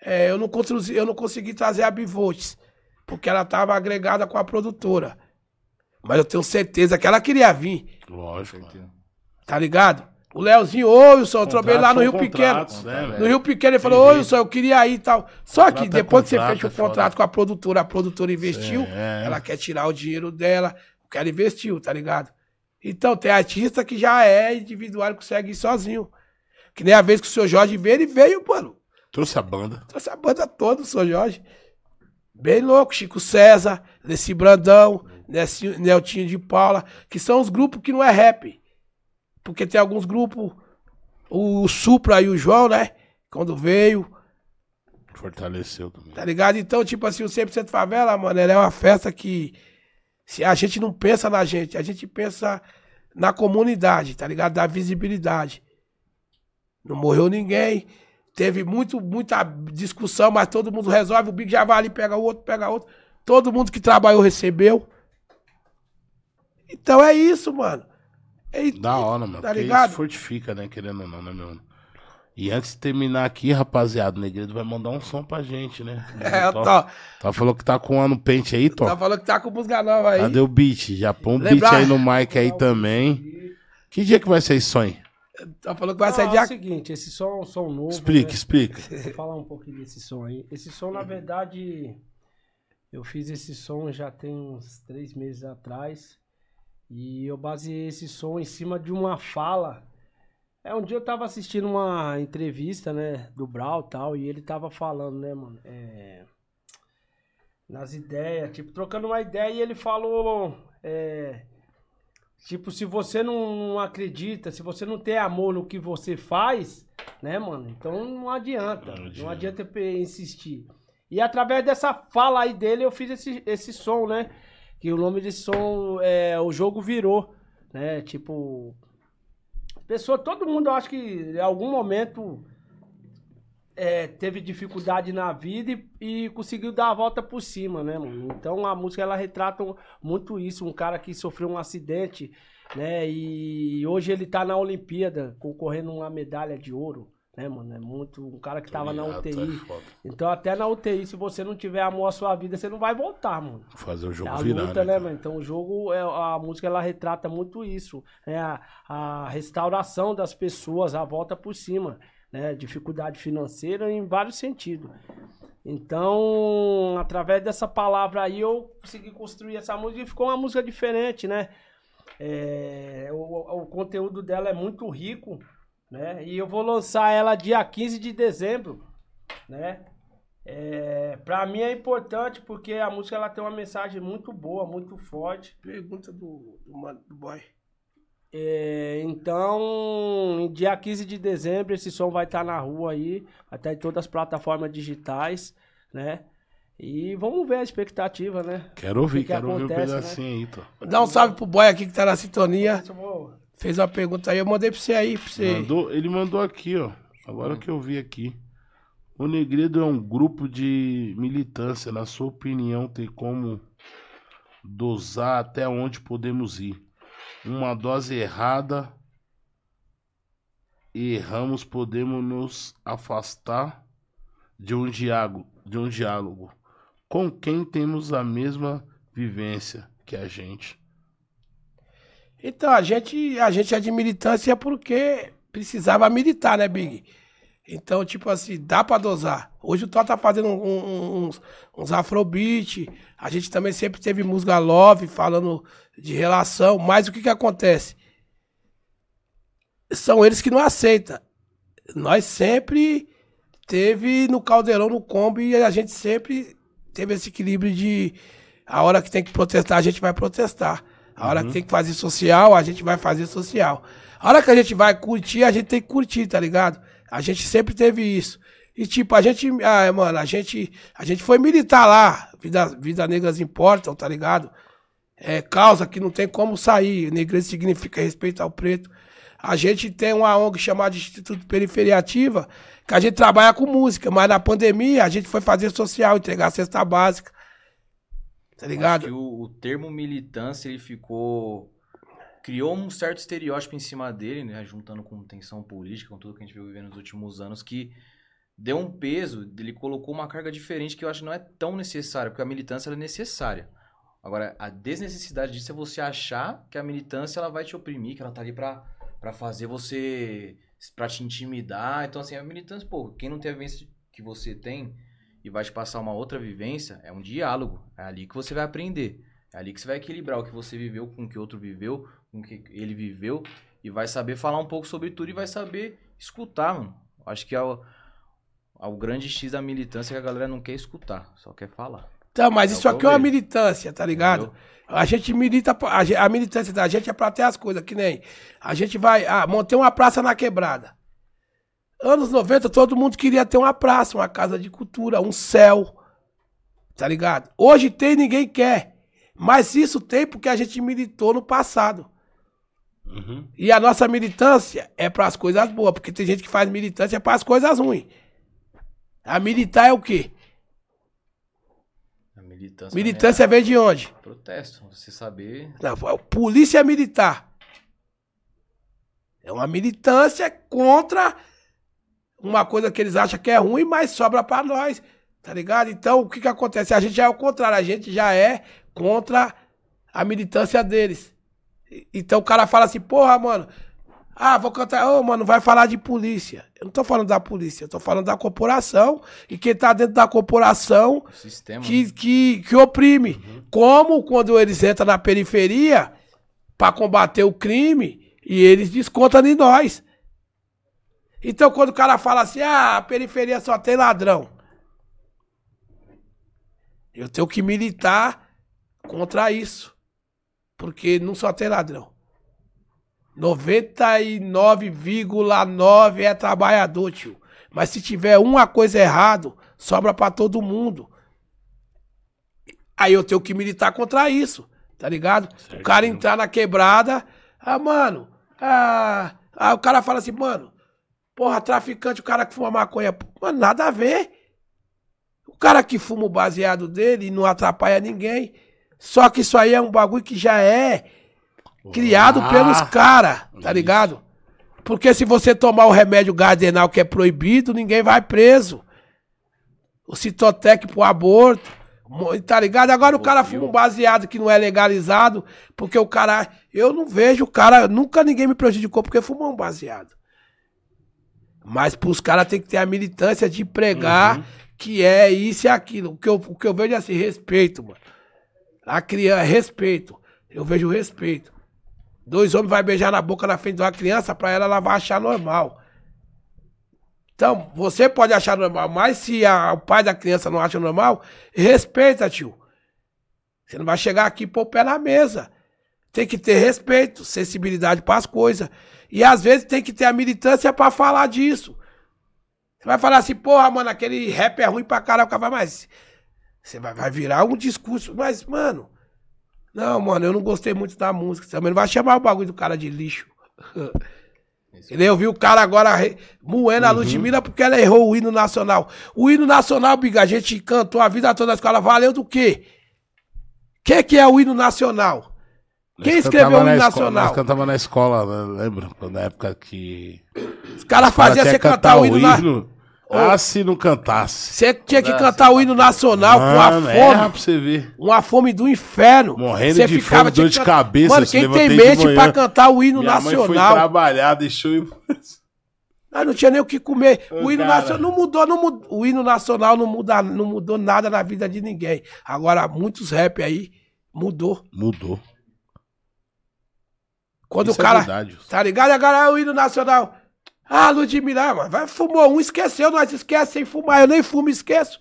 é, eu, não consegui, eu não consegui trazer a Bivolts, porque ela tava agregada com a produtora. Mas eu tenho certeza que ela queria vir, Lógico. mano. tá ligado? O Leozinho, ô Wilson, eu trombei lá no Rio Pequeno. né? No Rio Pequeno ele falou, ô. Wilson, eu queria ir e tal. Só que é depois que você fecha o é contrato com a produtora, a produtora investiu, É. ela quer tirar o dinheiro dela, o que ela investiu, tá ligado? Então tem artista que já é individual e consegue ir sozinho. Que nem a vez que o seu Jorge veio, ele veio, mano. Trouxe a banda. Trouxe a banda toda, o seu Jorge. Bem louco, Chico César, Nessi Brandão, Nessi, Neltinho de Paula, que são os grupos que não é rap. Porque tem alguns grupos, o Supra e o João, né? Quando veio, Fortaleceu também. tá ligado? Então, tipo assim, o 100% Favela, mano, ela é uma festa que se a gente não pensa na gente, a gente pensa na comunidade, tá ligado? Da visibilidade. Não morreu ninguém. Teve muito, muita discussão, mas todo mundo resolve. O Big já vai ali, pega o outro, pega outro. Todo mundo que trabalhou recebeu. Então é isso, mano. É, Da hora, mano. Tá ligado? isso fortifica, né? Querendo ou não, né, meu? E antes de terminar aqui, rapaziada, o Negredo vai mandar um som pra gente, né? É, Tó- Tó, Tó falou que tá com um ano pente aí, Tó. tá falando que tá com música nova aí. Cadê o beat? Já põe um beat Lembrar- aí no mic aí também. Que dia que vai ser esse sonho? Tá falando que vai Não, sair é dia o seguinte, esse som é um som novo. Explica, né? explica. Vou falar um pouquinho desse som aí. Esse som, na verdade, eu fiz esse som já tem uns três meses atrás. E eu baseei esse som em cima de uma fala. É, um dia eu tava assistindo uma entrevista, né, do Brau e tal, e ele tava falando, né, mano, é, nas ideias, tipo, trocando uma ideia, e ele falou, é, tipo, se você não acredita, se você não tem amor no que você faz, né, mano, então não adianta, Não não adianta. adianta, eu pe- insistir. E através dessa fala aí dele, eu fiz esse, esse som, né, que o nome desse som é O Jogo Virou, né, tipo... Pessoa, todo mundo, eu acho que em algum momento é, teve dificuldade na vida e, e, conseguiu dar a volta por cima, né, mano? Então a música ela retrata muito isso, um cara que sofreu um acidente, né? E hoje ele tá na Olimpíada concorrendo uma medalha de ouro né, mano? É muito. Um cara que tava na UTI. É então, até na UTI, se você não tiver amor à sua vida, você não vai voltar, mano. Fazer o jogo é a virar. Luta, né, né mano? Então, o jogo, é, a música, ela retrata muito isso. É a, a restauração das pessoas, a volta por cima. Né? Dificuldade financeira em vários sentidos. Então, através dessa palavra aí, eu consegui construir essa música e ficou uma música diferente, né? É, o, o conteúdo dela é muito rico né? E eu vou lançar ela dia 15 de dezembro, né? É, pra mim é importante porque a música ela tem uma mensagem muito boa, muito forte. Pergunta do, do, do boy. É, então, dia 15 de dezembro, esse som vai estar tá na rua aí, vai estar tá em todas as plataformas digitais, né? E vamos ver a expectativa, né? Quero ouvir, que quero acontece, ouvir um pedacinho né? aí, tô. Dá um salve pro boy aqui que tá na sintonia. Eu vou Fez uma pergunta aí, eu mandei pra você aí, pra você. Mandou, ele mandou aqui, ó. Agora hum. que eu vi aqui. O Negredo é um grupo de militância. Na sua opinião, tem como dosar até onde podemos ir? Uma dose errada e erramos, podemos nos afastar de um diálogo, de um diálogo com quem temos a mesma vivência que a gente. Então, a gente, a gente é de militância porque precisava militar, né, Big? Então, tipo assim, dá pra dosar. Hoje o Tó tá fazendo um, um, uns, uns afrobeat. A gente também sempre teve música love, falando de relação. Mas o que que acontece? São eles que não aceitam. Nós sempre teve no caldeirão, no combo, e a gente sempre teve esse equilíbrio de a hora que tem que protestar, a gente vai protestar. A hora uhum. que tem que fazer social, a gente vai fazer social. A hora que a gente vai curtir, a gente tem que curtir, tá ligado? A gente sempre teve isso. E tipo, a gente, ah, mano, a gente, a gente foi militar lá. Vida, vida negras importam, tá ligado? É causa que não tem como sair. Negreza significa respeito ao preto. A gente tem uma ONG chamada Instituto Periferia Ativa, que a gente trabalha com música, mas na pandemia a gente foi fazer social, entregar cesta básica. Tá ligado? O, o termo militância, ele ficou criou um certo estereótipo em cima dele, né, juntando com tensão política, com tudo que a gente viu vivendo nos últimos anos, que deu um peso, ele colocou uma carga diferente que eu acho que não é tão necessária, porque a militância é necessária. Agora, a desnecessidade disso é você achar que a militância ela vai te oprimir, que ela tá ali pra, pra fazer você, pra te intimidar. Então, assim, a militância, pô, quem não tem a vivência que você tem, e vai te passar uma outra vivência, é um diálogo. É ali que você vai aprender. É ali que você vai equilibrar o que você viveu com o que outro viveu, com o que ele viveu, e vai saber falar um pouco sobre tudo e vai saber escutar, mano. Acho que é o, é o grande X da militância que a galera não quer escutar, só quer falar. Então, mas é isso aqui é uma militância, tá ligado? Entendeu? A gente milita, a, a militância da gente é pra ter as coisas, que nem a gente vai ah, manter uma praça na quebrada. Anos 90, todo mundo queria ter uma praça, uma casa de cultura, um céu. Tá ligado? Hoje tem, ninguém quer. Mas isso tem porque a gente militou no passado. Uhum. E a nossa militância é para as coisas boas, porque tem gente que faz militância para as coisas ruins. A militar é o quê? A militância, militância é vem de onde? Protesto, você saber. Não, polícia militar. É uma militância contra uma coisa que eles acham que é ruim, mas sobra para nós, tá ligado? Então, o que que acontece? A gente já é o contrário, a gente já é contra a militância deles. Então o cara fala assim, porra, mano, ah, vou cantar, ô, oh, mano, vai falar de polícia. Eu não tô falando da polícia, eu tô falando da corporação e quem tá dentro da corporação que, né? que, que oprime. Uhum. Como quando eles entram na periferia para combater o crime e eles descontam em nós. Então, quando o cara fala assim, ah, a periferia só tem ladrão. Eu tenho que militar contra isso. Porque não só tem ladrão. 99,9 é trabalhador, tio. Mas se tiver uma coisa errada, sobra para todo mundo. Aí eu tenho que militar contra isso, tá ligado? Certo. O cara entrar na quebrada, ah, mano, ah, ah, o cara fala assim, mano, Porra, traficante, o cara que fuma maconha. Mano, nada a ver. O cara que fuma o baseado dele não atrapalha ninguém. Só que isso aí é um bagulho que já é criado Ah, pelos caras, tá ligado? Porque se você tomar o remédio gardenal que é proibido, ninguém vai preso. O Citotec pro aborto, tá ligado? Agora o cara fuma um baseado que não é legalizado, porque o cara. Eu não vejo o cara. Nunca ninguém me prejudicou porque fumou um baseado. Mas pros caras tem que ter a militância de pregar que é isso e aquilo. O que, eu, o que eu vejo é assim, respeito, mano. A criança, respeito. Eu vejo respeito. Dois homens vai beijar na boca na frente de uma criança, pra ela ela vai achar normal. Então, você pode achar normal, mas se a- o pai da criança não acha normal, respeita, tio. Você não vai chegar aqui e pôr o pé na mesa. Tem que ter respeito, sensibilidade para as coisas. E às vezes tem que ter a militância para falar disso. Você vai falar assim, porra, mano, aquele rap é ruim pra caralho, vai, mas você vai, vai virar um discurso, mas, mano, não, mano, eu não gostei muito da música. Também não vai chamar o bagulho do cara de lixo. Entendeu? Eu vi o cara agora re- moendo a Ludmilla porque ela errou o hino nacional. O hino nacional, biga, a gente cantou a vida toda na escola, valeu do quê? O que, que é o hino nacional? Quem escreveu o hino na nacional? Nós cantava na escola, né? lembra? Na época que. Os caras faziam você cantar o hino nacional. Ah, se não cantasse. Você tinha que cantar o hino nacional com a fome. pra você ver. Uma fome do inferno. Morrendo Você de ficava, fome, dor de cabeça, Mano, quem tem mente pra cantar o hino Minha mãe foi nacional? trabalhar, deixou eu. Ah, não tinha nem o que comer. O hino cara. nacional não mudou, não mudou. O hino nacional não, muda, não mudou nada na vida de ninguém. Agora, muitos rap aí mudou. Mudou. Quando Isso o é cara. verdade. tá ligado? Agora é o hino nacional. Ah, Ludmilla, mano, vai, fumou um, esqueceu, nós esquece sem fumar. Eu nem fumo, esqueço.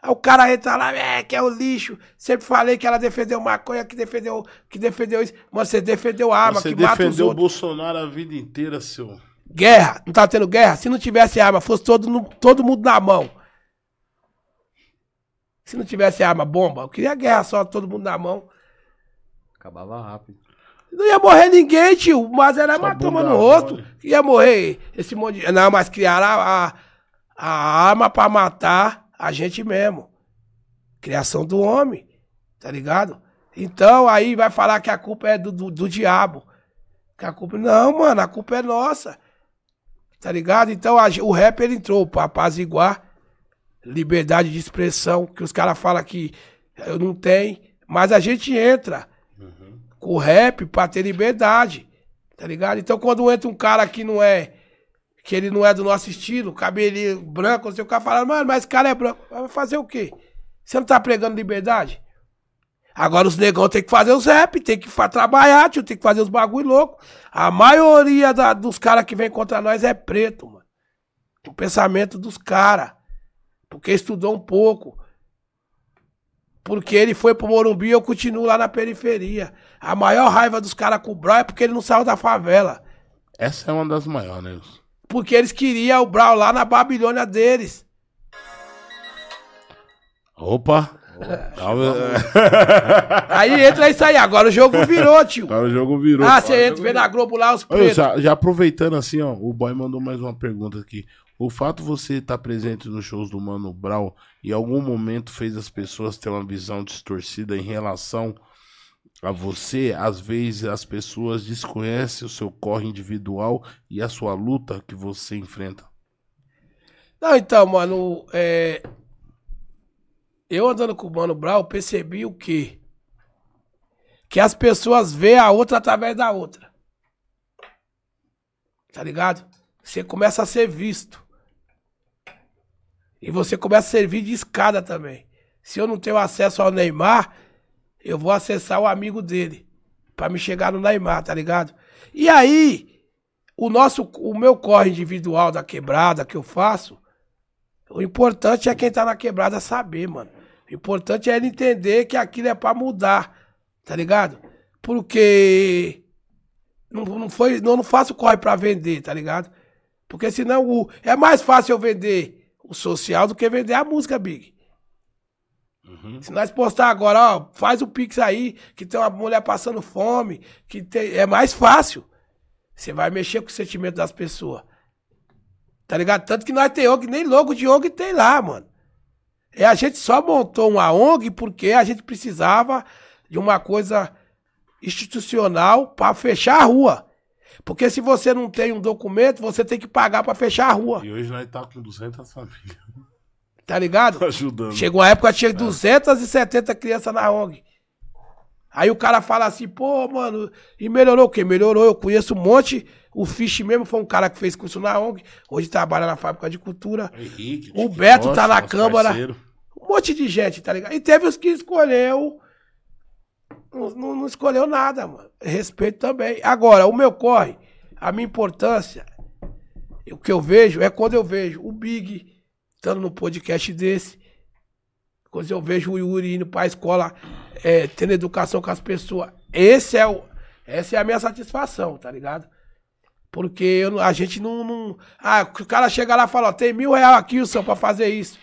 Aí o cara entra lá, é, que é o lixo. Sempre falei que ela defendeu maconha, que defendeu, que defendeu isso. Mano, você defendeu arma, Você que mata os defendeu o outros. Bolsonaro a vida inteira, seu. Guerra, não tá tendo guerra? Se não tivesse arma, fosse todo, no- todo mundo na mão. Se não tivesse arma, bomba, eu queria guerra só, todo mundo na mão. Acabava rápido. Não ia morrer ninguém, tio. Mas era matou bunda mano no outro. mole. Ia morrer esse monte de. Não, mas criaram a, a, a arma pra matar a gente mesmo. Criação do homem. Tá ligado? Então aí vai falar que a culpa é do, do, do diabo. Que a culpa. Não, mano, a culpa é nossa. Tá ligado? Então a o rap ele entrou pra apaziguar liberdade de expressão, que os caras falam que eu não tenho, mas a gente entra com o rap pra ter liberdade, tá ligado? Então quando entra um cara que não é, que ele não é do nosso estilo, cabelinho branco, você o cara fala, mano, mas esse cara é branco, vai fazer o quê? Você não tá pregando liberdade? Agora os negão tem que fazer os rap, tem que trabalhar, tio, tem que fazer os bagulho louco. A maioria da- dos caras que vem contra nós é preto, mano. O pensamento dos caras. Porque estudou um pouco. Porque ele foi pro Morumbi e eu continuo lá na periferia. A maior raiva dos caras com o Brau é porque ele não saiu da favela. Essa é uma das maiores, né? Porque eles queriam o Brau lá na Babilônia deles. Opa! Calma. Aí entra isso aí. Agora o jogo virou, tio. Agora o jogo virou. Ah, você entra, vê na Globo lá os Olha, pretos. já, já aproveitando assim, ó, o boy mandou mais uma pergunta aqui. O fato de você estar presente nos shows do Mano Brown em algum momento fez as pessoas ter uma visão distorcida em relação a você? Às vezes as pessoas desconhecem o seu corre individual e a sua luta que você enfrenta. Não, então, mano, é... eu andando com o Mano Brown, percebi o quê? Que as pessoas veem a outra através da outra. Tá ligado? Você começa a ser visto. E você começa a servir de escada também. Se eu não tenho acesso ao Neymar, eu vou acessar o amigo dele. Pra me chegar no Neymar, tá ligado? E aí, o nosso, o meu corre individual da quebrada que eu faço, o importante é quem tá na quebrada saber, mano. O importante é ele entender que aquilo é pra mudar, tá ligado? Porque não, não foi, não, não faço corre pra vender, tá ligado? Porque senão o, é mais fácil eu vender o social do que vender a música, Big. Se nós postar agora, ó, faz o Pix aí, que tem uma mulher passando fome, que tem, é mais fácil. Você vai mexer com o sentimento das pessoas. Tá ligado? Tanto que nós tem ONG, nem logo de ONG tem lá, mano. E a gente só montou uma ONG porque a gente precisava de uma coisa institucional para fechar a rua. Porque se você não tem um documento, você tem que pagar para fechar a rua. E hoje nós tá com 200 famílias Tá ligado? ajudando. Chegou uma época que tinha 270 crianças na ONG. Aí o cara fala assim, pô, mano, e melhorou o quê? Melhorou, eu conheço um monte. O Fish mesmo foi um cara que fez curso na ONG, hoje trabalha na fábrica de cultura. Henrique, O Beto tá na Câmara. parceiro. Um monte de gente, tá ligado? E teve os que escolheu. Não, não- escolheu nada, mano. Respeito também. Agora, o meu corre, a minha importância, o que eu vejo é quando eu vejo o Big estando no podcast desse. Quando eu vejo o Yuri indo pra escola, é, tendo educação com as pessoas. Esse é o, essa é a minha satisfação, tá ligado? Porque eu a gente não, não- Ah, o cara chega lá e fala, ó, tem mil reais aqui, Wilson, pra fazer isso.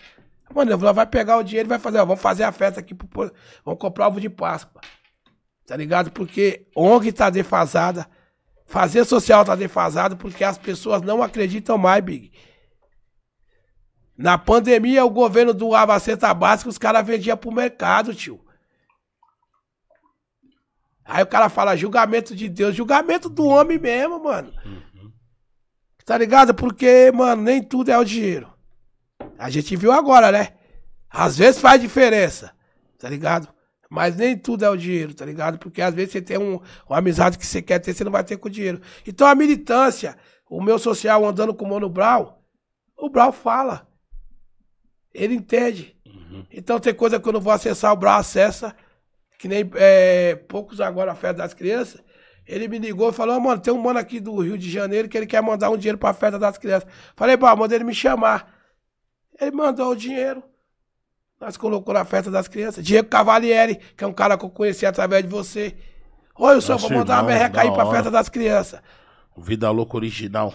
Mano, vai pegar o dinheiro e vai fazer, ó, vamos fazer a festa aqui, pro, vamos comprar ovo de Páscoa. Tá ligado? Porque ONG tá defasada, fazer social tá defasado, porque as pessoas não acreditam mais, Big. Na pandemia, o governo doava a cesta básica, os caras vendiam pro mercado, tio. Aí o cara fala julgamento de Deus, julgamento do homem mesmo, mano. Tá ligado? Porque, mano, nem tudo é o dinheiro. A gente viu agora, né? Às vezes faz diferença, tá ligado? Mas nem tudo é o dinheiro, tá ligado? Porque às vezes você tem um, uma amizade que você quer ter, você não vai ter com o dinheiro. Então a militância, o meu social andando com o Mano Brau, o Brau fala. Ele entende. Então tem coisa que eu não vou acessar, o Brau acessa. Que nem é, poucos agora, a festa das crianças. Ele me ligou e falou, "Ô, mano, tem um mano aqui do Rio de Janeiro que ele quer mandar um dinheiro pra festa das crianças. Falei, pá, manda ele me chamar. Ele mandou o dinheiro. Nós colocou na festa das crianças. Diego Cavalieri, que é um cara que eu conheci através de você. Oi, só Nosso vou mandar uma irmão, merreca aí pra festa das crianças. Vida Louca Original.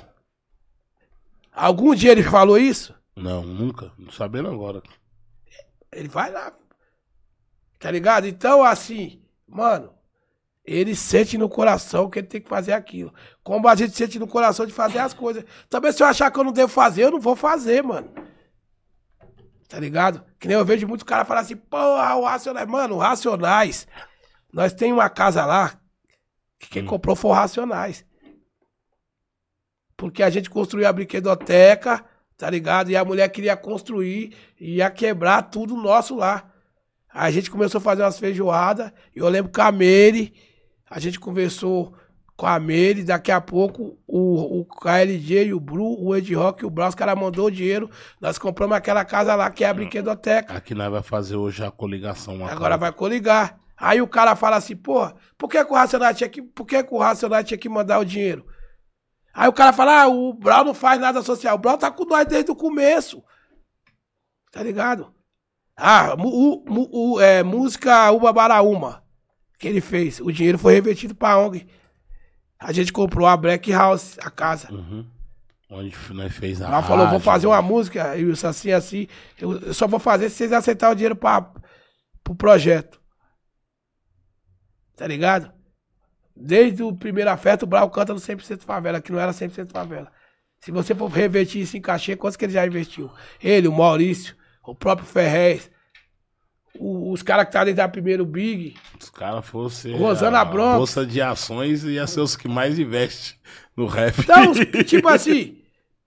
Algum dia ele falou isso? Não, nunca. Não sabendo agora. Ele vai lá. Tá ligado? Então, assim, mano, ele sente no coração que ele tem que fazer aquilo. Como a gente sente no coração de fazer as coisas. Também se eu achar que eu não devo fazer, eu não vou fazer, mano. Tá ligado? Que nem eu vejo muito cara falar assim, porra, o Racionais. Mano, o Racionais. Nós tem uma casa lá que quem comprou foi o Racionais. Porque a gente construiu a brinquedoteca, tá ligado? E a mulher queria construir e ia quebrar tudo nosso lá. Aí a gente começou a fazer umas feijoadas. E eu lembro que a Meire, a gente conversou com a Meire. Daqui a pouco o, o KLJ e o Bru, o Ed Rock e o Brau, os caras mandou o dinheiro. Nós compramos aquela casa lá que é a brinquedoteca. Aqui nós vai fazer hoje a coligação. Agora cara. vai coligar. Aí o cara fala assim, porra, por que, que o Racionais tinha que, por que, que o Racionais tinha que mandar o dinheiro? Aí o cara fala, ah, o Brau não faz nada social. O Brau tá com nós desde o começo. Tá ligado? Ah, u- mu- u- é, música Uba Baraúma que ele fez. O dinheiro foi revertido pra ONG. A gente comprou a Black House, a casa. Uhum. Onde nós fez a. Ela falou, vou fazer uma música, e isso assim, assim. Eu, eu só vou fazer se vocês aceitarem o dinheiro pra, pro projeto. Tá ligado? Desde o primeiro afeto, o Brau canta no 100% favela, que não era 100% favela. Se você for revertir isso em cachê, quantos que ele já investiu? Ele, o Maurício, o próprio Ferrez, o- os caras que tá dentro da primeiro Big. Os caras fossem. Rosana a Bronx. Bolsa de ações ia ser os que mais investem no rap. Então, tipo assim,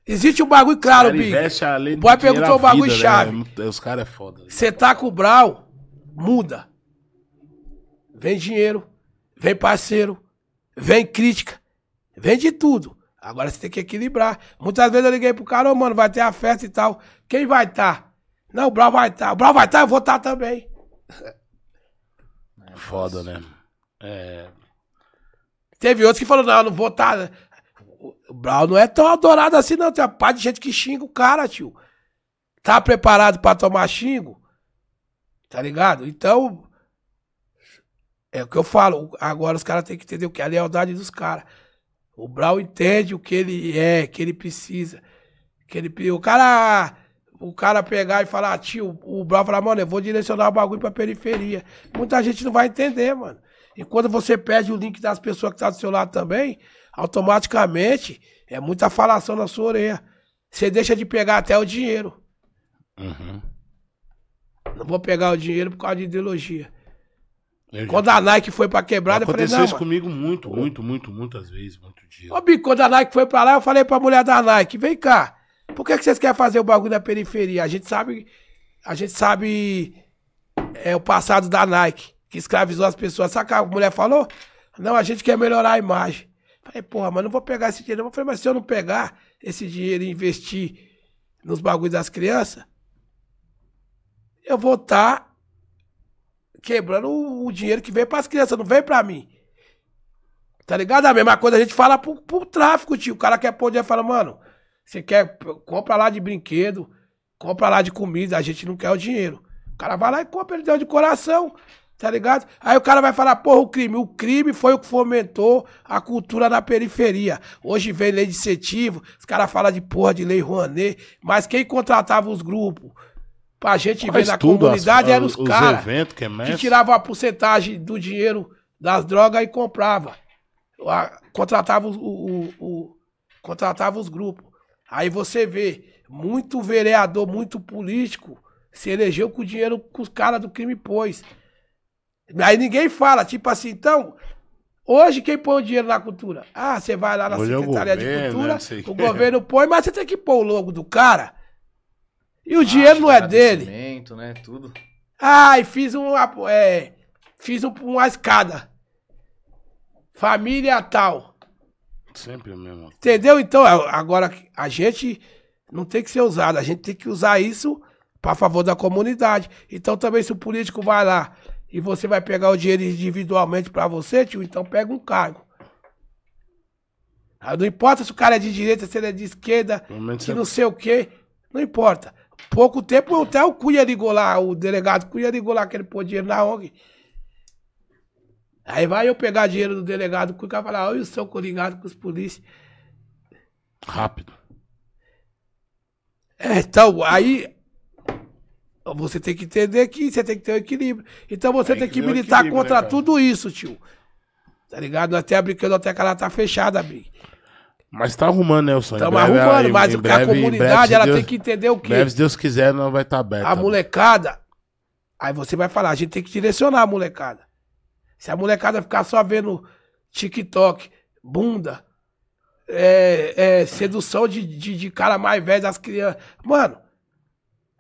existe um bagulho claro, Cara, Big. O boy perguntou um bagulho vida, chave. Né? Os caras é foda. Você tá com o Brau, muda. Vem dinheiro, vem parceiro, vem crítica, vem de tudo. Agora você tem que equilibrar. Muitas vezes eu liguei pro cara, ô mano, vai ter a festa e tal. Quem vai estar? Tá? Não, o Brau vai estar. Tá. O Brau vai estar, tá, eu vou estar tá também. Foda, né? É. Teve outros que falaram, não, eu não vou estar. O Brau não é tão adorado assim, não. Tem uma parte de gente que xinga o cara, tio. Tá preparado pra tomar xingo? Tá ligado? Então, é o que eu falo. Agora os caras têm que entender o que é a lealdade dos caras. O Brau entende o que ele é, que ele precisa. Que ele, o cara. O cara pegar e falar, tio, o Brau falar, mano, eu vou direcionar o bagulho pra periferia. Muita gente não vai entender, mano. E quando você pede o link das pessoas que tá do seu lado também, automaticamente é muita falação na sua orelha. você deixa de pegar até o dinheiro. Uhum. Não vou pegar o dinheiro por causa de ideologia. Eu já- Quando a Nike foi pra quebrada, eu falei, Aconteceu não, isso mano. comigo muito, muito, muito, muitas vezes, muito dia. Ô, Bico, quando a Nike foi pra lá, eu falei pra mulher da Nike, vem cá, por que, que vocês querem fazer o bagulho na periferia? A gente sabe, a gente sabe é, o passado da Nike, que escravizou as pessoas. Que a mulher falou? Não, a gente quer melhorar a imagem. Falei, porra, mas não vou pegar esse dinheiro. Eu falei, mas se eu não pegar esse dinheiro e investir nos bagulhos das crianças, eu vou estar quebrando o, dinheiro que vem pras crianças, não vem pra mim. Tá ligado? A mesma coisa a gente fala pro, pro tráfico, tio. O cara quer pôr dinheiro e fala, mano, você quer, compra lá de brinquedo, compra lá de comida, a gente não quer o dinheiro. O cara vai lá e compra, ele deu de coração, tá ligado? Aí o cara vai falar, porra, o crime. O crime foi o que fomentou a cultura na periferia. Hoje vem lei de incentivo, os caras falam de porra de lei Rouanet, mas quem contratava os grupos pra gente ver Faz na tudo, comunidade as- eram os os caras que é que mestre. tirava a porcentagem do dinheiro das drogas e comprava. A- Contratava o, o- o- contratava os grupos. Aí você vê, muito vereador, muito político se elegeu com o dinheiro que os caras do crime pôs. Aí ninguém fala, tipo assim, então, hoje quem põe o dinheiro na cultura? Ah, você vai lá na Hoje é Secretaria de governo, Cultura, né, o governo põe, mas você tem que pôr o logo do cara. E o dinheiro não é dele. Né? Tudo. Ai, fiz uma. É, fiz um- uma escada. Família tal. Sempre mesmo. Entendeu? Então, é, agora a gente não tem que ser usado. A gente tem que usar isso para favor da comunidade. Então, também, se o político vai lá e você vai pegar o dinheiro individualmente para você, tio, então pega um cargo. Aí Não importa se o cara é de direita, se ele é de esquerda, que você- não sei o quê. Não importa. Pouco tempo até o Cunha ligou lá, o delegado Cunha ligou lá que ele pôr dinheiro na ONG. Aí vai eu pegar dinheiro do delegado Cunha e falar, olha o seu ligado com os polícias. Rápido. É, então, aí você tem que entender que você tem que ter o equilíbrio. Então você Tem tem, que que, o militar contra né, cara? tudo isso, tio. Tá ligado? Nós até a brinquedoteca ela tá fechada, Big. Mas tá arrumando, Nelson. Em Estamos breve, arrumando, mas a breve- em comunidade breve, ela Deus- tem que entender o quê? breve, se Deus quiser, não vai estar aberto. A molecada. Aí você vai falar, a gente tem que direcionar a molecada. Se a molecada ficar só vendo TikTok, bunda, é, é, sedução de, de, de cara mais velho das crianças. Mano,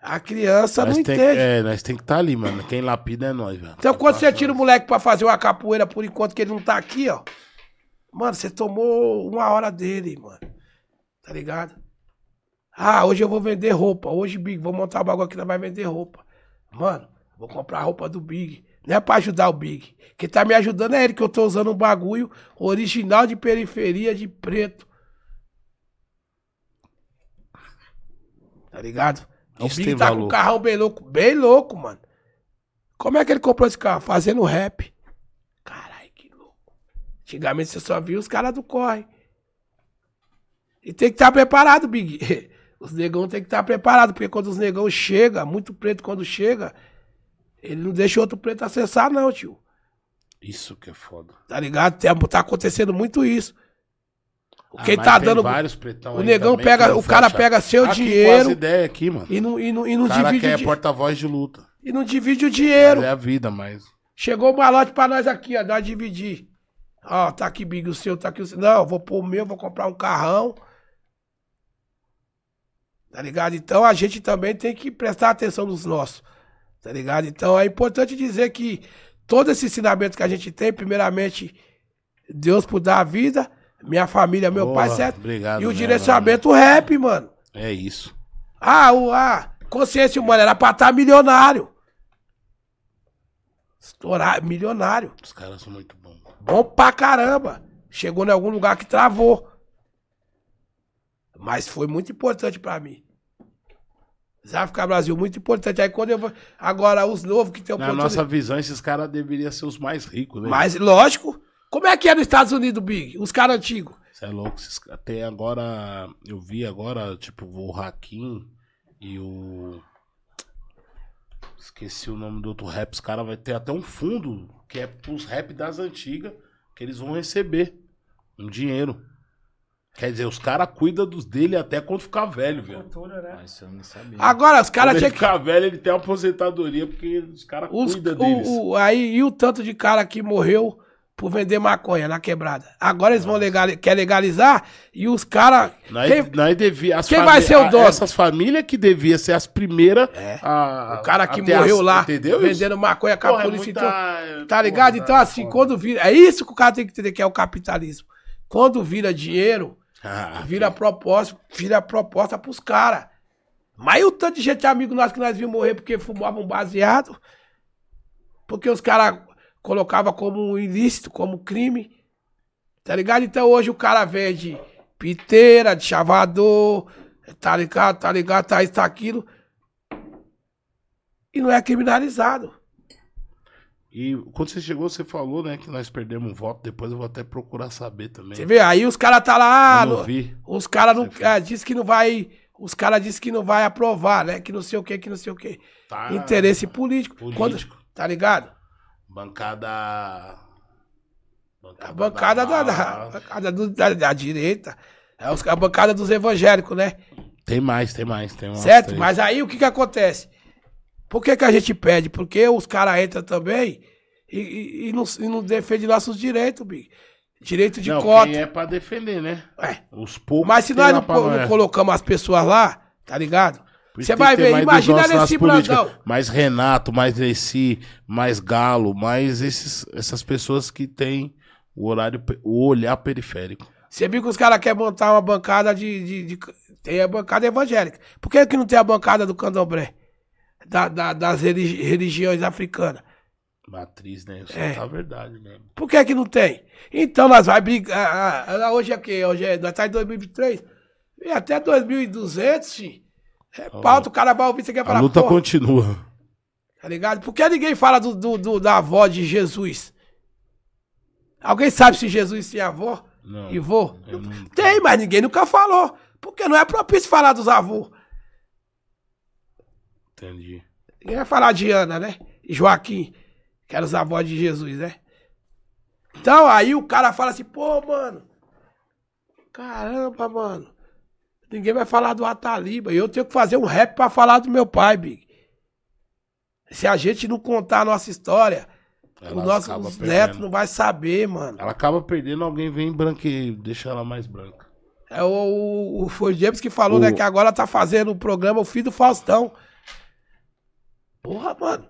a criança Nós não tem, entende. é, nós tem que estar ali, mano. Quem lapida é nós, velho. Então quando você tira o moleque pra fazer uma capoeira por enquanto que ele não tá aqui, ó. Mano, você tomou uma hora dele, mano. Tá ligado? Ah, hoje eu vou vender roupa. Hoje, Big, vou montar o bagulho aqui, nós vai vender roupa. Mano, vou comprar a roupa do Big. Não é pra ajudar o Big. Quem tá me ajudando é ele, que eu tô usando um bagulho original de periferia de preto. Tá ligado? O Isso Big tá com valor. um carrão bem louco. Bem louco, mano. Como é que ele comprou esse carro? Fazendo rap. Caralho, que louco. Antigamente você só via os caras do corre. E tem que estar preparado, Big. Os negão tem que estar preparado, porque quando os negão chega, muito preto quando chega, ele não deixa outro preto acessar, não, tio. Isso que é foda. Tá ligado? Tá acontecendo muito isso. Ah, Quem tá dando. vários pretão O negão também pega. O cara pega seu Aqui, com dinheiro as ideias aqui, mano. e não, e não, e não O cara divide. quer di- porta-voz de luta. E não divide o dinheiro. Mas é a vida, mas. Chegou o malote pra nós aqui, ó, nós dividir. Ó, tá aqui, Big, o seu, tá aqui o seu. Não, vou pôr o meu, vou comprar um carrão. Tá ligado? Então a gente também tem que prestar atenção nos nossos. Tá ligado? Então é importante dizer que todo esse ensinamento que a gente tem, primeiramente, Deus por dar a vida, minha família, meu Porra, pai, certo? Obrigado. e o né, direcionamento rap, mano. mano? É isso. Ah, o, a consciência humana era pra estar milionário. Estourar, milionário. Os caras são muito bons. Bom pra caramba. Chegou em algum lugar que travou. Mas foi muito importante pra mim. Zafka Brasil, muito importante. Aí quando eu vou. Agora, os novos que tem Na nossa visão, esses caras deveriam ser os mais ricos, né? Mas, lógico. Como é que é nos Estados Unidos, Big? Os caras antigos. Você é louco. esses Tem agora. Eu vi agora, tipo, o Hakim e o. Esqueci o nome do outro rap. Os caras vão ter até um fundo que é pros rap das antigas que eles vão receber um dinheiro. Quer dizer, os caras cuidam dos dele até quando ficar velho, velho. Cultura, né? Mas isso eu não sabia. Agora, os caras tinham que. ficar velho, ele tem uma aposentadoria porque os caras cuidam deles. o, aí, e o tanto de cara que morreu por vender maconha na quebrada? Agora eles vão legalizar, quer legalizar e os caras. Quem- nós devia, as quem fami- vai ser o dono? Essas famílias que deviam ser as primeiras. a- O cara que morreu as- lá Entendeu? isso? vendendo maconha com a Porra, é polícia. muita- então, tá porra, ligado? tá Então, assim, foda. quando vira. É isso que o cara tem que entender que é o capitalismo. Quando vira dinheiro, Ah, vira proposta, vira proposta pros caras. Mas o tanto de gente amigo nosso que nós vimos morrer porque fumavam baseado? Porque os caras colocavam como ilícito, como crime. Tá ligado? Então hoje o cara vende piteira, de chavador, tá ligado? Tá ligado? Tá isso, tá aquilo. E não é criminalizado. E quando você chegou, você falou, né, que nós perdemos um voto. Depois eu vou até procurar saber também. Você vê? Aí os caras tá lá. Eu não no- vi. Os caras não. É, diz que não vai. Os caras dizem que não vai aprovar, né? Que não sei o que, que não sei o que. Tá. Interesse político. Político. Quando- tá ligado? Bancada. A bancada da, da, a bancada do- da, da direita. É a bancada dos evangélicos, né? Tem mais, tem mais. Tem umas certo? três. Mas aí o que que acontece? Por que que a gente pede? Porque os caras entram também e, e, e não, e não defendem nossos direitos, Big. Direito de não, cota. quem é pra defender, né? É. Os poucos. Mas se nós não, não colocamos as pessoas lá, tá ligado? Você vai ver, imagina nesse. Brandão. Mais Renato, mais Leci, mais Galo, mais esses, essas pessoas que têm o horário, o olhar periférico. Você viu que os caras querem montar uma bancada de, de- de- Tem a bancada evangélica. Por que, que não tem a bancada do candomblé? Da- da- das religi- religiões africanas? Matriz, né? Isso É. tá verdade mesmo. Por que, que não tem? Então nós vai brigar. hoje é o quê? Hoje é. Nós tá em 2023. E até 2200, fi. É pauta, o cara vai ouvir, você quer A falar, luta porra, continua. tá ligado? Por que ninguém fala do, do- do- da avó de Jesus? Alguém sabe se Jesus tinha avó Não. e vô? não- Tem, mas ninguém nunca falou. Porque não é propício falar dos avós. Entendi. Ninguém vai falar de Ana, né? Joaquim, que eram os avós de Jesus, né? Então aí o cara fala assim, pô, mano. Caramba, mano. Ninguém vai falar do Ataliba. Eu tenho que fazer um rap pra falar do meu pai, Big. Se a gente não contar a nossa história, Ela os perdendo. netos não vai saber, mano. Ela acaba perdendo, alguém vem branquear, deixa ela mais branca. É o, o, o foi o James que falou, O- né? Que agora tá fazendo o programa O Filho do Faustão. Porra, mano.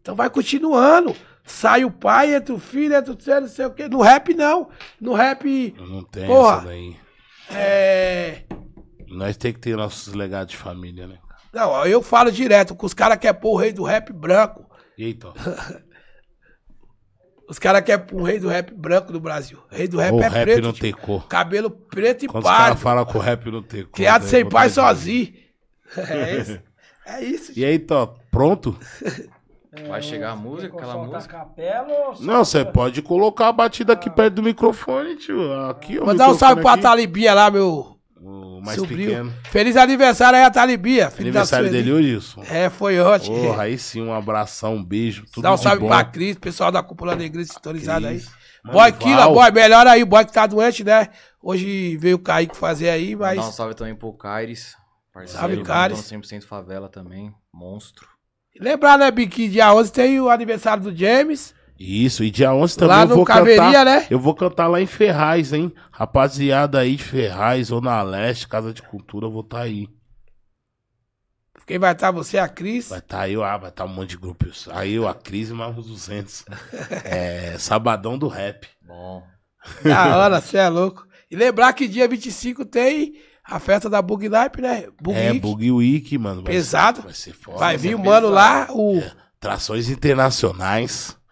Então vai continuando. Sai o pai, entra o filho, entra o filho, não sei o quê. No rap, não. No rap, não tenho Porra. essa daí. é... Nós tem que ter nossos legados de família, né? Não, eu falo direto com os caras que é pôr o rei do rap branco. Eita. Os caras querem pôr o rei do rap branco do Brasil. O rei do rap o é rap preto. não tio. tem cor. Cabelo preto e Quando os caras falam que o rap não tem cor. Criado né, sem pai sozinho. É isso. É isso. E aí, Tó, pronto? Vai chegar a música, aquela música? capela Não, você pode colocar a batida aqui perto do microfone, tio. Aqui, ó. Mandar um salve pra aqui. Talibia lá, meu O mais sobrinho. pequeno. Feliz aniversário aí a Talibia. Aniversário da dele hoje, isso. É, foi ótimo. Porra, aí sim, um abração, um beijo. Tudo Dá um salve bom. pra Cris, pessoal da Cúpula Negra sintonizado aí. Mano, Boy Killa, Val. boy, melhor aí, boy que tá doente, né? Hoje veio o Kaique fazer aí, mas. Dá um salve também pro Caires. Parceiro, Salve, Caires. dono 100% favela também. Monstro. Lembrar, né, Biqui, dia 11 tem o aniversário do James. Isso, e dia 11 também Lá eu no vou Caveria, cantar. né? Eu vou cantar lá em Ferraz, hein? Rapaziada aí de Ferraz, Zona Leste, Casa de Cultura, eu vou estar aí. Quem vai estar? Você, a Cris. Vai estar eu, ah, vai estar um monte de grupos. Aí eu, a Cris e mais uns 200. é, sabadão do rap. Bom. Da hora, você é louco. E lembrar que dia 25 tem a festa da Bug Life, né? Bug é, Week. Boogie Week, mano. Vai Pesado. Ser, vai ser foda. Vai vai vir o mano lá, o. Trações internacionais.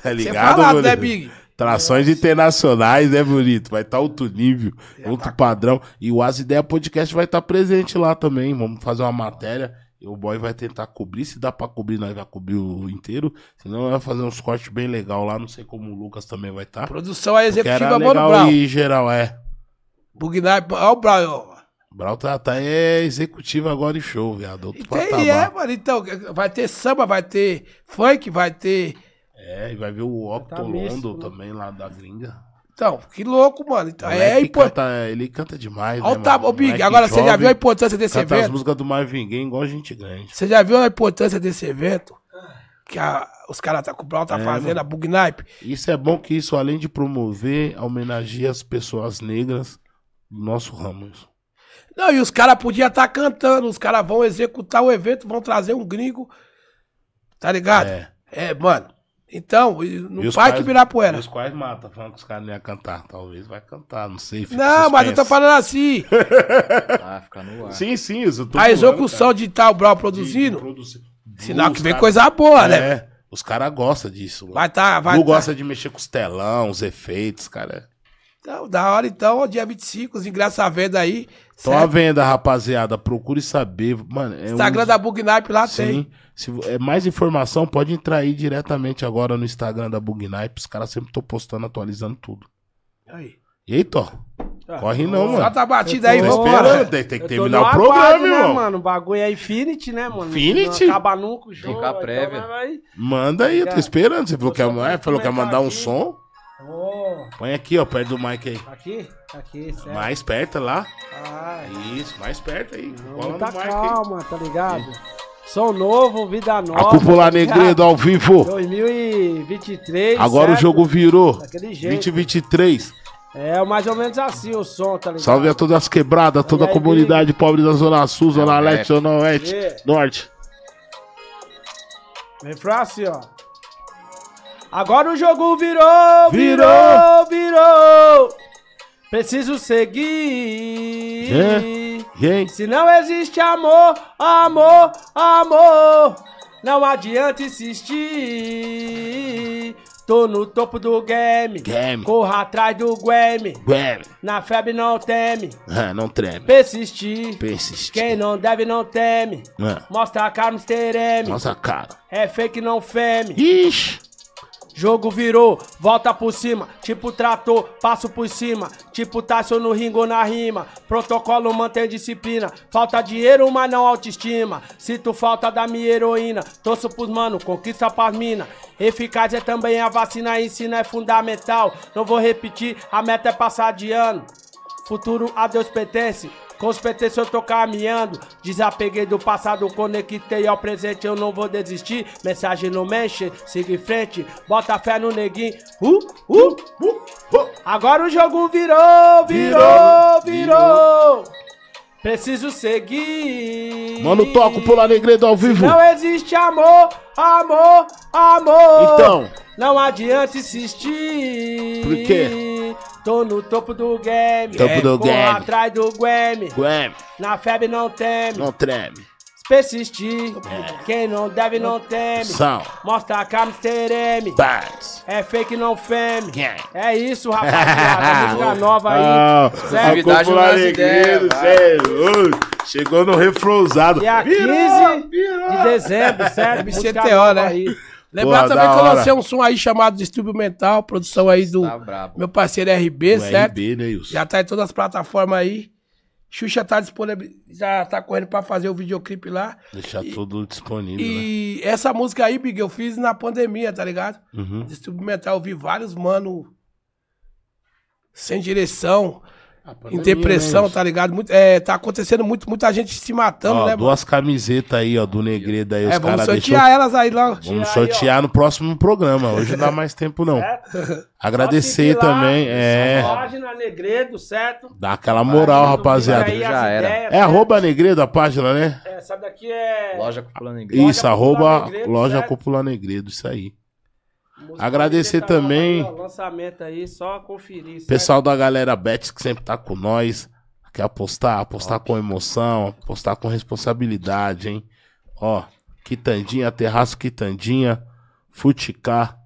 Tá Você ligado, falado, né? Big? Trações internacionais, né, bonito? Vai estar outro nível, outro padrão. E o As Ideia Podcast vai estar presente lá também. Vamos fazer uma matéria. E o boy vai tentar cobrir. Se dá pra cobrir, nós vai cobrir o inteiro. Senão, nós vai fazer uns cortes bem legal lá. Não sei como o Lucas também vai estar. Produção aí Que era executiva, Mano legal Brown. e geral, é. Bug Life, ó o Brown, ó. Brau tá, tá é executivo agora em show, viado. Outro E tem, é, mano. Então, vai ter samba, vai ter funk, vai ter. É, e vai ver o Tá Octolondo né? também lá da gringa. Então, que louco, mano. Então, é importante. canta, ele canta demais, Olha né, mano? Ô, Big, agora você já jovem, viu a importância desse Canta as evento? músicas do Marvin Gaye igual a gente grande. Você já viu a importância desse evento? Que a- os caras tá, que o Brown tá É, fazendo, mano. a Bug Nipe. Isso é bom que isso, além de promover, homenageia as pessoas negras do nosso ramo. isso. Não, e os caras podiam estar cantando, os caras vão executar o evento, vão trazer um gringo. Tá ligado? É. É, mano. Então, no E os Parque quais- Ibirapuera. e Os quais matam, falando que os caras não iam cantar. Talvez vai cantar, não sei. fica Não, mas eu tô falando assim. Ah, fica no ar. Sim, sim, isso tô A execução de tal de produzindo, sinal que vem cara- coisa boa, né? É, os caras gostam disso. mano. Vai tá, vai Blue tá. gosta de mexer com os telão, os efeitos, cara. Então, da hora então, dia 25, os ingressos à venda aí. Estão à venda, rapaziada. Procure saber. Mano, é Instagram um... da Bug Nipe lá Sim. tem. Se é mais informação, pode entrar aí diretamente agora no Instagram da Bugnipe. Os caras sempre estão postando, atualizando tudo. Aí. E aí, Tó? Corre não, mano. A batida Eu aí, tô Tô vambora. esperando, tem, tem que tô terminar no o programa, aguardo, né, irmão. mano? O bagulho é Infinity, né, mano? Infinity? Não acaba nunca o jogo. Fica a prévia. Então vai... Manda aí, eu tô esperando. Você falou que, é, vou falou que ia mandar um som? Ô, Põe aqui, ó, perto do mic aí. aqui? Aqui, certo. Mais perto lá. Ah, Isso, mais perto aí. Cola no mic aí. calma, tá ligado? Som novo, vida nova. A Cúpula tá? Negredo ao vivo. 2023. Agora o certo? jogo virou. Daquele jeito. 2023. É mais ou menos assim o som, tá ligado? Salve a todas as quebradas, toda a aí, comunidade pobre da Zona Sul, Zona É o Leste. Zona Oeste, É. Norte. Refrão assim, ó. Agora o jogo virou, virou, Virou. Preciso seguir. Gente, Se não existe amor, amor, amor, não adianta insistir. Tô no topo do game, Game. corra atrás do game. Ué, Na febre não teme, ah, não treme. persistir. Persiste. Quem não deve não teme. Ah, Mostra a cara, Mr. M. Nossa cara. É fake, não feme. Ixi. Jogo virou, volta por cima, tipo trator, passo por cima, tipo Tyson no ringo na rima. Protocolo mantém disciplina, falta dinheiro, mas não autoestima. Sinto falta da minha heroína, torço pros mano, conquista pras mina. Eficaz é também a vacina, ensino é fundamental. Não vou repetir, a meta é passar de ano. Futuro a Deus pertence. Com os pertences eu tô caminhando. Desapeguei do passado, conectei ao presente, eu não vou desistir. Mensagem não mexe, siga em frente. Bota fé no neguinho. Uh, uh, uh, uh. Agora o jogo virou, virou, virou. Preciso seguir. Mano, toco Pula Negredo ao vivo. Não existe amor, amor, amor. Então. Não adianta insistir. Por quê? Tô no topo do game. Topo do game. atrás do game. Ué, Na febre não teme. não treme. Persistir. Quem não deve não teme. São. Mostra a cara, Mr. M. Bats. É fake, não feme. Gang. É isso, rapaziada. Música nova aí. Ah, certo? a ideias, vai. sério. Chegou no refrosado. Dia 15 de dezembro, certo? Nova né? aí. Lembrar Porra, também que eu lancei um som aí chamado Distúrbio Mental, produção aí do Tá meu parceiro RB, O certo? RB, né, Wilson? Já tá em todas as plataformas aí. Xuxa tá disponível, já tá correndo pra fazer o videoclipe lá. Deixar tudo disponível, né? E essa música aí, Big, eu fiz na pandemia, tá ligado? Uhum. Distúrbio Mental, eu vi vários mano sem direção, em depressão, tá ligado? Muito, é, tá acontecendo muito, muita gente se matando, Ó, né, duas camisetas aí, ó, do Negredo aí. É, os vamos sortear deixou... elas aí lá. Vamos aí, sortear no próximo programa. Hoje não dá mais tempo, não. Certo? Agradecer lá, também, é. Página Negredo, certo? Dá aquela moral, Página rapaziada. Já era. ideias, É certo? arroba Negredo a página, né? Essa daqui é. Loja Cúpula Negrito. Isso, Cúpula arroba Negredo, loja certo? Cúpula Negredo, isso aí. Agradecer Negredo, também- ó, Lançamento aí, só conferir. Pessoal da galera Betis que sempre tá com nós. Quer apostar? Apostar com emoção, apostar com responsabilidade, hein? Ó, quitandinha, terraço quitandinha, futicá.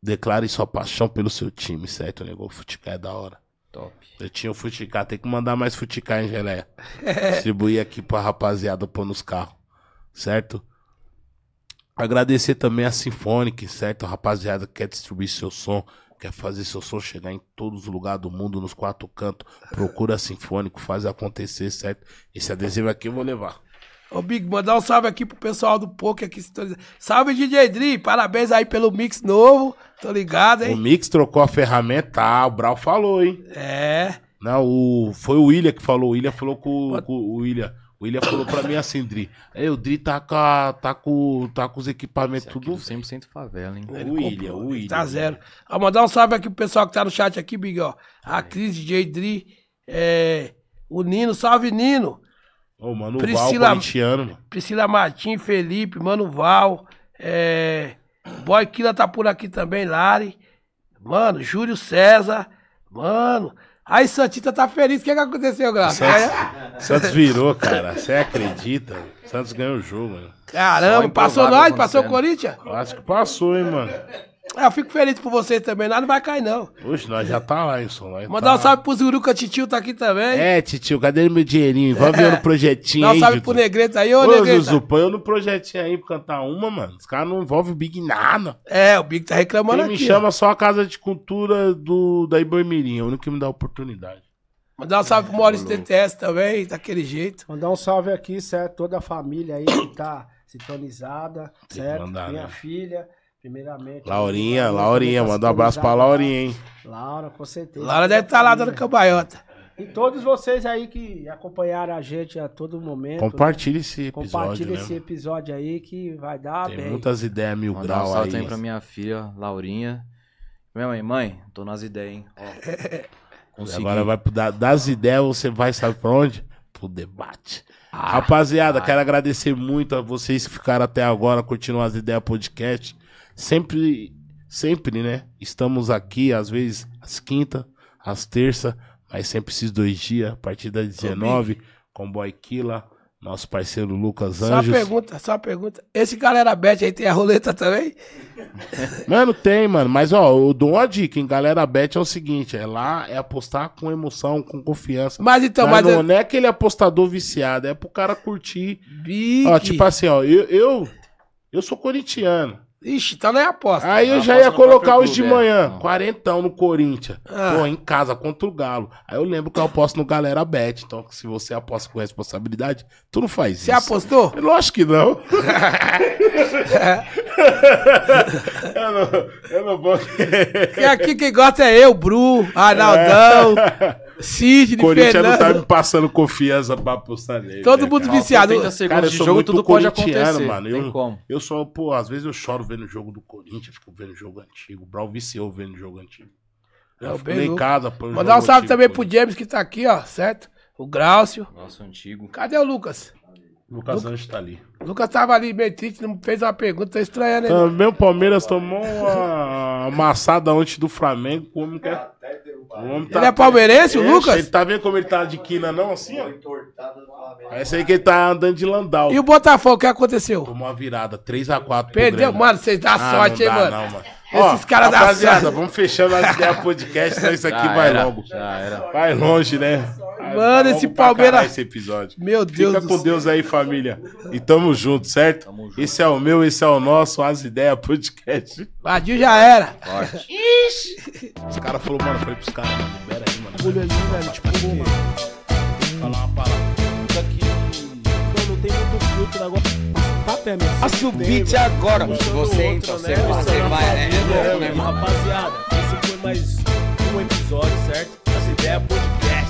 Declare sua paixão pelo seu time, certo, nego? O futicá é da hora. Top. Eu tinha o futicá, tem que mandar mais futicá, hein, Geleia? Distribuir aqui pra rapaziada pôr nos carros, certo? Agradecer também a Symphonic, certo? A rapaziada que quer distribuir seu som, quer fazer seu som chegar em todos os lugares do mundo, nos quatro cantos. Procura a Sinfônico, faz acontecer, certo? Esse adesivo aqui eu vou levar. Ô, Big, mandar um salve aqui pro pessoal do Poker aqui. Salve, DJ Dri. Parabéns aí pelo mix novo. Tô ligado, O hein? Mix trocou a ferramenta, tá, o Brau falou, hein? É. Não, o, foi o William que falou. O William falou com, com o William. O William falou pra mim assim, Dri. É, o Dri tá com, a- tá com, tá com os equipamentos Esse tudo. aqui do 100% favela, hein? O William, o ele William. Tá zero. Ó, mandar um salve aqui pro pessoal que tá no chat aqui, Big, ó. A Cris, DJ Dri. É, o Nino, salve Nino. Ô, mano, o Priscila- Val corintiano, mano. Priscila Martins, Felipe, Mano Val. É, Boy Killa tá por aqui também, Lari. Mano, Júlio César. Mano. Aí, Santita tá feliz. O que, que aconteceu, Graça? É, Santos virou, cara. Você acredita? Santos ganhou o jogo, mano. Caramba, passou nós, passou o. Corinthians? Acho que passou, hein, mano. Ah, eu fico feliz por vocês também, nós não vai cair, não. Oxe, nós já tá lá, hein, som. nós Mandar um tá... salve pro Zuruca Titio, tá aqui também. É, titio, cadê meu dinheirinho? Envolve eu no projetinho Dá um aí, salve Dudu. pro Negreta aí, ô, Ô, Negreta. Zuzu, põe eu no projetinho aí pra cantar uma, mano. Os caras não envolvem o Big nada. É, o Big tá reclamando Quem me aqui. ó. chama só a Casa de Cultura do, da Iboimirim, é o único que me dá oportunidade. Mandar um salve pro Maurício DTS também, daquele jeito. Mandar um salve aqui, certo? Toda a família aí que tá sintonizada, certo? mandar, Minha né? filha, primeiramente. Laurinha, Laurinha, tá manda um abraço pra. Laurinha, hein? Laura, com certeza. Lara deve estar lá dando cambalhota. E todos vocês aí que acompanharam a gente a todo momento. Compartilha esse né? episódio, Compartilha né? esse episódio aí que vai dar Tem bem. muitas ideias mil Mandar um salve aí. também pra minha filha, Laurinha. Minha mãe, mãe, tô nas ideias, hein? Agora vai pro da- das ideias, você vai, sabe pra onde? Pro debate. Ah, Rapaziada, quero agradecer muito a vocês que ficaram até agora curtindo as ideias podcast. Sempre, sempre, né? Estamos aqui, às vezes, às quinta, às terça, mas sempre esses dois dias, a partir das 19, com Boy Killa, nosso parceiro Lucas Só uma Anjos. pergunta, só uma pergunta. Esse galera bet aí tem a roleta também? Mano, tem, mano. Mas, ó, eu dou uma dica, hein? Galera Bet é o seguinte: é lá, é apostar com emoção, com confiança. Mas então, mas mas. não, não é aquele apostador viciado, é pro cara curtir. Ó, tipo assim, ó, eu, eu, eu sou corintiano. Ixi, então não é aposta. Aí eu já ia colocar os de é. manhã, Não. quarentão no Corinthians. Ah. Pô, em casa contra o Galo. Aí eu lembro que eu aposto no Galera Bet. Então, se você aposta com responsabilidade, tu não faz Você isso. apostou? Lógico que não. eu não. Eu não vou. Porque aqui quem gosta é eu, Bru, Arnaldão, Sidney, Corinthians não tá me passando confiança pra apostar nele. Todo né, mundo cara? Viciado. 30 segundos Cara, eu de sou jogo, muito tudo pode corintiano, acontecer. mano. Tem Eu- como. Eu sou, pô, às vezes eu choro vendo o jogo do Corinthians, fico vendo o jogo antigo. O Brau viciou vendo o jogo antigo. Não, Eu fico em casa, pô. Mandar um salve também pro James que tá aqui, ó, certo? O Graucio. Nossa, antigo. Cadê o Lucas? Lucas Anjos tá ali. O Lucas tava ali meio triste, não fez uma pergunta, tô estranhando ele. Também o Palmeiras tomou uma amassada antes do Flamengo. O homem quer. Tá- Ele é palmeirense, o Ixi, Lucas? Ele tá vendo como ele tá de quina, não? Assim, ó. Parece aí que ele tá andando de Landau. E o Botafogo, o que aconteceu? Tomou uma virada, 3x4. Perdeu, mano, vocês dão Ah, sorte, hein, não dá, mano. Não, mano. Esses caras dão rapaziada, sorte. vamos fechando as ideias podcast, senão isso aqui Já vai era, logo. Já era. Vai longe, né? Mano, esse Palmeiras- Esse episódio. Meu Deus Fica do com céu. Deus aí, família. E tamo junto, certo? Tamo junto. Esse é o meu, esse é o nosso, as ideias podcast. Vadinho já era. Forte. Os caras falaram, mano, falei pros caras, mano, libera aí, mano. Bagulho ali, velho, tipo, pô, mano. Falar uma palavra. Isso aqui. Não, não tem muito filtro agora. Tá mesmo. Passa o beat agora. Você entra, você, você vai. É, é louco, né, mano? Rapaziada, esse foi mais um episódio, certo? As ideias podcast.